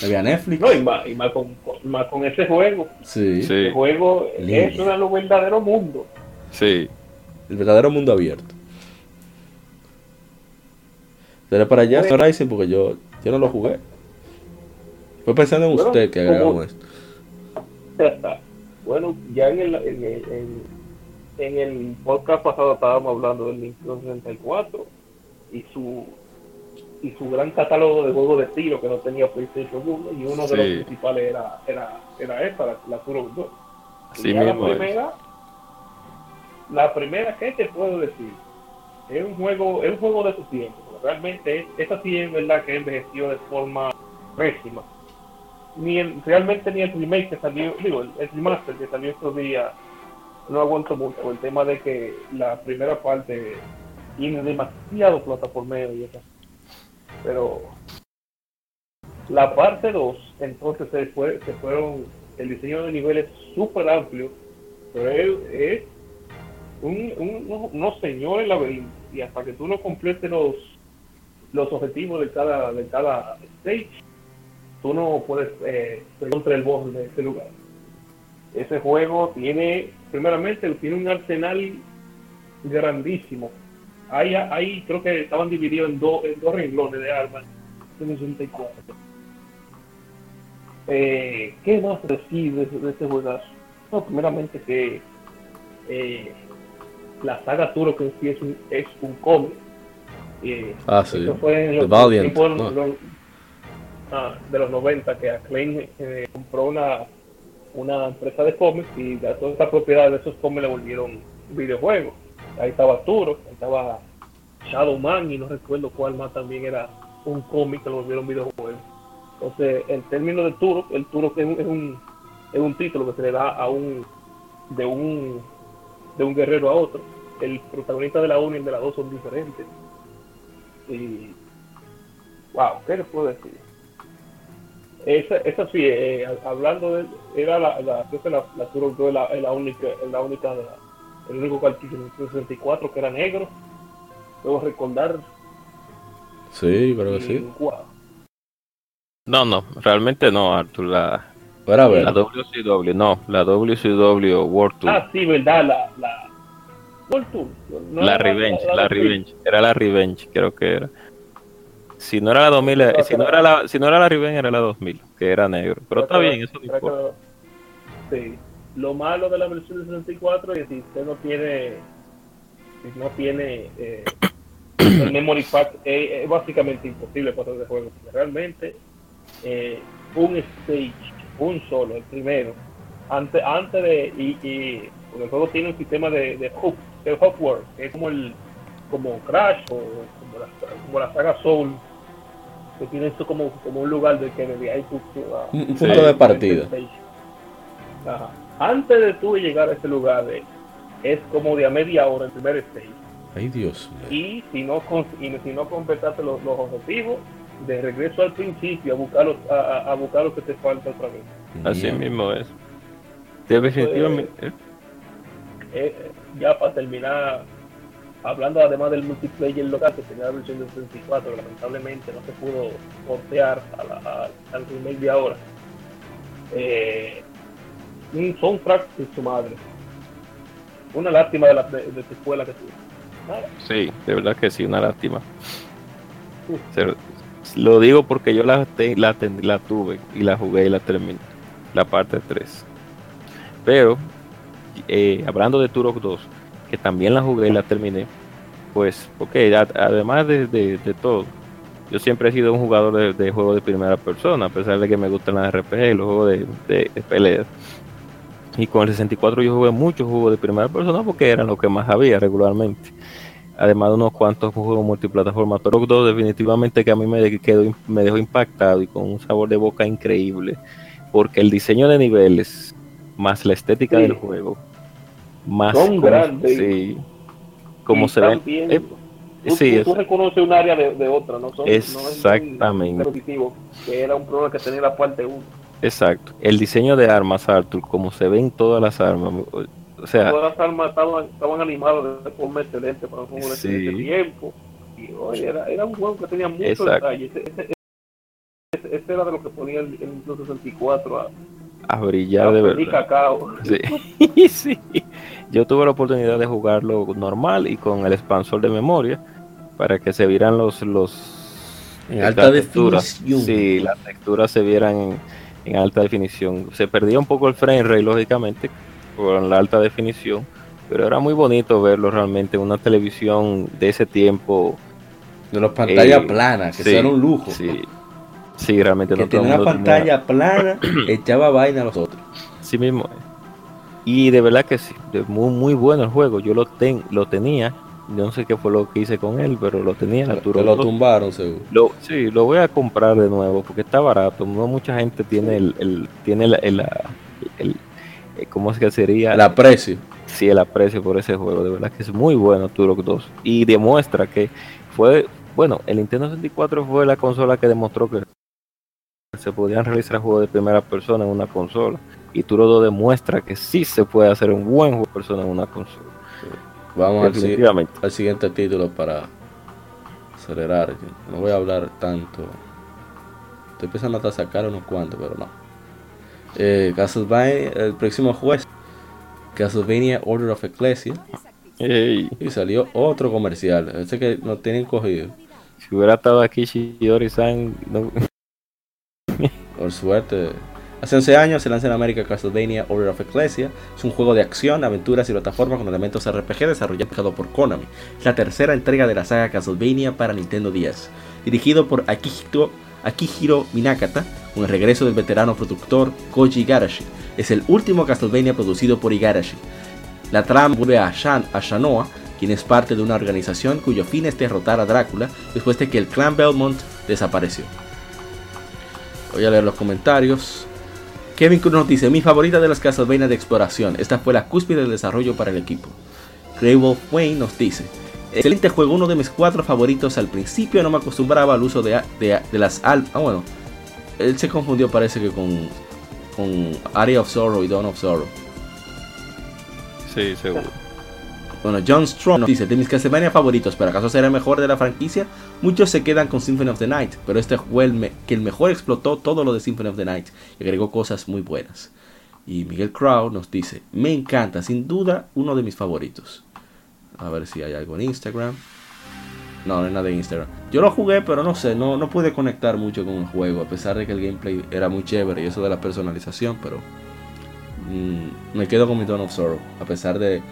no había Netflix. No, y más, y más, con, más con, ese juego. Sí. El juego es un verdadero mundo. Sí. El verdadero mundo abierto. Será para allá, Horizon, porque yo, yo no lo jugué. Fue pensando en usted que agregamos esto. <laughs> bueno, ya en el, en, el, en, el podcast pasado estábamos hablando del Nintendo 64 y su y su gran catálogo de juegos de tiro que no tenía PlayStation 1 y uno de los principales era era era esta, la, la 2. la primera, la primera que te puedo decir es un juego es un juego de su tiempo realmente esta sí es verdad que envejeció de forma pésima ni el, realmente ni el remake que salió, digo, el, remaster que salió estos días, no aguanto mucho. El tema de que la primera parte tiene demasiado plataformeo y eso. Pero la parte 2, entonces se, fue, se fueron, el diseño de niveles súper amplio, pero es, un, un, unos señores laberinto y hasta que tú no completes los los objetivos de cada de cada stage tú no puedes eh, contra el boss de ese lugar. Ese juego tiene, primeramente, tiene un arsenal grandísimo. Ahí, ahí creo que estaban divididos en, dos en dos renglones de armas. 64. Eh, ¿Qué más decir de, de este juegazo? No, primeramente que eh, la saga Turo que en sí es un, es un cómic. Eh, ah, sí. Fue en Valiant. Ah, de los 90 que Acclaim eh, compró una, una empresa de cómics y toda esta propiedad de esos cómics le volvieron videojuegos. Ahí estaba Turo, ahí estaba Shadow Man y no recuerdo cuál más también era un cómic que lo volvieron videojuegos. Entonces, el término de Turo, el Turo es un, es un, es un título que se le da a un de un de un guerrero a otro. El protagonista de la 1 y de la 2 son diferentes. Y wow, ¿qué les puedo decir? Esa, esa sí, eh, hablando de, era la, la, creo que la, la la, la única, la única, el único cartucho en 64 que era negro. Debo recordar. Sí, pero que sí. No, no, realmente no, Arthur. La, la WCW, no, la WCW World Tour. Ah, sí, verdad, la, la World Tour. la Revenge, la, Revenge, era la Revenge, creo que era. Si no era la 2000, eh, si no era la, si no era la Riven, era la 2000, que era negro. Pero está bien, eso no importa. Sí. Lo malo de la versión de 64 es que si usted no tiene, si no tiene eh, el memory pack, es básicamente imposible pasar de juego. Realmente, eh, un stage, un solo, el primero, antes, antes de, y, y el juego tiene un sistema de, de hook, work, que es como el, como Crash o como la, como la saga Soul, que tiene esto como, como un lugar de que de ahí un punto de partida. Antes de tú llegar a ese lugar, es como de a media hora el primer stage. Ay Dios. Y si no, y si no completaste los, los, objetivos, de regreso al principio a buscar, los, a, a, buscar lo que te falta otra vez. Así mismo es. Definitivamente. Pues, eh, ya para terminar, hablando además del multiplayer local que tenía la versión del 64, lamentablemente no se pudo portear a la, al remake de ahora. Eh, un soundtrack de su madre. Una lástima de, la, de, tu escuela que tuve. Sí, de verdad que sí, una lástima. lo digo porque yo la, la, la tuve y la jugué y la terminé. La parte 3. Pero, eh, hablando de Turok 2, que también la jugué y la terminé, pues, porque además de, todo, yo siempre he sido un jugador de, juegos de primera persona, a pesar de que me gustan las RPG y los juegos de, de, peleas. Y con el 64 yo jugué muchos juegos de primera persona porque eran los que más había regularmente. Además de unos cuantos juegos multiplataforma. Pero 2 definitivamente que a mí me, quedó, me dejó impactado y con un sabor de boca increíble. Porque el diseño de niveles, más la estética del juego, más son grandes. Sí, como Y se ven. eh, tú, sí, tú, tú es- reconoces un área de, de otra, no son Exactamente. No repetitivo, que era un problema que tenía la parte 1. exacto. El diseño de armas, Arthur, como se ven todas las armas. O sea, Todas las armas estaban, estaban animadas de forma excelente para un juego de Sí. excelente tiempo. Y oye, era, era un juego que tenía muchos Exacto. detalles. Ese, ese- era de lo que ponía el, el Nintendo 64 a, a brillar de verdad. cacao. Sí. <laughs> <laughs> sí. Yo tuve la oportunidad de jugarlo normal y con el expansor de memoria para que se vieran los los En las alta texturas. definición. Sí, las texturas se vieran en, en alta definición. Se perdía un poco el frame rate, lógicamente, con la alta definición, pero era muy bonito verlo realmente en una televisión de ese tiempo. De una pantalla Eh, plana, que sí, eso era un lujo. Sí, sí realmente Que no tenía una pantalla plana, <clears throat> echaba vaina a los otros. Sí mismo. es. Y de verdad que sí, muy, muy bueno el juego. Yo lo, ten, lo tenía. Yo no sé qué fue lo que hice con él, pero lo tenía. Arturo. lo Lo- tumbaron, seguro. lo- sí, lo voy a comprar de nuevo porque está barato. No mucha gente tiene el, el- tiene el, el- el- eh, ¿cómo es que sería? El aprecio. sí, el aprecio por ese juego. De verdad que es muy bueno Turok 2 y demuestra que fue, bueno, el Nintendo 64 fue la consola que demostró que se podían realizar juegos de primera persona en una consola. Y Turok 2 demuestra que sí se puede hacer un buen juego de persona en una consola. Vamos al, al siguiente título para acelerar. No voy a hablar tanto. Estoy pensando hasta sacar unos cuantos, pero no. Eh, Castlevania, el próximo juez. Castlevania Order of Ecclesia. Y salió otro comercial. Ese que no tienen cogido. si hubiera estado aquí Shiori-san, no- Suerte. Hace 11 años se lanza en América Castlevania Order of Ecclesia. Es un juego de acción, aventuras y plataforma con elementos RPG desarrollado por Konami. Es la tercera entrega de la saga Castlevania para Nintendo 10. Dirigido por Akihiro Minakata, con el regreso del veterano productor Koji Igarashi. Es el último Castlevania producido por Igarashi. La trama vuelve a, Shan, a Shanoa, quien es parte de una organización cuyo fin es derrotar a Drácula después de que el clan Belmont desapareció. Voy a leer los comentarios. Kevin Cruz nos dice, mi favorita de las Castlevania de exploración. Esta fue la cúspide del desarrollo para el equipo. Grey Wolf Wayne nos dice, excelente juego, uno de mis cuatro favoritos. Al principio no me acostumbraba al uso de, de- las almas. Ah, bueno, él se confundió parece que con, con Area of Sorrow y Dawn of Sorrow. sí, seguro. Bueno, John Strong nos dice, de mis Castlevania favoritos, pero acaso será el mejor de la franquicia, muchos se quedan con Symphony of the Night, pero este fue el que el mejor explotó todo lo de Symphony of the Night y agregó cosas muy buenas. Y Miguel Crow nos dice, me encanta, sin duda, uno de mis favoritos. A ver si hay algo en Instagram. No, no hay nada en Instagram. Yo lo jugué, pero no sé, no, no pude conectar mucho con el juego, a pesar de que el gameplay era muy chévere y eso de la personalización, pero mm, me quedo con mi Dawn Sorrow, a pesar de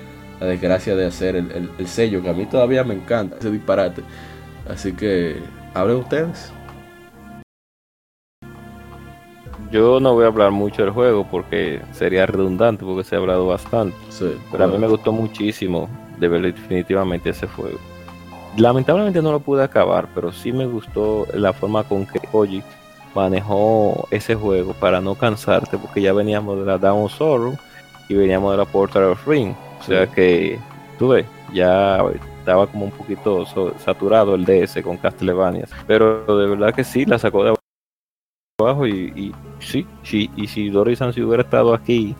la desgracia de hacer el, el- el sello, que a mí todavía me encanta ese disparate. Así que, hablen ustedes. Yo no voy a hablar mucho del juego porque sería redundante porque se ha hablado bastante. Sí, Pero a mí me gustó muchísimo de ver definitivamente ese juego. Lamentablemente no lo pude acabar, pero sí me gustó la forma con que Koji manejó ese juego para no cansarte, porque ya veníamos de la Down Sorrow y veníamos de la Portal of Ring. O sea que, tú ves, ya estaba como un poquito so- saturado el DS con Castlevania. Pero de verdad que sí, la sacó de abajo y, y sí, sí, y si Doris si hubiera estado aquí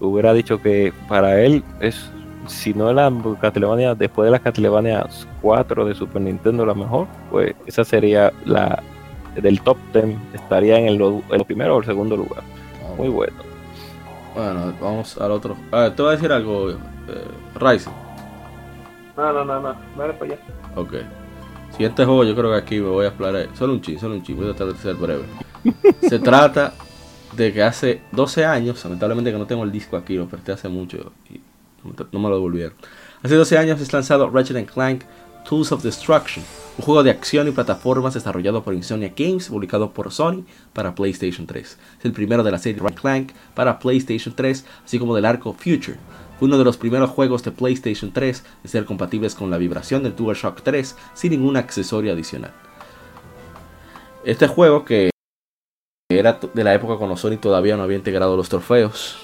hubiera dicho que para él es si no la Castlevania después de las Castlevania 4 de Super Nintendo la mejor pues esa sería la del top 10 estaría en el, el primero o el segundo lugar. Muy bueno Bueno, vamos al otro. Ah, te voy a decir algo, eh. No, no, no, no, dale para allá. Ok. Siguiente juego, yo creo que aquí me voy a explorar. Solo un chin, solo un chin. Voy a tratar de ser breve. <laughs> Se trata de que hace 12 años, lamentablemente que no tengo el disco aquí, lo presté hace mucho y no me lo devolvieron. Hace 12 años es lanzado Ratchet Clank Tools of Destruction, un juego de acción y plataformas desarrollado por Insomnia Games, publicado por Sony para PlayStation 3. Es el primero de la serie Ratchet Clank para PlayStation 3, así como del arco Future. Fue uno de los primeros juegos de PlayStation 3 de ser compatibles con la vibración del DualShock 3 sin ningún accesorio adicional. Este juego que era de la época cuando Sony todavía no había integrado los trofeos,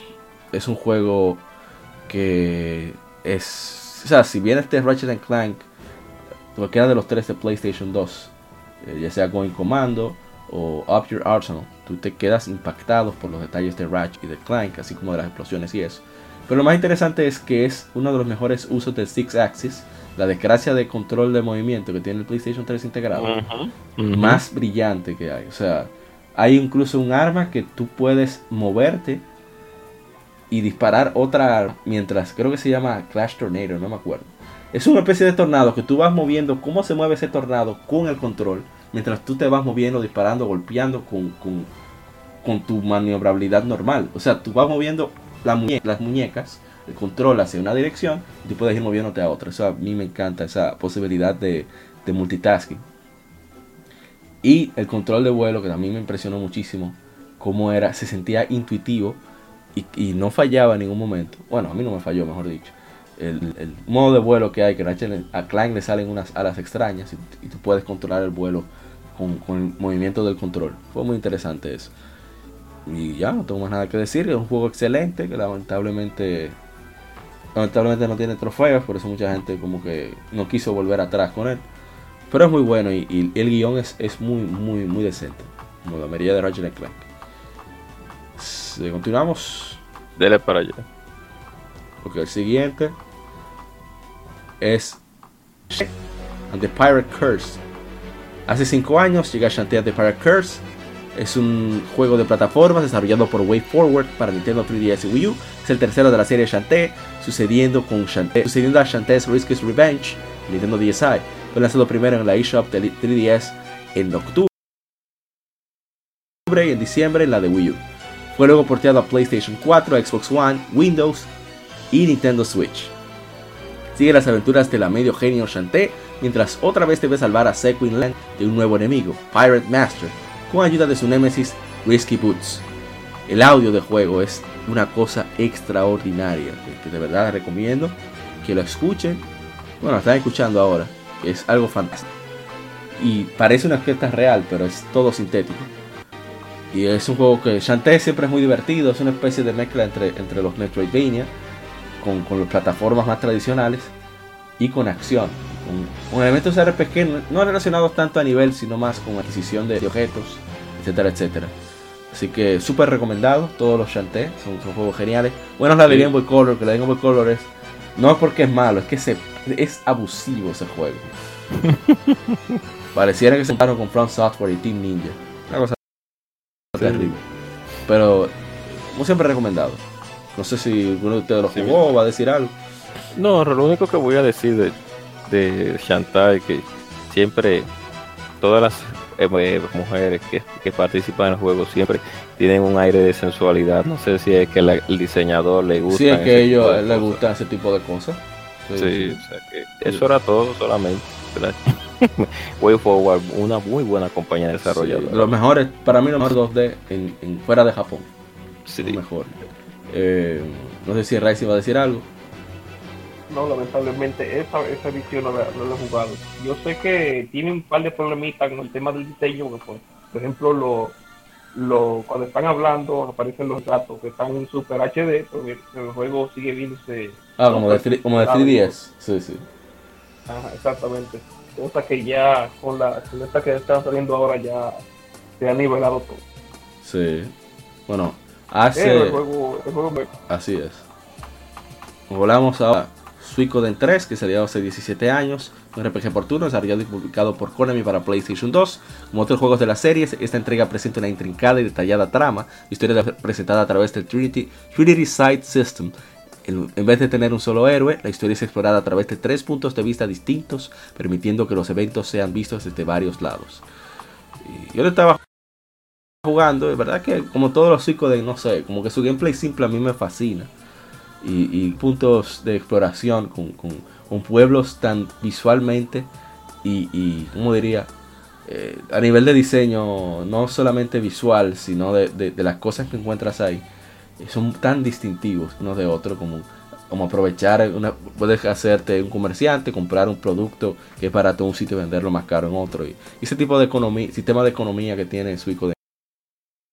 es un juego que es o sea, si bien este Ratchet Clank, cualquiera de los tres de PlayStation 2, eh, ya sea Going Commando o Up Your Arsenal, tú te quedas impactado por los detalles de Ratchet y de Clank, así como de las explosiones y eso. Pero lo más interesante es que es uno de los mejores usos del Six Axis, la desgracia de control de movimiento que tiene el PlayStation 3 integrado, más brillante que hay. O sea, hay incluso un arma que tú puedes moverte y disparar otra mientras creo que se llama Clash Tornado, no me acuerdo. Es una especie de tornado que tú vas moviendo cómo se mueve ese tornado con el control, mientras tú te vas moviendo, disparando, golpeando con, con, tu maniobrabilidad normal. O sea, tú vas moviendo las muñecas, el control hacia una dirección y tú puedes ir moviéndote a otra. Eso a mí me encanta, esa posibilidad de, multitasking. Y el control de vuelo, que a mí me impresionó muchísimo, cómo era, se sentía intuitivo y, no fallaba en ningún momento. Bueno, a mí no me falló, mejor dicho. El, modo de vuelo que hay, que a Clank le salen unas alas extrañas y, tú puedes controlar el vuelo con, el movimiento del control. Fue muy interesante eso. Y ya, no tengo más nada que decir. Es un juego excelente que lamentablemente lamentablemente no tiene trofeos, por eso mucha gente como que no quiso volver atrás con él. Pero es muy bueno y, el guion es, muy, muy, muy decente. Como la mayoría de Ratchet Clank. Continuamos. Dele para allá. Ok, el siguiente es And the Pirate Curse. Hace 5 años llega Shantae The Pirate Curse. Es un juego de plataformas desarrollado por Way Forward para Nintendo 3DS y Wii U. Es el tercero de la serie Shantae, sucediendo, con sucediendo a Shantae's Risk's Revenge, Nintendo DSi. Fue lanzado primero en la eShop de 3DS en octubre y en diciembre en la de Wii U. Fue luego porteado a PlayStation 4, Xbox One, Windows y Nintendo Switch. Sigue las aventuras de la medio genio Shantae mientras otra vez debe salvar a Sequin Land de un nuevo enemigo, Pirate Master, con ayuda de su némesis Risky Boots. El audio del juego es una cosa extraordinaria que, de verdad recomiendo que lo escuchen. Bueno, están escuchando ahora, es algo fantástico. Y parece una orquesta real, pero es todo sintético. Y es un juego que Shantae siempre es muy divertido, es una especie de mezcla entre, entre los Metroidvania con, con las plataformas más tradicionales y con acción. Con, elementos RPG no relacionados tanto a nivel, sino más con adquisición de, objetos, etcétera, etcétera. Así que súper recomendado, todos los Shantae, son, son, juegos geniales. Bueno, la de Game Boy Color, que la de Game Boy Color es, no es porque es malo, es que se, es abusivo ese juego. <laughs> Pareciera que se sentaron con Front Software y Team Ninja. Una cosa pero, como siempre, recomendado. No sé si alguno de ustedes lo jugó o va a decir algo. No, lo único que voy a decir de, de Chantal que siempre todas las eh, eh, mujeres que, participan en el juego siempre tienen un aire de sensualidad. No sé si es que el diseñador le gusta. Si es que a ellos les gusta ese tipo de cosas. Sí, O sea que eso era todo solamente. <laughs> Way Forward, una muy buena compañía desarrolladora. los mejores, para mí, los mejores 2D en, fuera de Japón. Sí. mejor. Eh, no sé si Rise iba a decir algo. No, lamentablemente esa, esa edición no la, he jugado. Yo sé que tiene un par de problemitas con el tema del diseño. Pues, por ejemplo, lo, lo, cuando están hablando aparecen los datos que están en Super HD, pero el, juego sigue viéndose. Ah, como de, como de 3DS. Sí, sí. Ajá, exactamente cosa que ya con la con esta que están saliendo ahora ya se ha nivelado todo. Sí. Bueno, hace. Así es. Volamos a Suicoden 3, que salió hace 17 años. Un RPG por turno, desarrollado y publicado por Konami para PlayStation 2. Como otros juegos de la serie, esta entrega presenta una intrincada y detallada trama, historia presentada a través del Trinity, Trinity Side System, en vez de tener un solo héroe, la historia es explorada a través de tres puntos de vista distintos, permitiendo que los eventos sean vistos desde varios lados. Y yo lo estaba jugando, es verdad que como todos los chicos de, no sé, como que su gameplay simple a mí me fascina. Y, puntos de exploración con, pueblos tan visualmente y, y como diría, eh, a nivel de diseño, no solamente visual, sino de las cosas que encuentras ahí son tan distintivos unos de otros como, como aprovechar, una, puedes hacerte un comerciante, comprar un producto que es barato en un sitio y venderlo más caro en otro. Y, ese tipo de economía, sistema de economía que tiene Suico de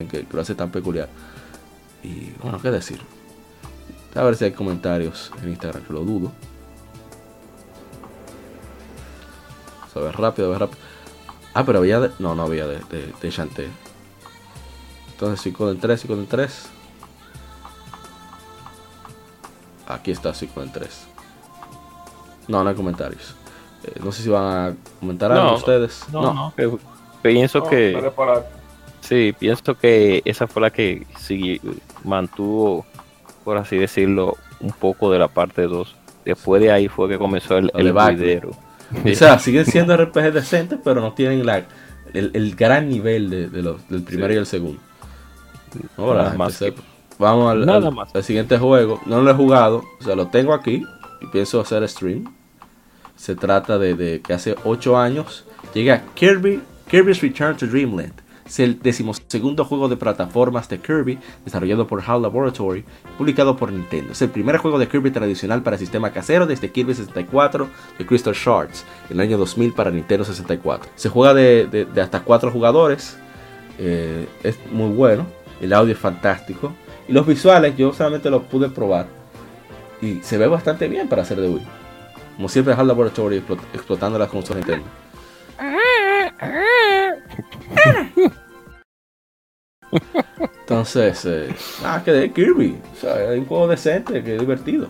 que, lo hace tan peculiar. Y bueno, qué decir. A ver si hay comentarios en Instagram, que lo dudo. a ver rápido, a ver rápido. Ah, pero había de... No, no había de, de, de Shantae. Entonces Suicoden 3, Suicoden 3. Aquí está Suicoden 3. No, no hay comentarios. Eh, no sé si van a comentar algo No, ustedes. No, no. que- Pienso No, que. para- Sí, pienso que esa fue la que sigui- mantuvo, por así decirlo, un poco de la parte 2. Después de ahí fue que comenzó el, el. O sea, siguen siendo RPG decentes, pero no tienen la, el, el gran nivel de, de los, del primero Sí. y el segundo. Ahora, Nada más vamos al, Nada al- más. al siguiente juego. No lo he jugado, o sea, lo tengo aquí y pienso hacer stream. Se trata de, de que hace 8 años llega Kirby, Kirby's Return to Dreamland. Es el decimosegundo juego de plataformas de Kirby, desarrollado por HAL Laboratory, publicado por Nintendo. Es el primer juego de Kirby tradicional para sistema casero desde Kirby 64 de Crystal Shards, en el año 2000 para Nintendo 64. Se juega de, de- hasta 4 jugadores, eh, es muy bueno, el audio es fantástico, y los visuales yo solamente los pude probar, y se ve bastante bien para ser de Wii. Como siempre, HAL Laboratory explot- explotando las consolas Nintendo. Entonces, eh, ah, que de Kirby. O sea, es un juego decente, que es divertido.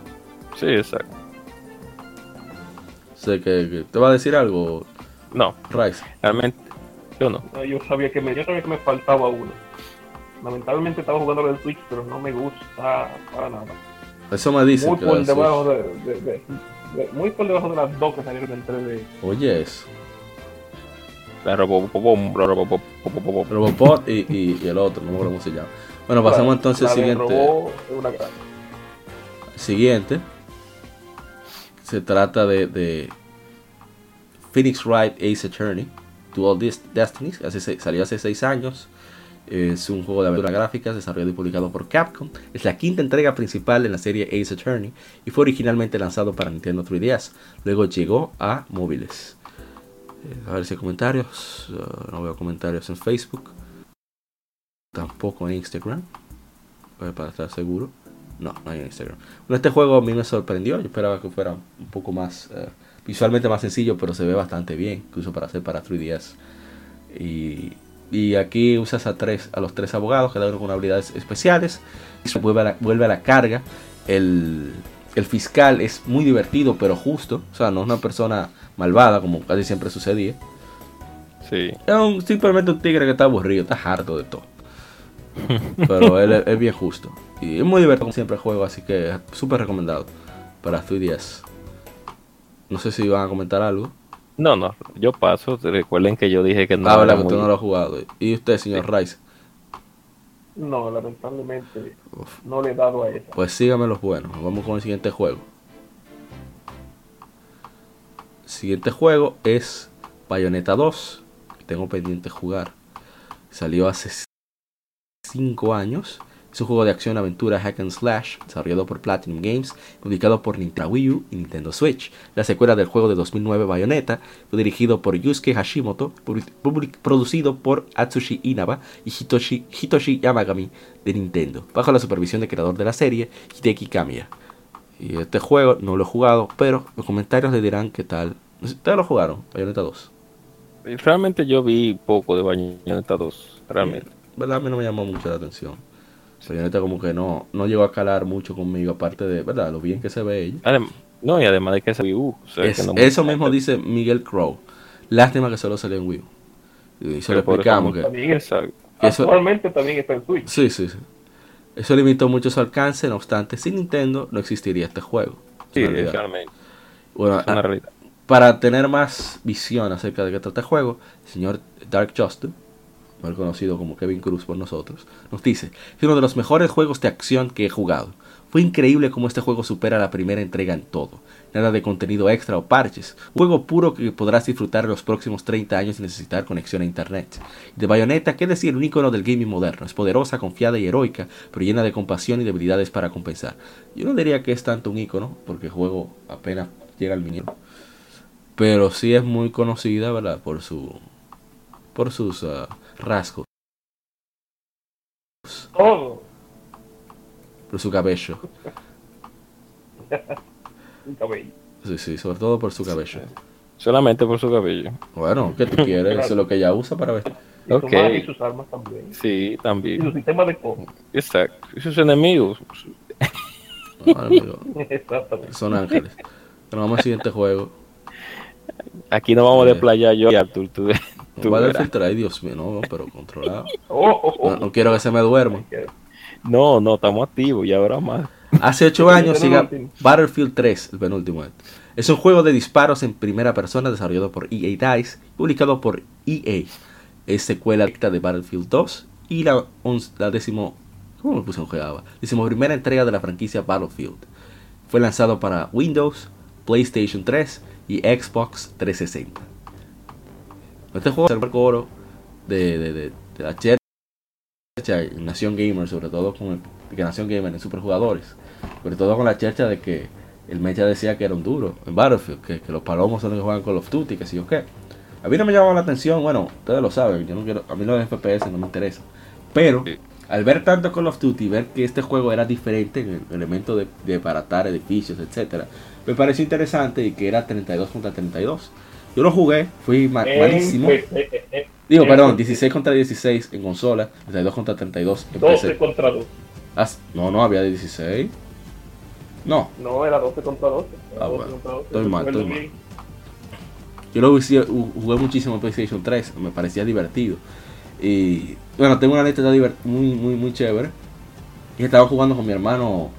Sí, exacto. Sea, que, que te va a decir algo, No, Rice. realmente, yo no. No, yo sabía que me, yo sabía que me faltaba uno. Lamentablemente estaba jugando en Switch, pero no me gusta para nada. Eso me dice Muy que por sí. debajo de, de- de- de- muy por debajo de las dos que salieron en 3D. Oye, eso. La y, y, y el otro, no me acuerdo cómo se llama. Bueno, pasamos entonces al siguiente. una. Siguiente. Se trata de, de Phoenix Wright Ace Attorney. Dual Des- Destinies. Hace seis- salió hace 6 años. Es un juego de aventura gráficas desarrollado y publicado por Capcom. Es la quinta entrega principal en la serie Ace Attorney y fue originalmente lanzado para Nintendo 3DS. Luego llegó a móviles. Eh, a ver si hay comentarios. Uh, no veo comentarios en Facebook. Tampoco en Instagram. Ver, para estar seguro. No, no hay en Instagram. Bueno, este juego a mí me sorprendió. Yo esperaba que fuera un poco más eh, visualmente más sencillo, pero se ve bastante bien, incluso para hacer para 3DS. Y, y aquí usas a tres a los tres abogados, cada uno con habilidades especiales. Y se vuelve a la, vuelve a la carga. El, el fiscal es muy divertido, pero justo. O sea, no es una persona malvada, como casi siempre sucedía. Sí. Es un- simplemente un tigre que está aburrido, está harto de todo. Pero él es, es bien justo. Y es muy divertido como siempre el juego, así que es súper recomendado para 3DS. No sé si van a comentar algo. No, no, yo paso. Recuerden que yo dije que no. ah, verdad que muy- usted no lo ha jugado. ¿Y usted, señor Rice? No, lamentablemente Uf. no le he dado a esa. Pues sígame los buenos. Vamos con el siguiente juego. Siguiente juego es Bayonetta 2. Que tengo pendiente jugar. Salió hace 5 años. Es un juego de acción aventura hack and slash desarrollado por Platinum Games, publicado por Nintendo Wii U y Nintendo Switch. La secuela del juego de 2009 Bayonetta fue dirigido por Yusuke Hashimoto, producido por Atsushi Inaba y Hitoshi, Hitoshi Yamagami de Nintendo, bajo la supervisión del creador de la serie, Hideki Kamiya. Y este juego no lo he jugado, pero los comentarios le dirán qué tal. ¿Ustedes lo jugaron? Bayonetta 2. Realmente yo vi poco de Bayonetta 2. Realmente. ¿Verdad? A mí no me llamó mucho la atención. Bayonetta como que no, no llegó a calar mucho conmigo, aparte de, ¿verdad? Lo bien que se ve ella. Adem- no, y además de que es Wii U. o sea, Es- que no- eso mismo dice Miguel Crow. Lástima que solo salió en Wii U. Y se lo explicamos que... También es- Exacto. que eso, Actualmente también está en Switch. sí, sí, sí. Eso limitó mucho su alcance, no obstante, sin Nintendo no existiría este juego. Sí, realmente. Bueno, Es una realidad. Para tener más visión acerca de qué trata el juego, el señor Dark Justin, mal conocido como Kevin Cruz por nosotros, nos dice, es uno de los mejores juegos de acción que he jugado. Fue increíble cómo este juego supera la primera entrega en todo. Nada de contenido extra o parches. Un juego puro que podrás disfrutar en los próximos 30 años sin necesitar conexión a internet. De Bayonetta, qué decir, un icono del gaming moderno. Es poderosa, confiada y heroica, pero llena de compasión y debilidades para compensar. Yo no diría que es tanto un icono, porque el juego apenas llega al mínimo pero sí es muy conocida, ¿verdad? Por su por sus ah, rasgos, Todo. por su cabello. <laughs> Un cabello. Sí, sí, sobre todo por su cabello. Solamente por su cabello. Bueno, ¿qué tú quieres? Eso es lo que ella usa para vestir. Y su Ok. magia y sus armas también. Sí, Y su también. sistema de cojo. Exacto. Y sus enemigos. No, amigo, <laughs> Exactamente. son ángeles. Pero vamos al siguiente juego. Aquí no vamos Eh. de playa yo y Arthur. Tú, tú ¿Cuál es el verás. filtro? Ay, Dios mío, no, pero controlado. <laughs> Oh, oh, oh. No, no quiero que se me duerma. No, no, estamos activos y ahora más. Hace 8 <laughs> años siga. Battlefield 3, el penúltimo. Es un juego de disparos en primera persona desarrollado por EA DICE, publicado por EA. Es secuela directa de Battlefield 2 y la, once- la décimo, ¿cómo me puse un jugaba? Décimo primera entrega de la franquicia Battlefield. Fue lanzado para Windows, PlayStation 3 y Xbox 360. Este juego es el coro de, de, de, de la chercha en Nación Gamer, sobre todo con el, que Nación Gamer en superjugadores. Sobre todo con la chercha de que el Mecha decía que era un duro en Battlefield, que, que los palomos son los que juegan Call of Duty, que sí o qué. A mí no me llamaba la atención, bueno, ustedes lo saben, yo no quiero, a mí los FPS no me interesa. Pero al ver tanto Call of Duty, ver que este juego era diferente en el elemento de, de baratar edificios, etcétera, me pareció interesante y que era 32 contra 32. Yo lo jugué, fui ma- En malísimo. PC, eh, eh, Digo, en perdón, PC. 16 contra 16 en consola, 32 contra 32 en 12 PC. contra 2. Ah, no, no, había de 16. No, No, era 12 contra 12. Era Ah, 12 bueno. contra 12. Estoy mal, estoy mal. yo lo jugué muchísimo en PlayStation 3, me parecía divertido. Y bueno, tengo una anécdota muy, muy, muy chévere. Y estaba jugando con mi hermano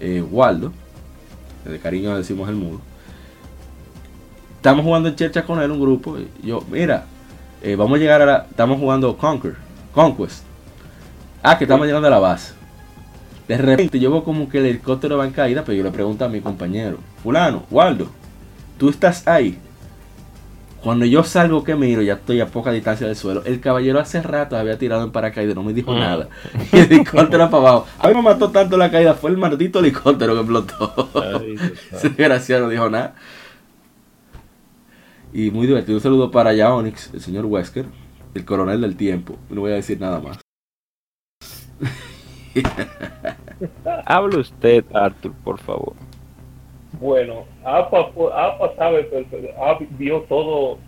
eh, Waldo, de cariño le decimos el mudo. Estamos jugando en chercha con él, un grupo. Y yo, mira, eh, vamos a llegar a la. Estamos jugando Conquer, Conquest. Ah, que estamos llegando a la base. De repente yo veo como que el helicóptero va en caída, pero yo le pregunto a mi compañero, Fulano, Waldo, tú estás ahí. Cuando yo salgo que miro, ya estoy a poca distancia del suelo. El caballero hace rato había tirado en paracaídas, no me dijo Mm. nada. <laughs> Y el helicóptero para abajo. A mí me mató tanto la caída, fue el maldito helicóptero que explotó. Desgraciado <laughs> no dijo nada. Y muy divertido. Un saludo para Yaonix, el señor Wesker, el coronel del tiempo. No voy a decir nada más. <laughs> Hable usted, Arthur, por favor. Bueno, APA, APA sabe, APA vio todo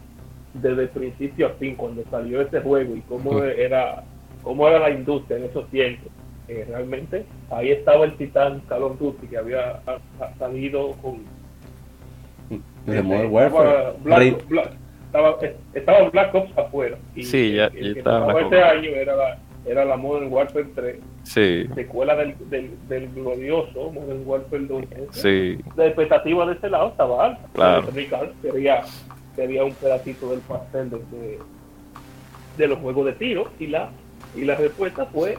desde principio a fin cuando salió ese juego y cómo era, cómo era la industria en esos tiempos. Eh, realmente ahí estaba el titán Call of Duty que había ha- ha salido con De eh, Modern Warfare. Black, estaba, estaba Black Ops afuera. Y Sí, ya- el, el estaba Black año era la, era la Modern Warfare 3, Sí, secuela del, del, del glorioso Modern Warfare 2. sí, la expectativa de ese lado estaba alta. Claro. Ricardo quería, quería un pedacito del pastel de, de, de los juegos de tiro y la y la respuesta fue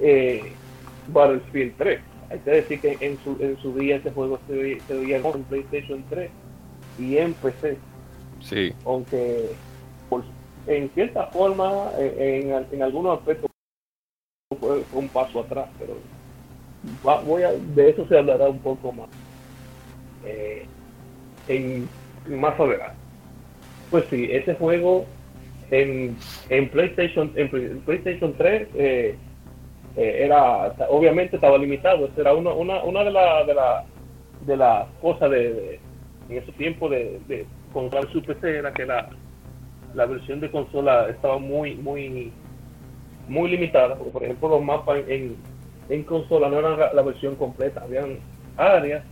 eh, Battlefield 3. Hay que decir que en su, en su día ese juego se, veía- se veía en PlayStation 3 y en PC, sí. aunque por- en cierta forma, eh, en, en algunos aspectos fue, un paso atrás, pero va- voy a, de eso se hablará un poco más eh, en, más adelante. Pues sí, ese juego en, en PlayStation en Play- PlayStation 3 eh, eh, era obviamente estaba limitado. Esa era una, una, una de las de la, de las cosas de, en ese tiempo de comprar su PC era que la, la versión de consola estaba muy muy muy limitada. Porque, por ejemplo, los mapas en, en consola no eran la, versión completa. Habían áreas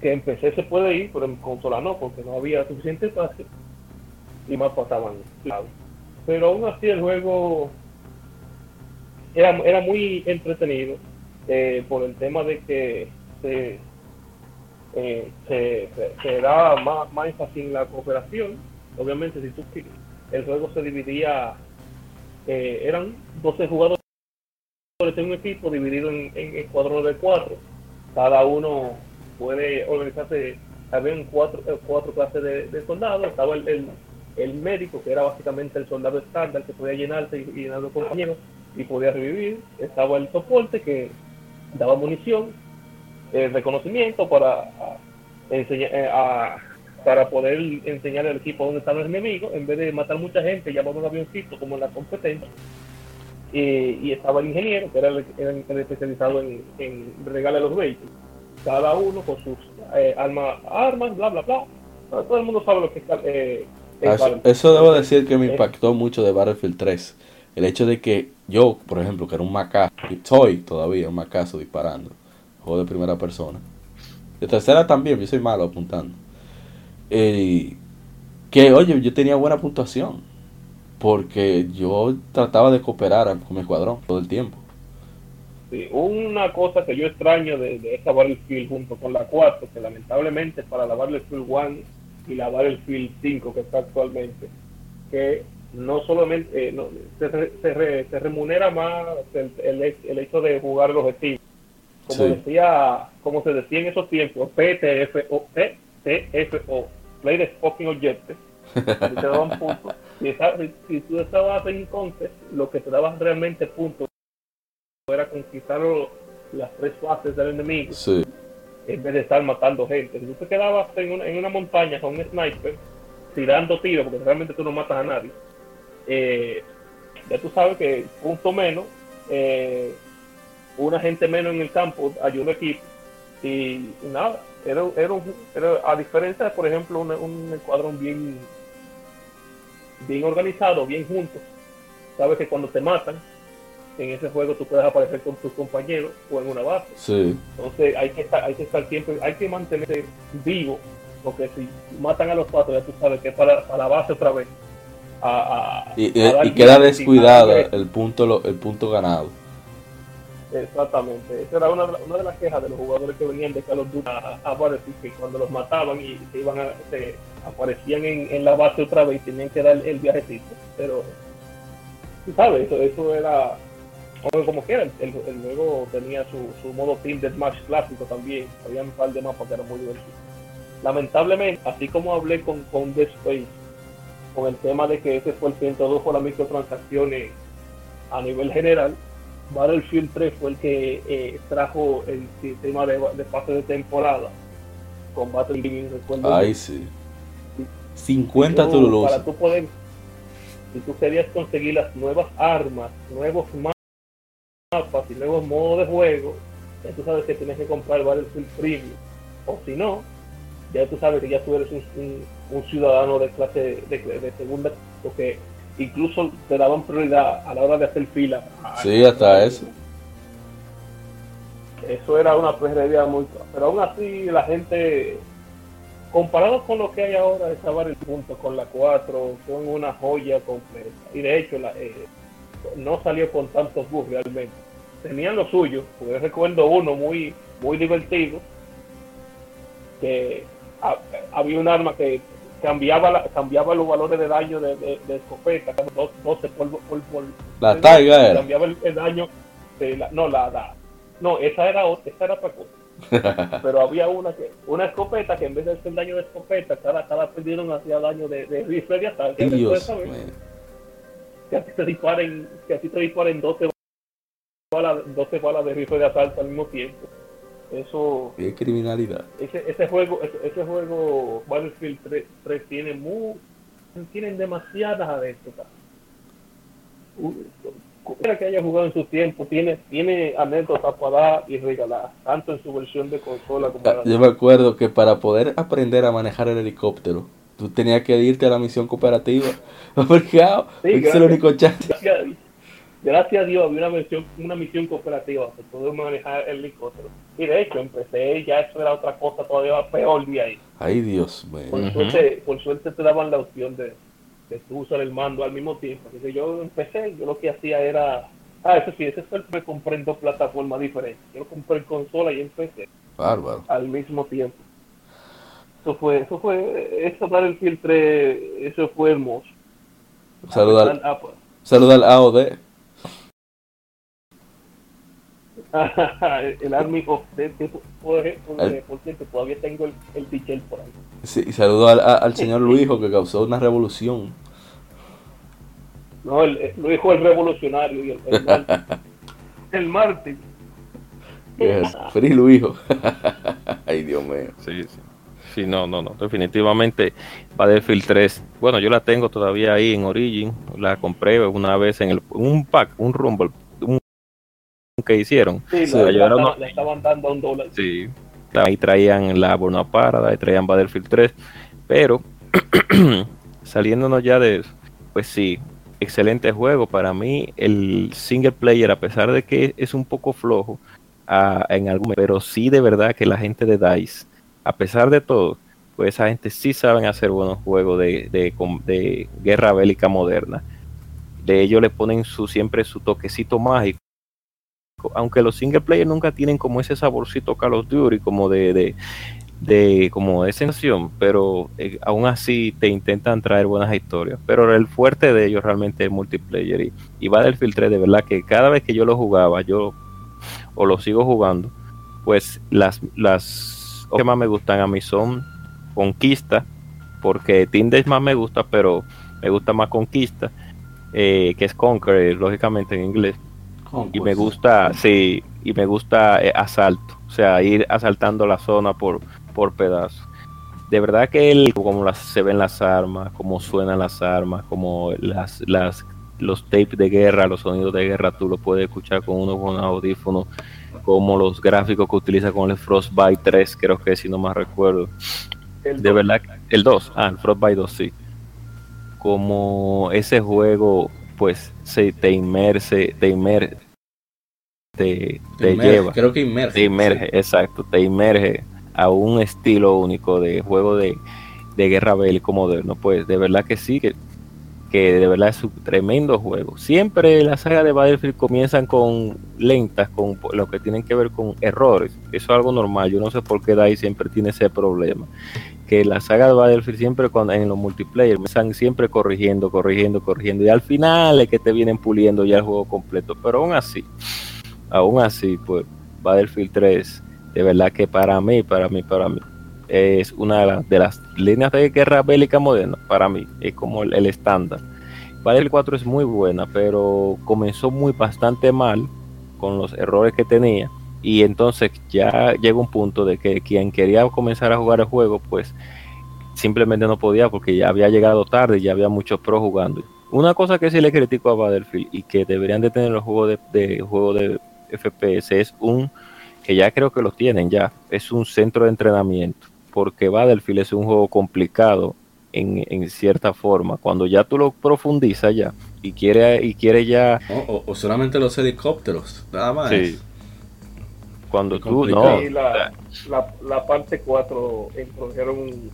que en PC se puede ir, pero en consola no, porque no había suficiente espacio y mapas estaban. Pero aún así el juego era, era muy entretenido eh, por el tema de que se, eh, se, se- se da más, más énfasis en la cooperación. Obviamente, si tú el juego se dividía, eh, eran 12 jugadores en un equipo dividido en, en escuadrones de cuatro. Cada uno puede organizarse, habían cuatro, eh, cuatro clases de, de soldados. Estaba el, el, médico, que era básicamente el soldado estándar, que podía llenarse y, llenar los compañeros y podía revivir. Estaba el soporte, que daba munición, eh, reconocimiento para a- enseñar eh, a- para poder enseñar al equipo dónde están los enemigos, en vez de matar mucha gente, llamar un avioncito como en la competencia. Y, y estaba el ingeniero, que era el, era el especializado en, en regalar los vehículos. Cada uno con sus eh, armas, armas, bla, bla, bla. Todo el mundo sabe lo que es. Eh, ah, eso, eso, debo decir que me impactó mucho de Battlefield 3. El hecho de que yo, por ejemplo, que era un macazo, soy todavía un macazo disparando, juego de primera persona. De tercera también, yo soy malo apuntando. Eh, que, oye, yo tenía buena puntuación. Porque yo trataba de cooperar con mi escuadrón todo el tiempo. Sí, una cosa que yo extraño de, de esta Battlefield junto con la 4, que lamentablemente para la Battlefield 1 y la Battlefield 5 que está actualmente, que no solamente eh, se, remunera más el, el, hecho de jugar el objetivo. Como decía, como se decía en esos tiempos, PTFO, PTFO, Play the Fucking Objective, te daban puntos. Si, tú estabas en contest, lo que te daba realmente puntos era conquistar las tres fases del enemigo. En vez de estar matando gente. Si tú te quedabas en una, en una montaña con un sniper, tirando tiros, porque realmente tú no matas a nadie eh, ya tú sabes que punto menos, eh, una gente menos en el campo ayuda al equipo y, nada, era, a diferencia de, por ejemplo, un, un escuadrón bien, bien organizado, bien junto, sabes que cuando te matan, en ese juego tú puedes aparecer con tus compañeros o en una base. Entonces hay que estar, hay que estar siempre, hay que mantenerse vivo, porque si matan a los cuatro ya tú sabes que es para, para la base otra vez. Y, queda descuidado el punto el punto ganado exactamente. Esa era una, una, de las quejas de los jugadores que venían de Call of Duty a, a que cuando los mataban y se iban a, se aparecían en, en, la base otra vez y tenían que dar el viajecito. Pero tú sabes eso, eso era como que era. El, el, juego tenía su, su modo team de Smash clásico también. Había un par de mapas que eran muy divertidos. Lamentablemente así como hablé con, con Space con el tema de que ese fue el que introdujo las microtransacciones a nivel general. Battlefield 3 fue el que eh, trajo el sistema de, de pase de temporada con Battlefield, recuerdo. Ay, sí. 50 Toulouse. Para tú poder, si tú querías conseguir las nuevas armas, nuevos mapas y nuevos modos de juego, ya tú sabes que tienes que comprar Battlefield Premium. O si no, ya tú sabes que ya tú eres un un ciudadano de clase de, segunda, porque incluso te daban prioridad a la hora de hacer fila. Sí, hasta eso. Eso era una prioridad muy... Pero aún así la gente, comparado con lo que hay ahora, estaba el punto con la 4, son una joya completa. Y de hecho la, eh, no salió con tantos bugs realmente. Tenían lo suyo, porque recuerdo uno muy, muy divertido, que había un arma que cambiaba la, cambiaba los valores de daño de, de, escopeta, 12 por, por, por, la taiga era. Cambiaba el, daño de la, no la, la, no, esa era otra, esa era otra cosa. <laughs> Pero había una que, una escopeta que en vez de hacer daño de escopeta, cada, cada no hacía daño de, de rifle de asalto. Dios, que así te disparen, que así te disparen 12 balas, 12 balas de rifle de asalto al mismo tiempo. Eso. Qué criminalidad. Ese, ese juego, ese, juego Battlefield 3, tiene muy, tienen demasiadas anécdotas. Cualquiera que haya jugado en su tiempo tiene, tiene anécdotas para dar y regalar, tanto en su versión de consola como ah, Yo me acuerdo que para poder aprender a manejar el helicóptero, tú tenías que irte a la misión cooperativa. <laughs> Porque, ah, es el único chance gracias a Dios había una misión, una misión cooperativa para poder manejar el helicóptero. Y de hecho empecé ya eso era otra cosa todavía peor de ahí. Ay Dios mío. Por, suerte, por suerte te daban la opción de, de usar el mando al mismo tiempo. Así yo empecé, yo lo que hacía era... Ah, eso sí, ese fue el que me compré en dos plataformas diferentes. Yo compré en consola y en PC. Bárbaro. Al mismo tiempo. Eso fue, eso fue, eso para el filtre, eso fue hermoso. Saluda al, saluda al AOD. <laughs> el Army of Death, por, cierto, todavía tengo el, el tichel por ahí. Sí, y saludo al, al señor <laughs> Luijo que causó una revolución. No, el, Luijo el revolucionario y el, el <laughs> Mártir. el Free Luijo. Ay, Dios mío. Sí, sí. Sí, no, no, no, definitivamente Battlefield 3. Bueno, yo la tengo todavía ahí en Origin, la compré una vez en el, un pack, un Rumble, que hicieron. Sí, la, estaban dando un dólar. Sí, ahí traían la Bonaparte, ahí traían Battlefield 3, Pero, <clears throat> saliéndonos ya de eso, pues sí, excelente juego. Para mí, el single player, a pesar de que es un poco flojo ah, en algún, pero sí de verdad que la gente de DICE, a pesar de todo, pues esa gente sí saben hacer buenos juegos de, de, de guerra bélica moderna. De ellos le ponen su siempre su toquecito mágico aunque los single player nunca tienen como ese saborcito Call of Duty, como de, de, de como de sensación, pero eh, aún así te intentan traer buenas historias. Pero el fuerte de ellos realmente es multiplayer. Y, y Battlefield 3, de verdad que cada vez que yo lo jugaba, yo o lo sigo jugando, pues las, las que más me gustan a mí son Conquista, porque Tinder más me gusta, pero me gusta más Conquista, eh, que es Conquer, lógicamente en inglés y me gusta, sí, y me gusta eh, asalto, o sea, ir asaltando la zona por, por pedazos. De verdad que él, como las, se ven las armas, cómo suenan las armas, como las, las, los tapes de guerra, los sonidos de guerra, tú lo puedes escuchar con uno con audífono, como los gráficos que utiliza con el Frostbite 3, creo que si no más recuerdo. de verdad, el 2, ah, el Frostbite 2, sí. Como ese juego pues se te inmerse, te inmerse, te, te lleva. Creo que inmerge. Te inmerge, exacto, te inmerge a un estilo único de juego de, de guerra bélico moderno. Pues de verdad que sí, que, que de verdad es un tremendo juego. Siempre la saga de Battlefield comienzan con lentas, con lo que tienen que ver con errores. Eso es algo normal. Yo no sé por qué DAI siempre tiene ese problema que la saga de Battlefield siempre cuando, en los multiplayer están siempre corrigiendo, corrigiendo, corrigiendo y al final es que te vienen puliendo ya el juego completo, pero aún así, aún así, pues Battlefield 3, de verdad que para mí, para mí, para mí, es una de, las líneas de guerra bélica moderna, para mí, es como el, estándar. Battlefield 4 es muy buena, pero comenzó muy bastante mal con los errores que tenía y entonces ya llega un punto de que quien quería comenzar a jugar el juego, pues simplemente no podía porque ya había llegado tarde y ya había muchos pros jugando. Una cosa que sí le critico a Battlefield y que deberían de tener los juegos de, de juego de FPS es un que ya creo que lo tienen ya, es un centro de entrenamiento, porque Battlefield es un juego complicado en, en cierta forma. Cuando ya tú lo profundizas ya y quiere, y quiere ya... O, o, solamente los helicópteros, nada más. Sí, cuando tú no. La, la, la, parte 4 introdujeron un,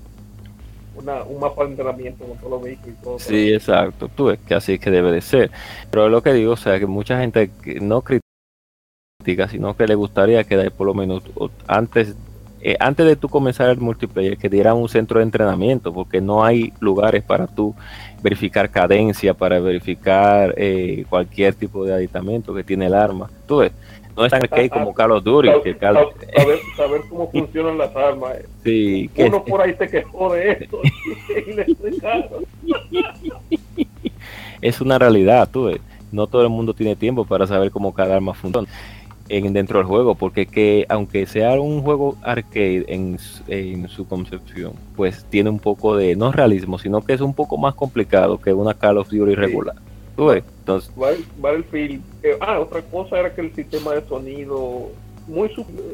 una, un mapa de entrenamiento con todos los vehículos y todo. Sí, exacto. Tú es que así es que debe de ser. Pero lo que digo, o sea, que mucha gente no critica, sino que le gustaría que por lo menos antes eh, antes de tú comenzar el multiplayer, que dieran un centro de entrenamiento, porque no hay lugares para tú verificar cadencia, para verificar eh, cualquier tipo de aditamento que tiene el arma. Tú ves, no es tan arcade como Carlos Dury. Que Carlos... Saber, saber, cómo <laughs> funcionan las armas. Sí, Uno por ahí se quejó de esto <laughs> y le explicaron. Es una realidad, tú ves. No todo el mundo tiene tiempo para saber cómo cada arma funciona en, dentro del juego, porque que aunque sea un juego arcade en, en, su concepción, pues tiene un poco de, no realismo, sino que es un poco más complicado que una Call of Duty regular. Sí. ¿Tú ves? Entonces, Battlefield, eh, ah, otra cosa era que el sistema de sonido muy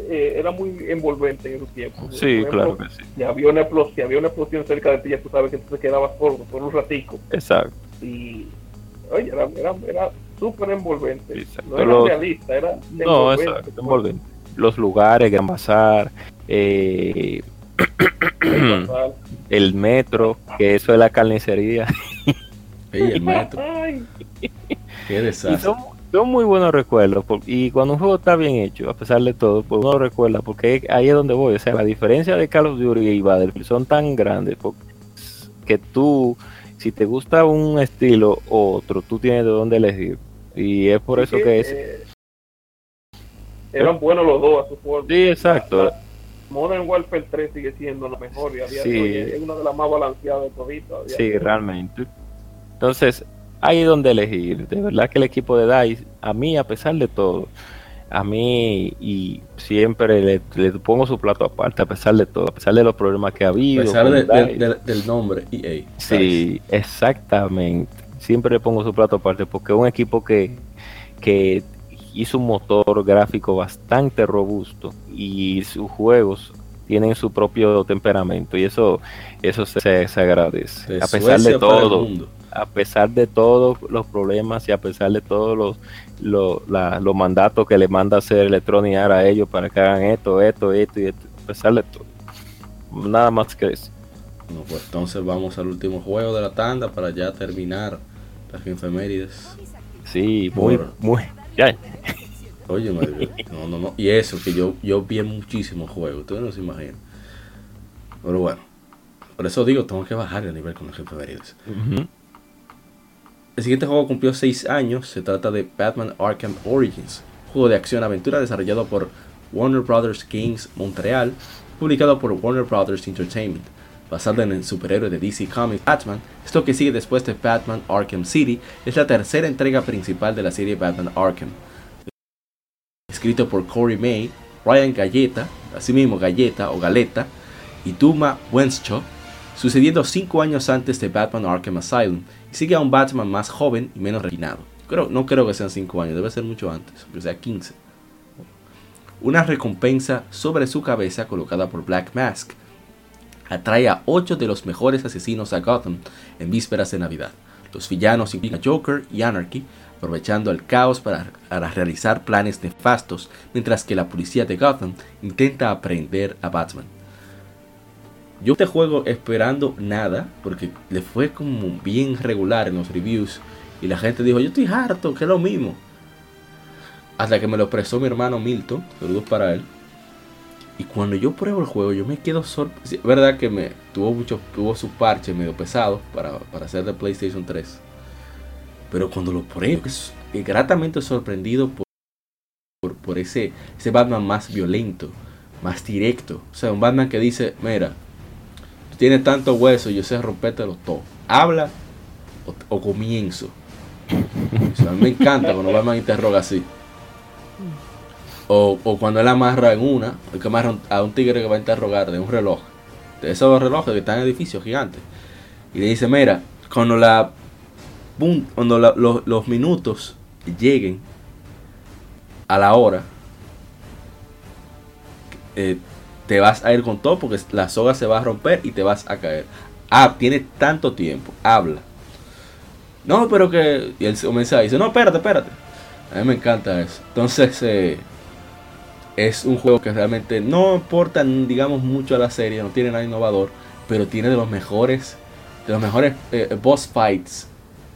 eh, era muy envolvente en su tiempo. Sí, ejemplo, claro que sí. Si había, una explosión, si había una explosión cerca de ti, ya tú sabes que tú te quedabas por, por un ratico. Exacto. Y, oye, era, era, era súper envolvente. Exacto. No era Los- realista, era No, envolvente. exacto, envolvente. Los lugares, Gran Bazar, eh, <clears throat> el metro, que eso es la carnicería. Ey, el <laughs> metro. Qué Y desastre. son, son muy buenos recuerdos. por- y cuando un juego está bien hecho, a pesar de todo, pues uno lo recuerda, porque ahí es donde voy. O sea, la diferencia de Call of Duty y Battlefield son tan grandes que tú, si te gusta un estilo u otro, tú tienes de dónde elegir. Y es por eso que es. eh, eran buenos los dos a su forma. Sí, exacto. La- la Modern Warfare 3 sigue siendo la mejor y a día Sí. de hoy es una de las más balanceadas de a Sí, realmente. Entonces, hay donde elegir. De verdad que el equipo de DICE, a mí, a pesar de todo, a mí y siempre le, le pongo su plato aparte, a pesar de todo, a pesar de los problemas que ha A habido. pesar con de- de- DICE. de- del nombre EA. Sí, exactamente. Siempre le pongo su plato aparte porque es un equipo que, que hizo un motor gráfico bastante robusto y sus juegos tienen su propio temperamento y eso eso se, se agradece. De a pesar de Suecia todo, a pesar de todos los problemas y a pesar de todos los, los, la- los mandatos que le manda hacer Electronic a ellos para que hagan esto, esto, esto y esto, a pesar de todo. Nada más que eso. Bueno, pues entonces vamos al último juego de la tanda para ya terminar las efemérides. Sí, muy, Por- muy. Ya, Oye, madre, <laughs> no, no, no. Y eso, que yo, yo vi muchísimos juegos, ustedes no se imaginan. Pero bueno, por eso digo, tengo que bajar el nivel con las efemérides. Ujú. El siguiente juego cumplió 6 años. Se trata de Batman Arkham Origins, juego de acción-aventura desarrollado por Warner Brothers Games Montreal, publicado por Warner Brothers Entertainment. Basado en el superhéroe de DC Comics Batman, esto que sigue después de Batman Arkham City es la tercera entrega principal de la serie Batman Arkham. Escrito por Corey May, Ryan Galleta, asimismo Galleta o Galeta, y Duma Wenshaw, sucediendo 5 años antes de Batman Arkham Asylum, y sigue a un Batman más joven y menos refinado. Creo, no creo que sean 5 años, debe ser mucho antes, que sea 15. Una recompensa sobre su cabeza colocada por Black Mask atrae a 8 de los mejores asesinos a Gotham en vísperas de Navidad. Los villanos incluyen a Joker y Anarchy, aprovechando el caos para, para realizar planes nefastos, mientras que la policía de Gotham intenta aprender a Batman. Yo este juego esperando nada, porque le fue como bien regular en los reviews, y la gente dijo, yo estoy harto, que es lo mismo. Hasta que me lo prestó mi hermano Milton, saludos para él. Y cuando yo pruebo el juego, yo me quedo sorprendido. Es verdad que me tuvo mucho, tuvo su parche medio pesado para, para hacer de PlayStation 3. Pero cuando lo pruebo, es eh, gratamente sorprendido por, por, ese, ese Batman más violento, más directo. O sea, un Batman que dice, mira, tú tienes tanto hueso, yo sé rompértelo todo. Habla o, comienzo. A mí me encanta cuando Batman interroga así. O, cuando él amarra en una, amarra a un tigre que va a interrogar de un reloj. De esos relojes que están en edificios gigantes. Y le dice, mira, cuando la cuando los, minutos lleguen a la hora, eh, te vas a ir con todo porque la soga se va a romper y te vas a caer. Ah, tienes tanto tiempo, habla. No, pero que. Y él comienza a decir, no, espérate, espérate. A mí me encanta eso. Entonces, eh, es un juego que realmente no aporta, digamos, mucho a la serie, no tiene nada innovador, pero tiene de los mejores, de los mejores eh, boss fights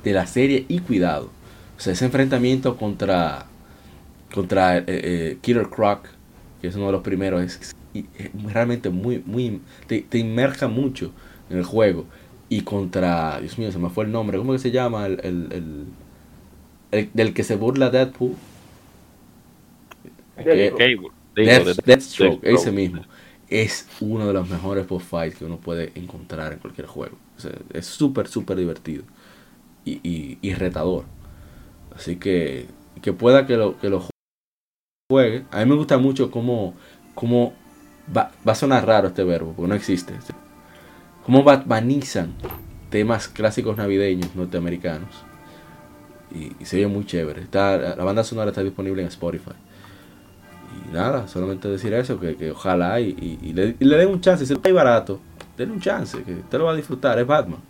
de la serie y cuidado. O sea, ese enfrentamiento contra, contra eh, eh, Killer Croc, que es uno de los primeros, es, es realmente muy, muy, te, te inmerja mucho en el juego. Y contra, Dios mío, se me fue el nombre, ¿cómo que se llama? El, el, el- el- del que se burla Deadpool. Deathstroke. Death- de- Deathstroke, Deathstroke. ese mismo. Es uno de los mejores boss fights que uno puede encontrar en cualquier juego. O sea, es súper, súper divertido. Y, y, y retador. Así que que pueda que lo, que lo juegue. A mí me gusta mucho cómo, cómo va, va a sonar raro este verbo, porque no existe. Cómo batmanizan temas clásicos navideños norteamericanos. Y, y se ve muy chévere. Está, la banda sonora está disponible en Spotify. Nada, solamente decir eso, que, que ojalá y, y- le, le den un chance. Si está ahí barato, denle un chance, que usted lo va a disfrutar, es Batman.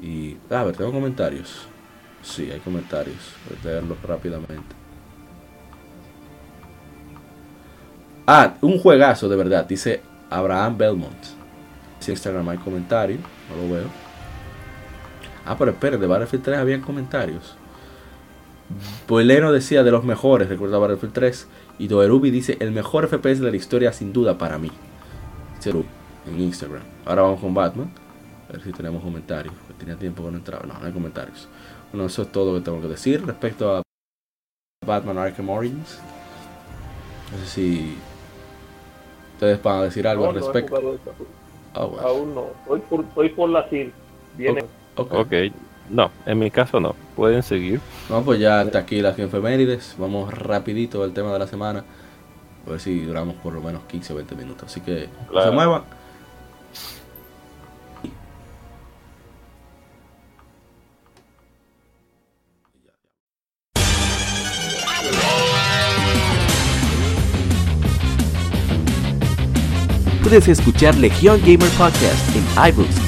Y, a ver, tengo comentarios. Sí, hay comentarios. Voy a leerlos rápidamente. Ah, un juegazo de verdad, dice Abraham Belmont. Si Instagram hay comentarios, no lo veo. Ah, pero espere, de Battlefield 3 había comentarios. Boileno decía de los mejores, recuerda Battlefield 3. Y Doerubi dice el mejor FPS de la historia sin duda para mí. En Instagram. Ahora vamos con Batman. A ver si tenemos comentarios. Tenía tiempo que no entraba. No, no hay comentarios. Bueno, eso es todo lo que tengo que decir respecto a Batman Arkham Origins. No sé si ustedes van a decir algo No, al respecto. Ah, bueno. Aún no. Hoy por, hoy por la CIL. Viene. Ok. Ok. No, en mi caso no. Pueden seguir. No, pues ya hasta aquí las efemérides. Vamos rapidito al tema de la semana. A ver si duramos por lo menos 15 o 20 minutos. Así que no se muevan. Puedes escuchar Legión Gamer Podcast en iBooks,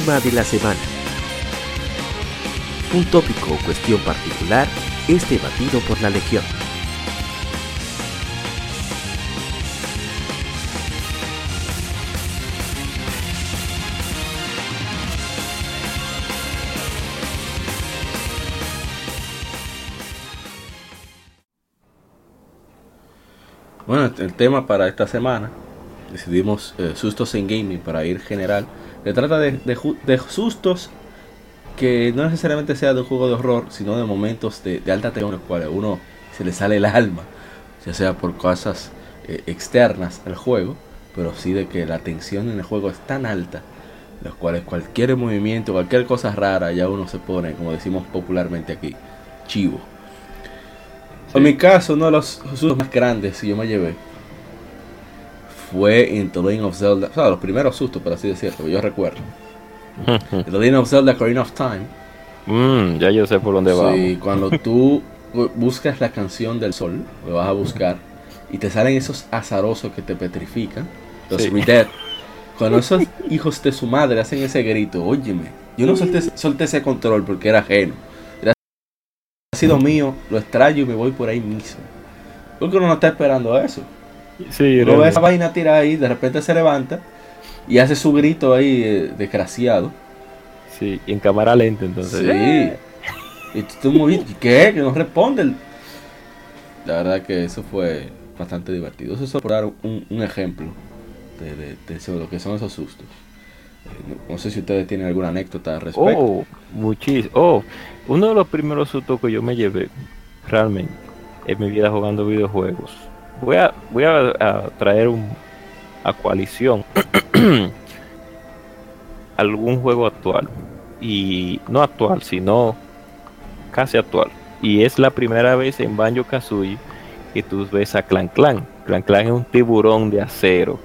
Tema de la semana. Un tópico o cuestión particular es debatido por la Legión. Bueno, el tema para esta semana, decidimos eh, sustos en gaming para ir general. Se trata de, de sustos que no necesariamente sea de un juego de horror, sino de momentos de, de alta tensión en los cuales uno se le sale el alma, ya sea por cosas eh, externas al juego, pero sí de que la tensión en el juego es tan alta, los cuales cualquier movimiento, cualquier cosa rara, ya uno se pone, como decimos popularmente aquí, chivo. En mi caso, uno de los sustos más grandes que yo me llevé fue en The Legend of Zelda, o sea, los primeros sustos, por así decirlo, yo recuerdo. The Legend of Zelda Ocarina of Time. Mm, ya yo sé por dónde vamos. Sí, cuando tú bu- buscas la canción del sol, lo vas a buscar, y te salen esos azarosos que te petrifican, los Sí. Redead. Cuando esos hijos de su madre hacen ese grito, óyeme, yo no solté, solté ese control porque era ajeno. Era ha sido mío, lo extraño y me voy por ahí mismo. Porque uno no está esperando eso. Sí, Uno ve esa vaina tirada ahí, de repente se levanta y hace su grito ahí eh, desgraciado. sí, y en cámara lenta entonces. Sí. Y tú, muy ¿y ¿qué? Que no responde. el- La verdad que eso fue bastante divertido. Eso es solo por dar un, un ejemplo de, de- de eso- lo que son esos sustos. Eh, no, no sé si ustedes tienen alguna anécdota al respecto. Oh, muchísimo. Oh, uno de los primeros sustos que yo me llevé realmente en mi vida jugando videojuegos. Voy a, voy a, traer un, a coalición <clears throat> algún juego actual. Y no actual, sino casi actual. Y es la primera vez en Banjo Kazooie que tú ves a Clan Clan. Clan Clan es un tiburón de acero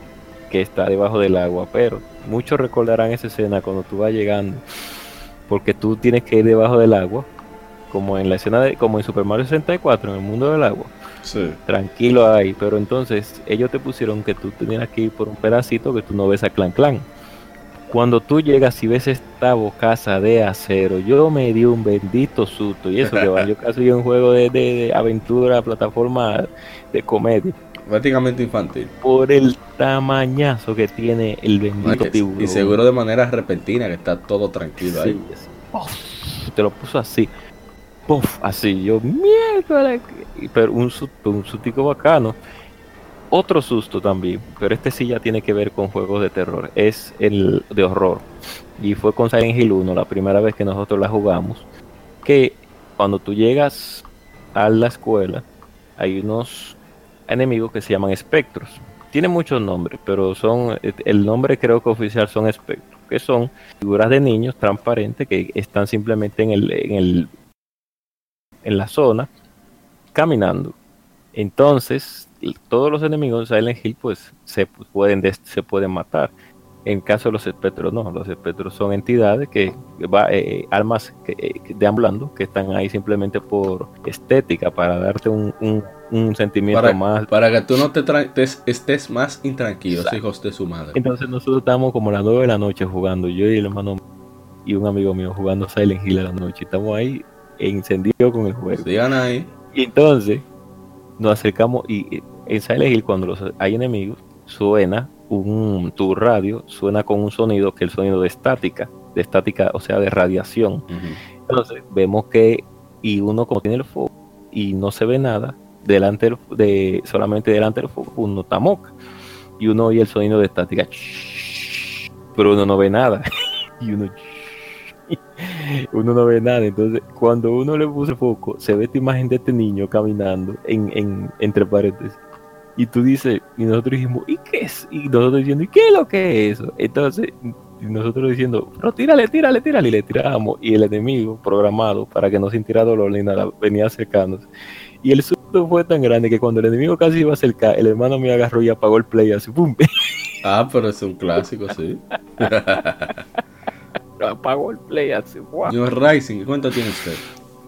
que está debajo del agua, pero muchos recordarán esa escena cuando tú vas llegando, porque tú tienes que ir debajo del agua, como en la escena de, como en Super Mario 64, en el mundo del agua, Sí. tranquilo ahí, pero entonces ellos te pusieron que tú tenías que ir por un pedacito que tú no ves a Clan Clan. Cuando tú llegas y ves esta bocaza de acero, yo me di un bendito susto. Y eso que va, yo <laughs> casi un juego de, de- de aventura, plataforma de comedia. Prácticamente infantil. Por el tamañazo que tiene el bendito tiburón. Y seguro de manera repentina que está todo tranquilo Sí, ahí. te lo puso así. Puff, así, yo, mierda. Pero un un sustico bacano. Otro susto también, pero este sí ya tiene que ver con juegos de terror. Es el de horror. Y fue con Silent Hill 1, la primera vez que nosotros la jugamos. Que cuando tú llegas a la escuela, hay unos enemigos que se llaman espectros. Tienen muchos nombres, pero son el nombre creo que oficial son espectros, que son figuras de niños transparentes que están simplemente en el en la zona caminando. Entonces, todos los enemigos de Silent Hill pues se pueden se pueden matar. En caso de los espectros no, los espectros son entidades que va eh, almas que, eh, deambulando que están ahí simplemente por estética para darte un, un- un sentimiento Para, más para que tú no te, tra- te- estés más intranquilo, Exacto. hijos de su madre. Entonces nosotros estábamos como a las 9 de la noche jugando, yo y el hermano y un amigo mío jugando Silent Hill a la noche. Estamos ahí encendidos con el juego. Sigan ahí. Y entonces nos acercamos y eh, en Silent Hill cuando los, hay enemigos suena un, tu radio suena con un sonido que es el sonido de estática, de estática, o sea, de radiación. Entonces vemos que, y uno como tiene el foco y no se ve nada, delante del- de, solamente delante del foco uno está moca. Y uno oye el sonido de estática, <laughs> pero uno no ve nada. <laughs> y uno, uno no ve nada. Entonces, cuando uno le puso foco, se ve esta imagen de este niño caminando en, en- entre paréntesis. Y tú dices, y nosotros dijimos, ¿y qué es? Y nosotros diciendo, ¿y qué es lo que es eso? Entonces, y nosotros diciendo, pero tírale, tírale, tírale, y le tiramos. Y el enemigo, programado para que no sintiera dolor ni nada, venía acercándose. Y el susto fue tan grande que cuando el enemigo casi iba a acercar, el hermano me agarró y apagó el play así, ¡pum! Ah, pero es un clásico, sí. <laughs> apagó el play así, ¡guau! Señor Rising, ¿cuánto tiene usted?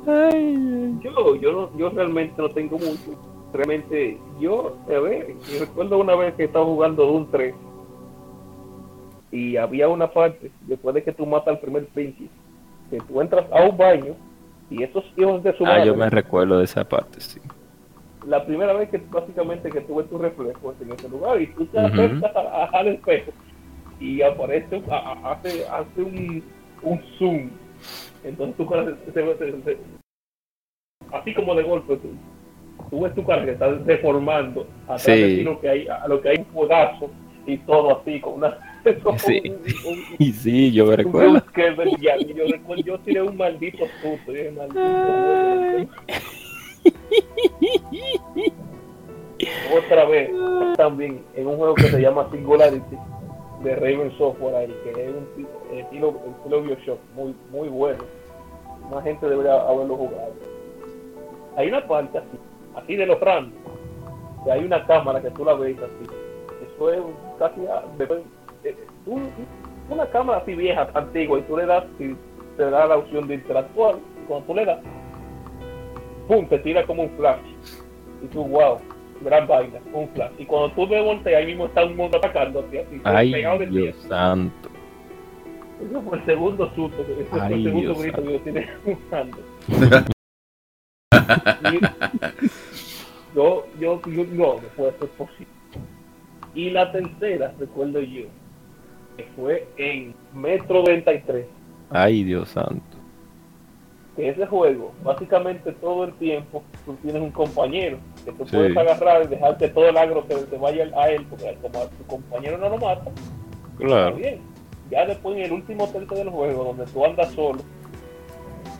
Ay, Yo, yo, no- yo realmente no tengo mucho. Realmente, yo, a ver, yo recuerdo una vez que estaba jugando Doom 3 y había una parte, después de que tú matas al primer príncipe, que tú entras a un baño y esos hijos de su Ah, yo madre, me recuerdo de esa parte, sí. la primera vez que básicamente que tuve tu reflejo en ese lugar y tú te acercas a- a- al espejo y aparece, hace, hace un, un zoom. Entonces tu cara se, se- se- se- así como de golpe tú, tú ves tu cara que está deformando atrás Sí. de ti lo que hay, a lo que hay un fuegazo y todo así con una <laughs> Sí. un- un- <laughs> Y sí, yo me recuerdo. Yo recuerdo, yo tiré un maldito susto. Dije, maldito. Otra vez, también en un juego que se llama Singularity de Raven Software ahí, que es un ti- estilo, estilo Bioshock, muy, muy bueno. Más gente debería haberlo jugado. Hay una parte así, así de los random, que hay una cámara que tú la ves así. Eso es casi a- de- eh, un- una cámara así vieja, antigua, y tú le das, y te da la opción de interactuar, y cuando tú le das, ¡pum! te tira como un flash. Y tú, wow, gran vaina, un flash. Y cuando tú me volteas, ahí mismo está un mundo atacándote, así, Ay, pegado de ti. Dios santo. Ese fue el segundo susto, ese fue el segundo Dios grito que yo jugando. <laughs> Y yo, yo, yo, no, no puede ser posible. Y la tercera, recuerdo yo, que fue en Metro 93. Ay, Dios santo. que ese juego, básicamente todo el tiempo, tú tienes un compañero que tú Sí. puedes agarrar y dejar que todo el agro se, se vaya a él, porque como a tu compañero no lo mata, Claro. está bien. Ya después en el último tercio del juego, donde tú andas solo,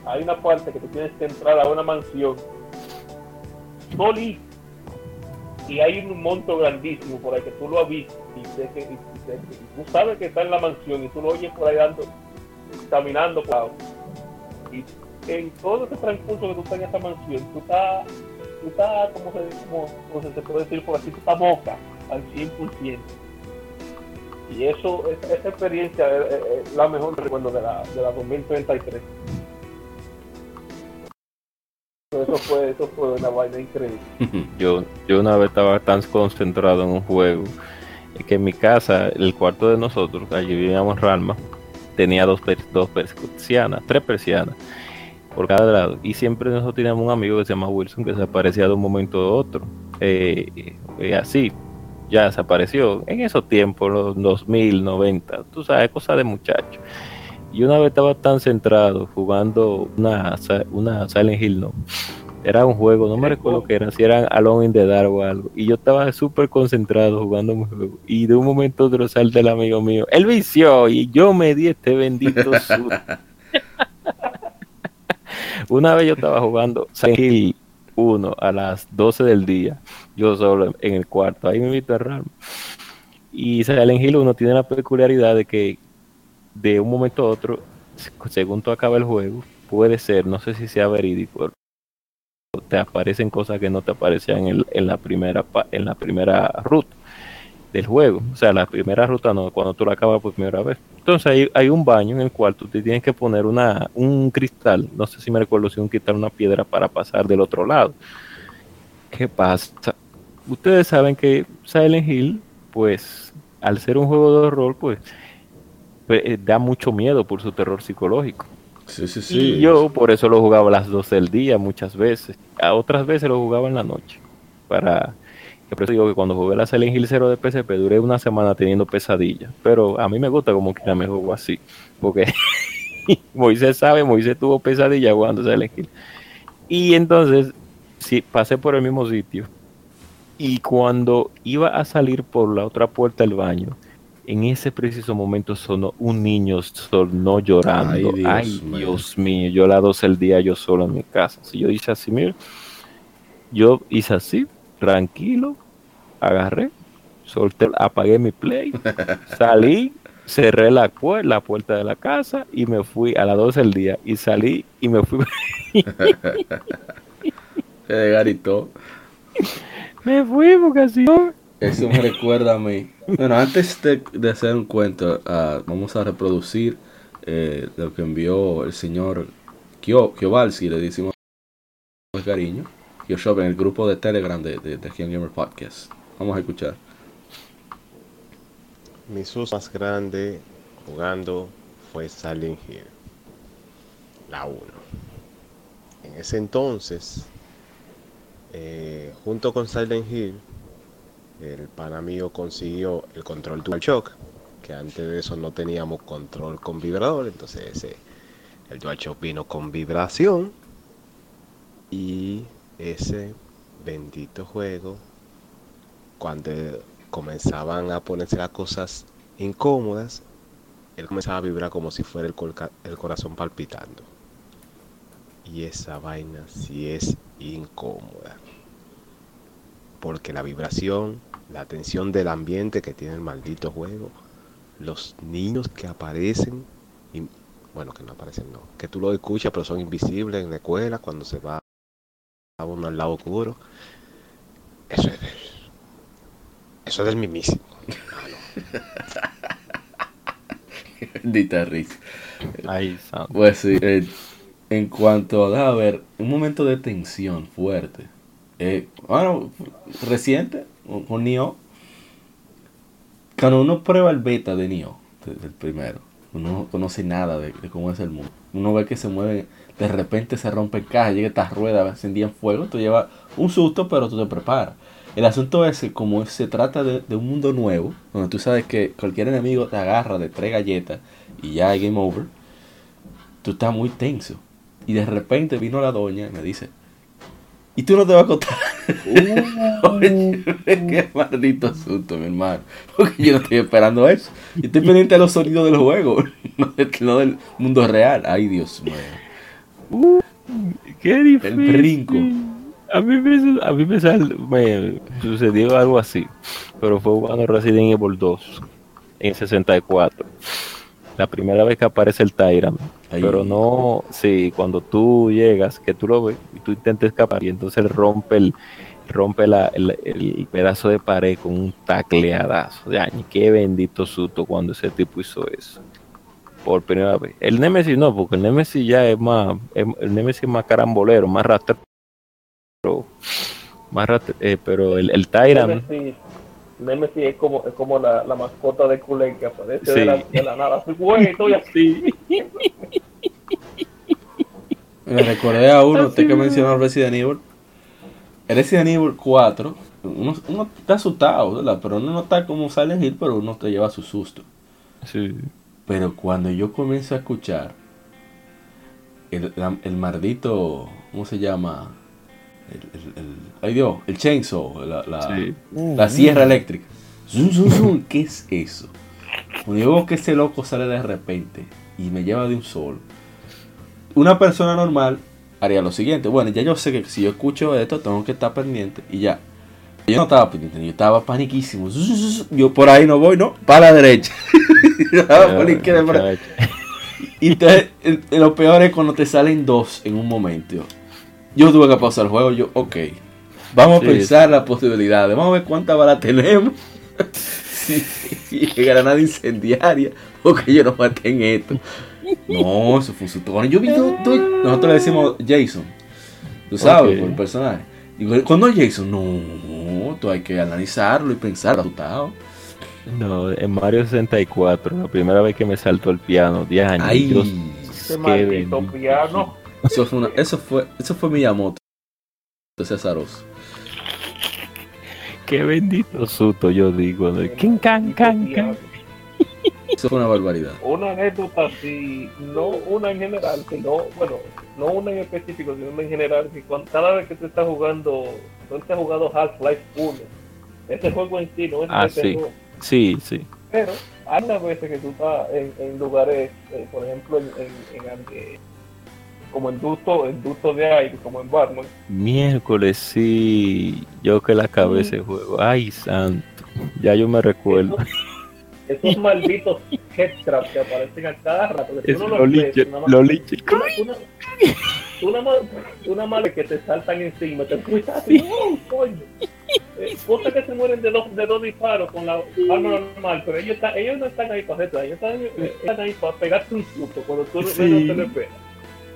hay una parte que tú tienes que entrar a una mansión solito y hay un monto grandísimo por ahí que tú lo has visto y, sé que, y- y sé que- y tú sabes que está en la mansión y tú lo oyes por ahí dando, caminando ahí. y en todo ese transcurso que tú estás en esa mansión tú estás estás como se, como, como se puede decir por así boca al 100% y eso esa, esa experiencia es, es- es la mejor recuerdo de la, de la 2033 eso fue eso fue una vaina increíble. <laughs> Yo, yo una vez estaba tan concentrado en un juego eh, que en mi casa, el cuarto de nosotros, allí vivíamos Ralma, tenía dos, dos persianas, tres persianas por cada lado. Y siempre nosotros teníamos un amigo que se llama Wilson que desaparecía de un momento a otro. Eh, eh, así, ya desapareció. En esos tiempos, los 2000, 90, tú sabes, cosa de muchacho. Y una vez estaba tan centrado jugando una, una Silent Hill, ¿no? Era un juego, no me recuerdo qué era, si era Alone in the Dark o algo. Y yo estaba súper concentrado jugando un juego. Y de un momento a otro salta el amigo mío. Él vició y yo me di este bendito <laughs> susto. Una vez yo estaba jugando Silent Hill 1 a las 12 del día. Yo solo en el cuarto. Ahí me invito a Ram. Y Silent Hill 1 tiene la peculiaridad de que de un momento a otro, según tú acaba el juego, puede ser, no sé si sea verídico, te aparecen cosas que no te aparecían en, en la primera en la primera ruta del juego. O sea, la primera ruta no, cuando tú la acabas por primera vez. Entonces hay, hay un baño en el cual tú te tienes que poner una, un cristal, no sé si me recuerdo si un cristal, una piedra para pasar del otro lado. ¿Qué pasa? Ustedes saben que Silent Hill, pues, al ser un juego de horror, pues, pues, eh, da mucho miedo por su terror psicológico. Sí, sí, sí. Y yo por eso lo jugaba a las 12 del día muchas veces. A otras veces lo jugaba en la noche. Para... por eso digo que cuando jugué la Silent Hill 0 de PSP duré una semana teniendo pesadillas. Pero a mí me gusta como que me juego así. Porque <laughs> Moisés sabe, Moisés tuvo pesadillas jugando Silent Hill. Y entonces, sí, pasé por el mismo sitio. Y cuando iba a salir por la otra puerta del baño, en ese preciso momento sonó un niño sonó llorando. Ay, Dios, mío, yo a las 12 del día yo solo en mi casa. Si yo hice así, mira, yo hice así, tranquilo, agarré, solté, apagué mi play, salí, cerré la, la puerta de la casa y me fui a las 12 del día y salí y me fui. <laughs> de garito. Me fui porque así. Eso me recuerda a mí. Bueno, antes de, hacer un cuento, uh, vamos a reproducir eh, lo que envió el señor Kiobalski, le decimos cariño. Kyoshop en el grupo de Telegram de, de, de Gamer Podcast. Vamos a escuchar. Mi susto más grande jugando fue Silent Hill, la 1. En ese entonces, eh, junto con Silent Hill, el pana mío consiguió el control DualShock, que antes de eso no teníamos control con vibrador, entonces ese, el DualShock vino con vibración y ese bendito juego, cuando comenzaban a ponerse las cosas incómodas, él comenzaba a vibrar como si fuera el, el corazón palpitando. Y esa vaina sí es incómoda. Porque la vibración la tensión del ambiente que tiene el maldito juego, los niños que aparecen, bueno, que no aparecen, no, que tú lo escuchas pero son invisibles en la escuela cuando se va a uno al lado oscuro, eso es del, eso es del mismísimo. <laughs> Dita risa. Pues sí, eh, en cuanto a, a ver, un momento de tensión fuerte. Eh, bueno, reciente, con Nioh, cuando uno prueba el beta de Nioh, del primero, uno no conoce nada de, cómo es el mundo. Uno ve que se mueve, de repente se rompe el caja, llega esta rueda, encendía en fuego, te lleva un susto, pero tú te preparas. El asunto es que como se trata de, un mundo nuevo, donde tú sabes que cualquier enemigo te agarra de tres galletas y ya hay game over, tú estás muy tenso. Y de repente vino la doña y me dice, y tú no te vas a contar. Uh, <laughs> qué maldito asunto, mi hermano. Porque yo no estoy esperando eso. Yo estoy pendiente de los sonidos del juego, <laughs> no, del mundo real. Ay, Dios mío. Uh, qué difícil. El brinco. A mí, me, a mí me, me, sucedió algo así, pero fue jugando Resident Evil 2 en 64 la primera vez que aparece el Tyrant. Pero no, sí, cuando tú llegas, que tú lo ves y tú intentas escapar y entonces rompe el rompe la, el, pedazo de pared con un tacleadazo. Ya, qué bendito susto cuando ese tipo hizo eso. Por primera vez. El Nemesis no, porque el Nemesis ya es más, el Nemesis es más carambolero, más rastrero. Más eh, pero el, el Tyrant. Nemesis es como, es como la, la mascota de Kulei que aparece de, la, de, la, nada. <laughs> estoy así. Me recordé a uno, usted que mencionó Resident Evil. El Resident Evil 4, uno, uno está asustado, ¿verdad? Pero uno no está como Silent Hill, pero uno te lleva su susto. Sí. Pero cuando yo comienzo a escuchar el, el maldito, ¿cómo se llama? el, el, ay Dios, el chainsaw, la, la, sierra eléctrica. ¿Qué es eso? Cuando yo veo que ese loco sale de repente y me lleva de un solo, una persona normal haría lo siguiente. Bueno, ya yo sé que si yo escucho esto, tengo que estar pendiente y ya. Yo no estaba pendiente, yo estaba paniquísimo. Yo por ahí no voy, ¿no? Para la derecha. <laughs> y lo peor es cuando te salen dos en un momento. Yo tuve que pausar el juego. Yo, ok. Vamos a pensar las posibilidades. Vamos a ver cuánta bala tenemos. <laughs> si, granada incendiaria. Porque yo no maté en esto. No, eso fue un susto. Yo vi Nosotros le decimos Jason. Tú sabes, por el personaje. Digo, cuando es Jason, no, tú hay que analizarlo y pensar, asustado. No, en Mario 64, la primera vez que me saltó el piano, 10 años. Ay, Dios, piano. Eso fue, una, eso fue, eso fue Miyamoto. Cesaroso. Qué bendito susto yo digo. De king, can, can, can. Eso fue una barbaridad. Una anécdota así, no una en general, sino, bueno, no una en específico, sino una en general, que cuando, cada vez que tú estás jugando, tú estás jugando Half-Life 1, ese juego en sí no es Ah, sí. Sí, sí. pero hay unas veces que tú estás en, en lugares, eh, por ejemplo, en, en, en, eh, como en ducto, en ducto de aire, como en Batman, Miércoles, sí. Yo que la cabeza de juego. Ay, santo. Ya yo me recuerdo. Esos, malditos headcrabs que aparecen a cada rato, que Es tú no lo más- lo liche. Tú na- tú na- tú nada más, tú nada más de que te saltan encima, te fuiste así, ¡oh, coño! Eh, Cosas que se mueren de dos, de dos disparos con la arma normal, pero ellos, están, ellos no están ahí para retar, ellos están, eh, están ahí para pegarte un susto cuando tú Sí. menos te lo esperas.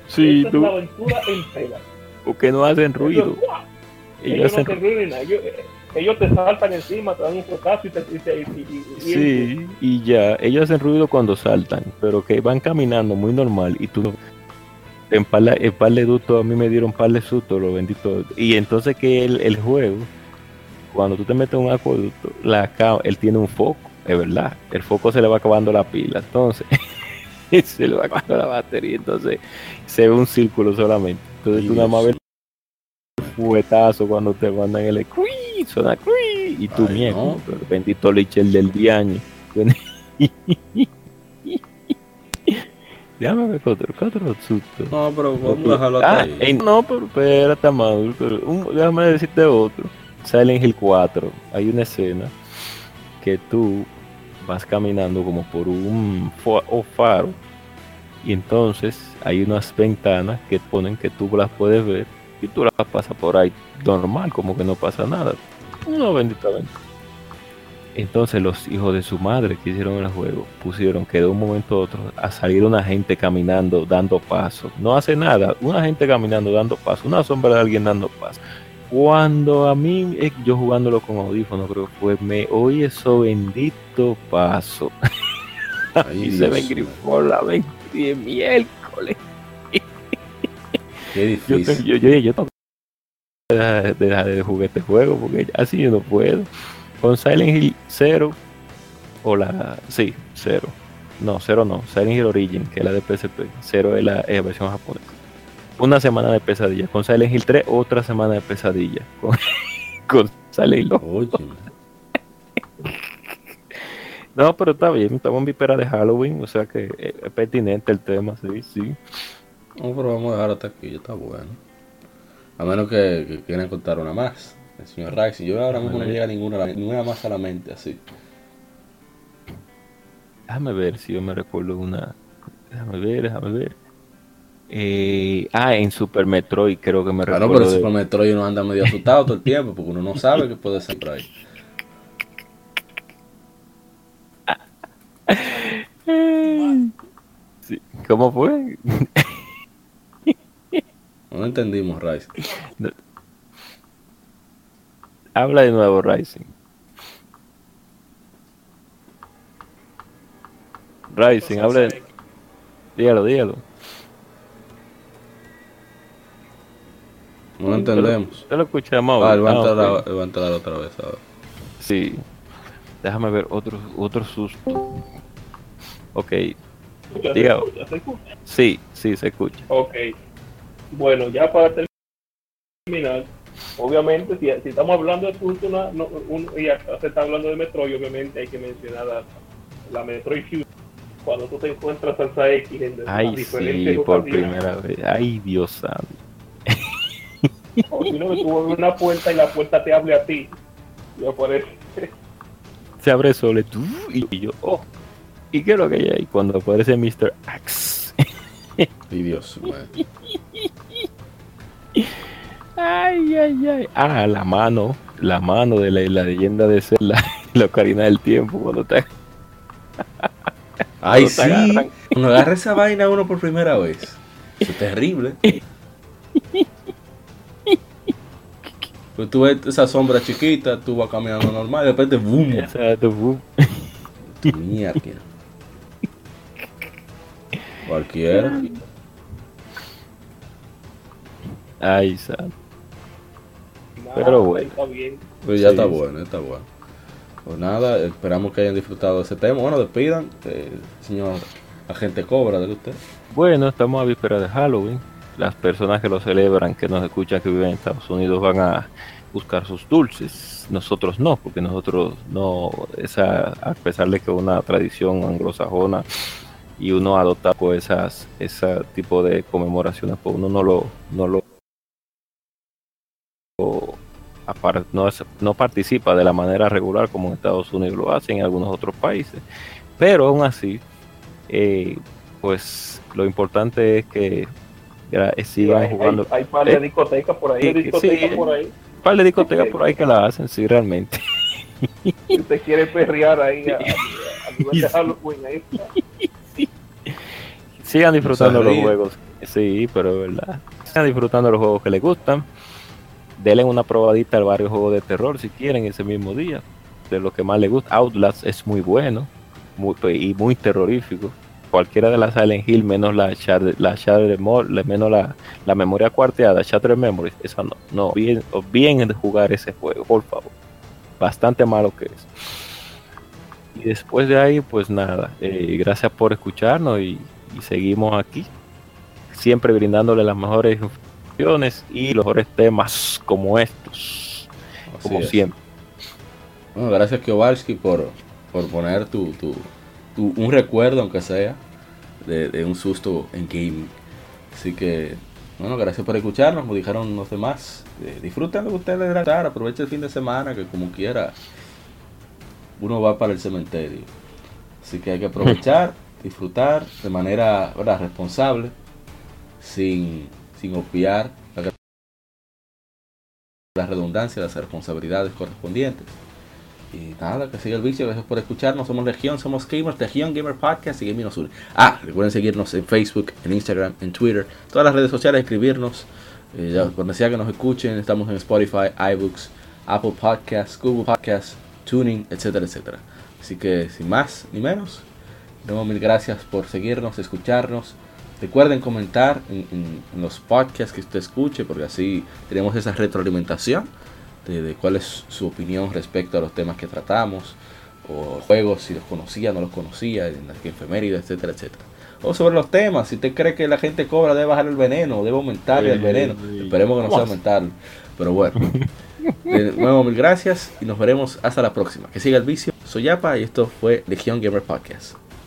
Sí, Esa es tú. la aventura entera. Porque no hacen ruido. Ellos. Ellos ellos no hacen ruido ni nada. Ellos, eh, ellos te saltan encima, te dan un fotazo y te y, te- y, y- y- Sí, y ya, ellos hacen ruido cuando saltan, pero que van caminando muy normal y tú en par, de- en par de ductos a mí me dieron par de sustos, lo bendito. Y entonces que el, el juego, cuando tú te metes en un acueducto, la, él tiene un foco, es verdad, el foco se le va acabando la pila, entonces <laughs> se le va acabando la batería, entonces se ve un círculo solamente. Entonces tú nada más ves el fuetazo cuando te mandan el cruí, suena cruí, y tú Ay, mierda, no. bendito Lichel del diaño. <laughs> Otro, qué otro susto. No, pero vamos a dejarlo Ah, ahí. ey, no, pero espérate, pero un- déjame decirte otro. Silent Hill 4. Hay una escena que tú vas caminando como por un faro. Y entonces hay unas ventanas que ponen que tú las puedes ver. Y tú las pasas por ahí normal, como que no pasa nada. No, bendita ventana. Entonces los hijos de su madre que hicieron el juego pusieron que de un momento a otro a salir una gente caminando, dando paso. No hace nada, una gente caminando, dando paso, una sombra de alguien dando paso. Cuando a mí, eh, yo jugándolo con audífono, creo que fue, me oí eso bendito paso. Ay, y se me grifó la mente de miércoles. Qué Yo, difícil. yo, dejar de, dejar de jugar este juego porque así yo no puedo. Con Silent Hill 0 o la. Sí, 0. No, 0 no. Silent Hill Origin, que es la de PSP. 0 es la, versión japonesa. Una semana de pesadilla. Con Silent Hill 3, otra semana de pesadilla. <laughs> Con, con Silent Hill 2. Oye, <laughs> No, pero está bien. Estamos en víspera de Halloween. O sea que es, es pertinente el tema, sí, sí. no, pero vamos a dejarlo hasta aquí, ya está bueno. A menos que, que quieran contar una más. El señor Rice, yo ahora mismo no llega ninguna, ninguna más a la mente así. Déjame ver si yo me recuerdo una. Déjame ver, déjame ver. Eh, ah, en Super Metroid creo que me Claro, recuerdo. pero de- Super Metroid uno anda medio asustado todo el tiempo porque uno no sabe qué puede ser por ahí. <laughs> Sí, ¿Cómo fue? <laughs> No lo entendimos, Rice. Habla de nuevo, Rising. Rising, habla de... Dígalo, dígalo. No lo entendemos. Te lo escuchamos Ah, ahora. él va a Ah, entrar, ok. a- él va a entrar otra vez ahora. Sí. Déjame ver otro, otro susto. Ok, se escucha. sí, sí, se escucha. Ok. Bueno, ya para terminar, obviamente, si, si estamos hablando de punto, una, no, un- y acá se está hablando de Metroid, obviamente hay que mencionar la, la Metroid Fusion. Cuando tú te encuentras Salsa X en Ay, diferentes sí, por ocasiones, primera vez. Ay, Dios santo. O si no, que tú abres una puerta y la puerta te hable a ti. Y aparece. Se abre solo y, tú, y yo, oh, ¿y qué es lo que hay ahí? Cuando aparece Mr. Axe. Y Dios. Ay, ay, ay. Ah, la mano, la mano de la, la leyenda de ser la, la ocarina del tiempo. Cuando te, Ay, Cuando te sí. Cuando agarra esa vaina uno por primera vez. Eso es terrible. Pues tú ves esa sombra chiquita, tú vas caminando normal y de repente ¡boom! Exacto, boom. Mierda. Cualquiera. Ay, santo. Pero bueno. Está bien. Pues ya Sí, está sí. bueno, está bueno. Pues nada, esperamos que hayan disfrutado de ese tema. Bueno, despidan, eh, señor agente Cobra, de usted. Bueno, estamos a víspera de Halloween. Las personas que lo celebran, que nos escuchan, que viven en Estados Unidos, van a buscar sus dulces. Nosotros no, porque nosotros no, esa, a pesar de que es una tradición anglosajona y uno adopta pues esas, ese tipo de conmemoraciones, pues uno no lo, no lo, no, no participa de la manera regular como en Estados Unidos lo hacen en algunos otros países. Pero aún así, eh, pues lo importante es que eh, sigan jugando. Hay, hay par de Eh, discotecas por ahí, discotecas sí. por ahí. Un par de discotecas por ahí que la hacen, sí, realmente. Si usted quiere perrear ahí a, a, a nivel de <laughs> Halloween, ahí. Sigan disfrutando los juegos. Sí, pero es verdad. Sigan disfrutando los juegos que les gustan. Denle una probadita al barrio juego de terror si quieren ese mismo día. De lo que más les gusta. Outlast es muy bueno muy, y muy terrorífico. Cualquiera de las Silent Hill, menos la Shattered, la Shattered menos la, la memoria cuarteada, Shattered Memories, esa no. No, bien, bien jugar ese juego, por favor. Bastante malo que es. Y después de ahí, pues nada, eh, gracias por escucharnos y, y seguimos aquí, siempre brindándole las mejores informaciones y los mejores temas como estos, Así como es. siempre. Bueno, gracias Kowalski por, por poner tu, tu, tu- un recuerdo, aunque sea, de, de un susto en gaming. Así que, bueno, gracias por escucharnos, como dijeron los demás. Eh, disfruten lo que ustedes les gana, aprovechen el fin de semana, que como quiera, uno va para el cementerio. Así que hay que aprovechar, <laughs> disfrutar de manera ¿verdad? responsable, sin, sin obviar la, la redundancia, las responsabilidades correspondientes. Y nada, que siga el vicio. Gracias por escucharnos. Somos Legión, somos Gamers, Legión Gamer Podcast y Gaming nos. Ah, recuerden seguirnos en Facebook, en Instagram, en Twitter, todas las redes sociales, escribirnos. Eh, ya, cuando sea que nos escuchen, estamos en Spotify, iBooks, Apple Podcasts, Google Podcasts, Tuning, etcétera, etcétera. Así que sin más ni menos, de nuevo mil gracias por seguirnos, escucharnos. Recuerden comentar en, en- en los podcasts que usted escuche, porque así tenemos esa retroalimentación de, de cuál es su opinión respecto a los temas que tratamos, o juegos, si los conocía, no los conocía, en las efemérides, etcétera, etcétera. O sobre los temas, si usted cree que la gente cobra, debe bajar el veneno, debe aumentar el veneno. Esperemos que no sea aumentarlo. Pero bueno, de nuevo mil gracias y nos veremos hasta la próxima. Que siga el vicio. Soy Yapa y esto fue Legion Gamer Podcast.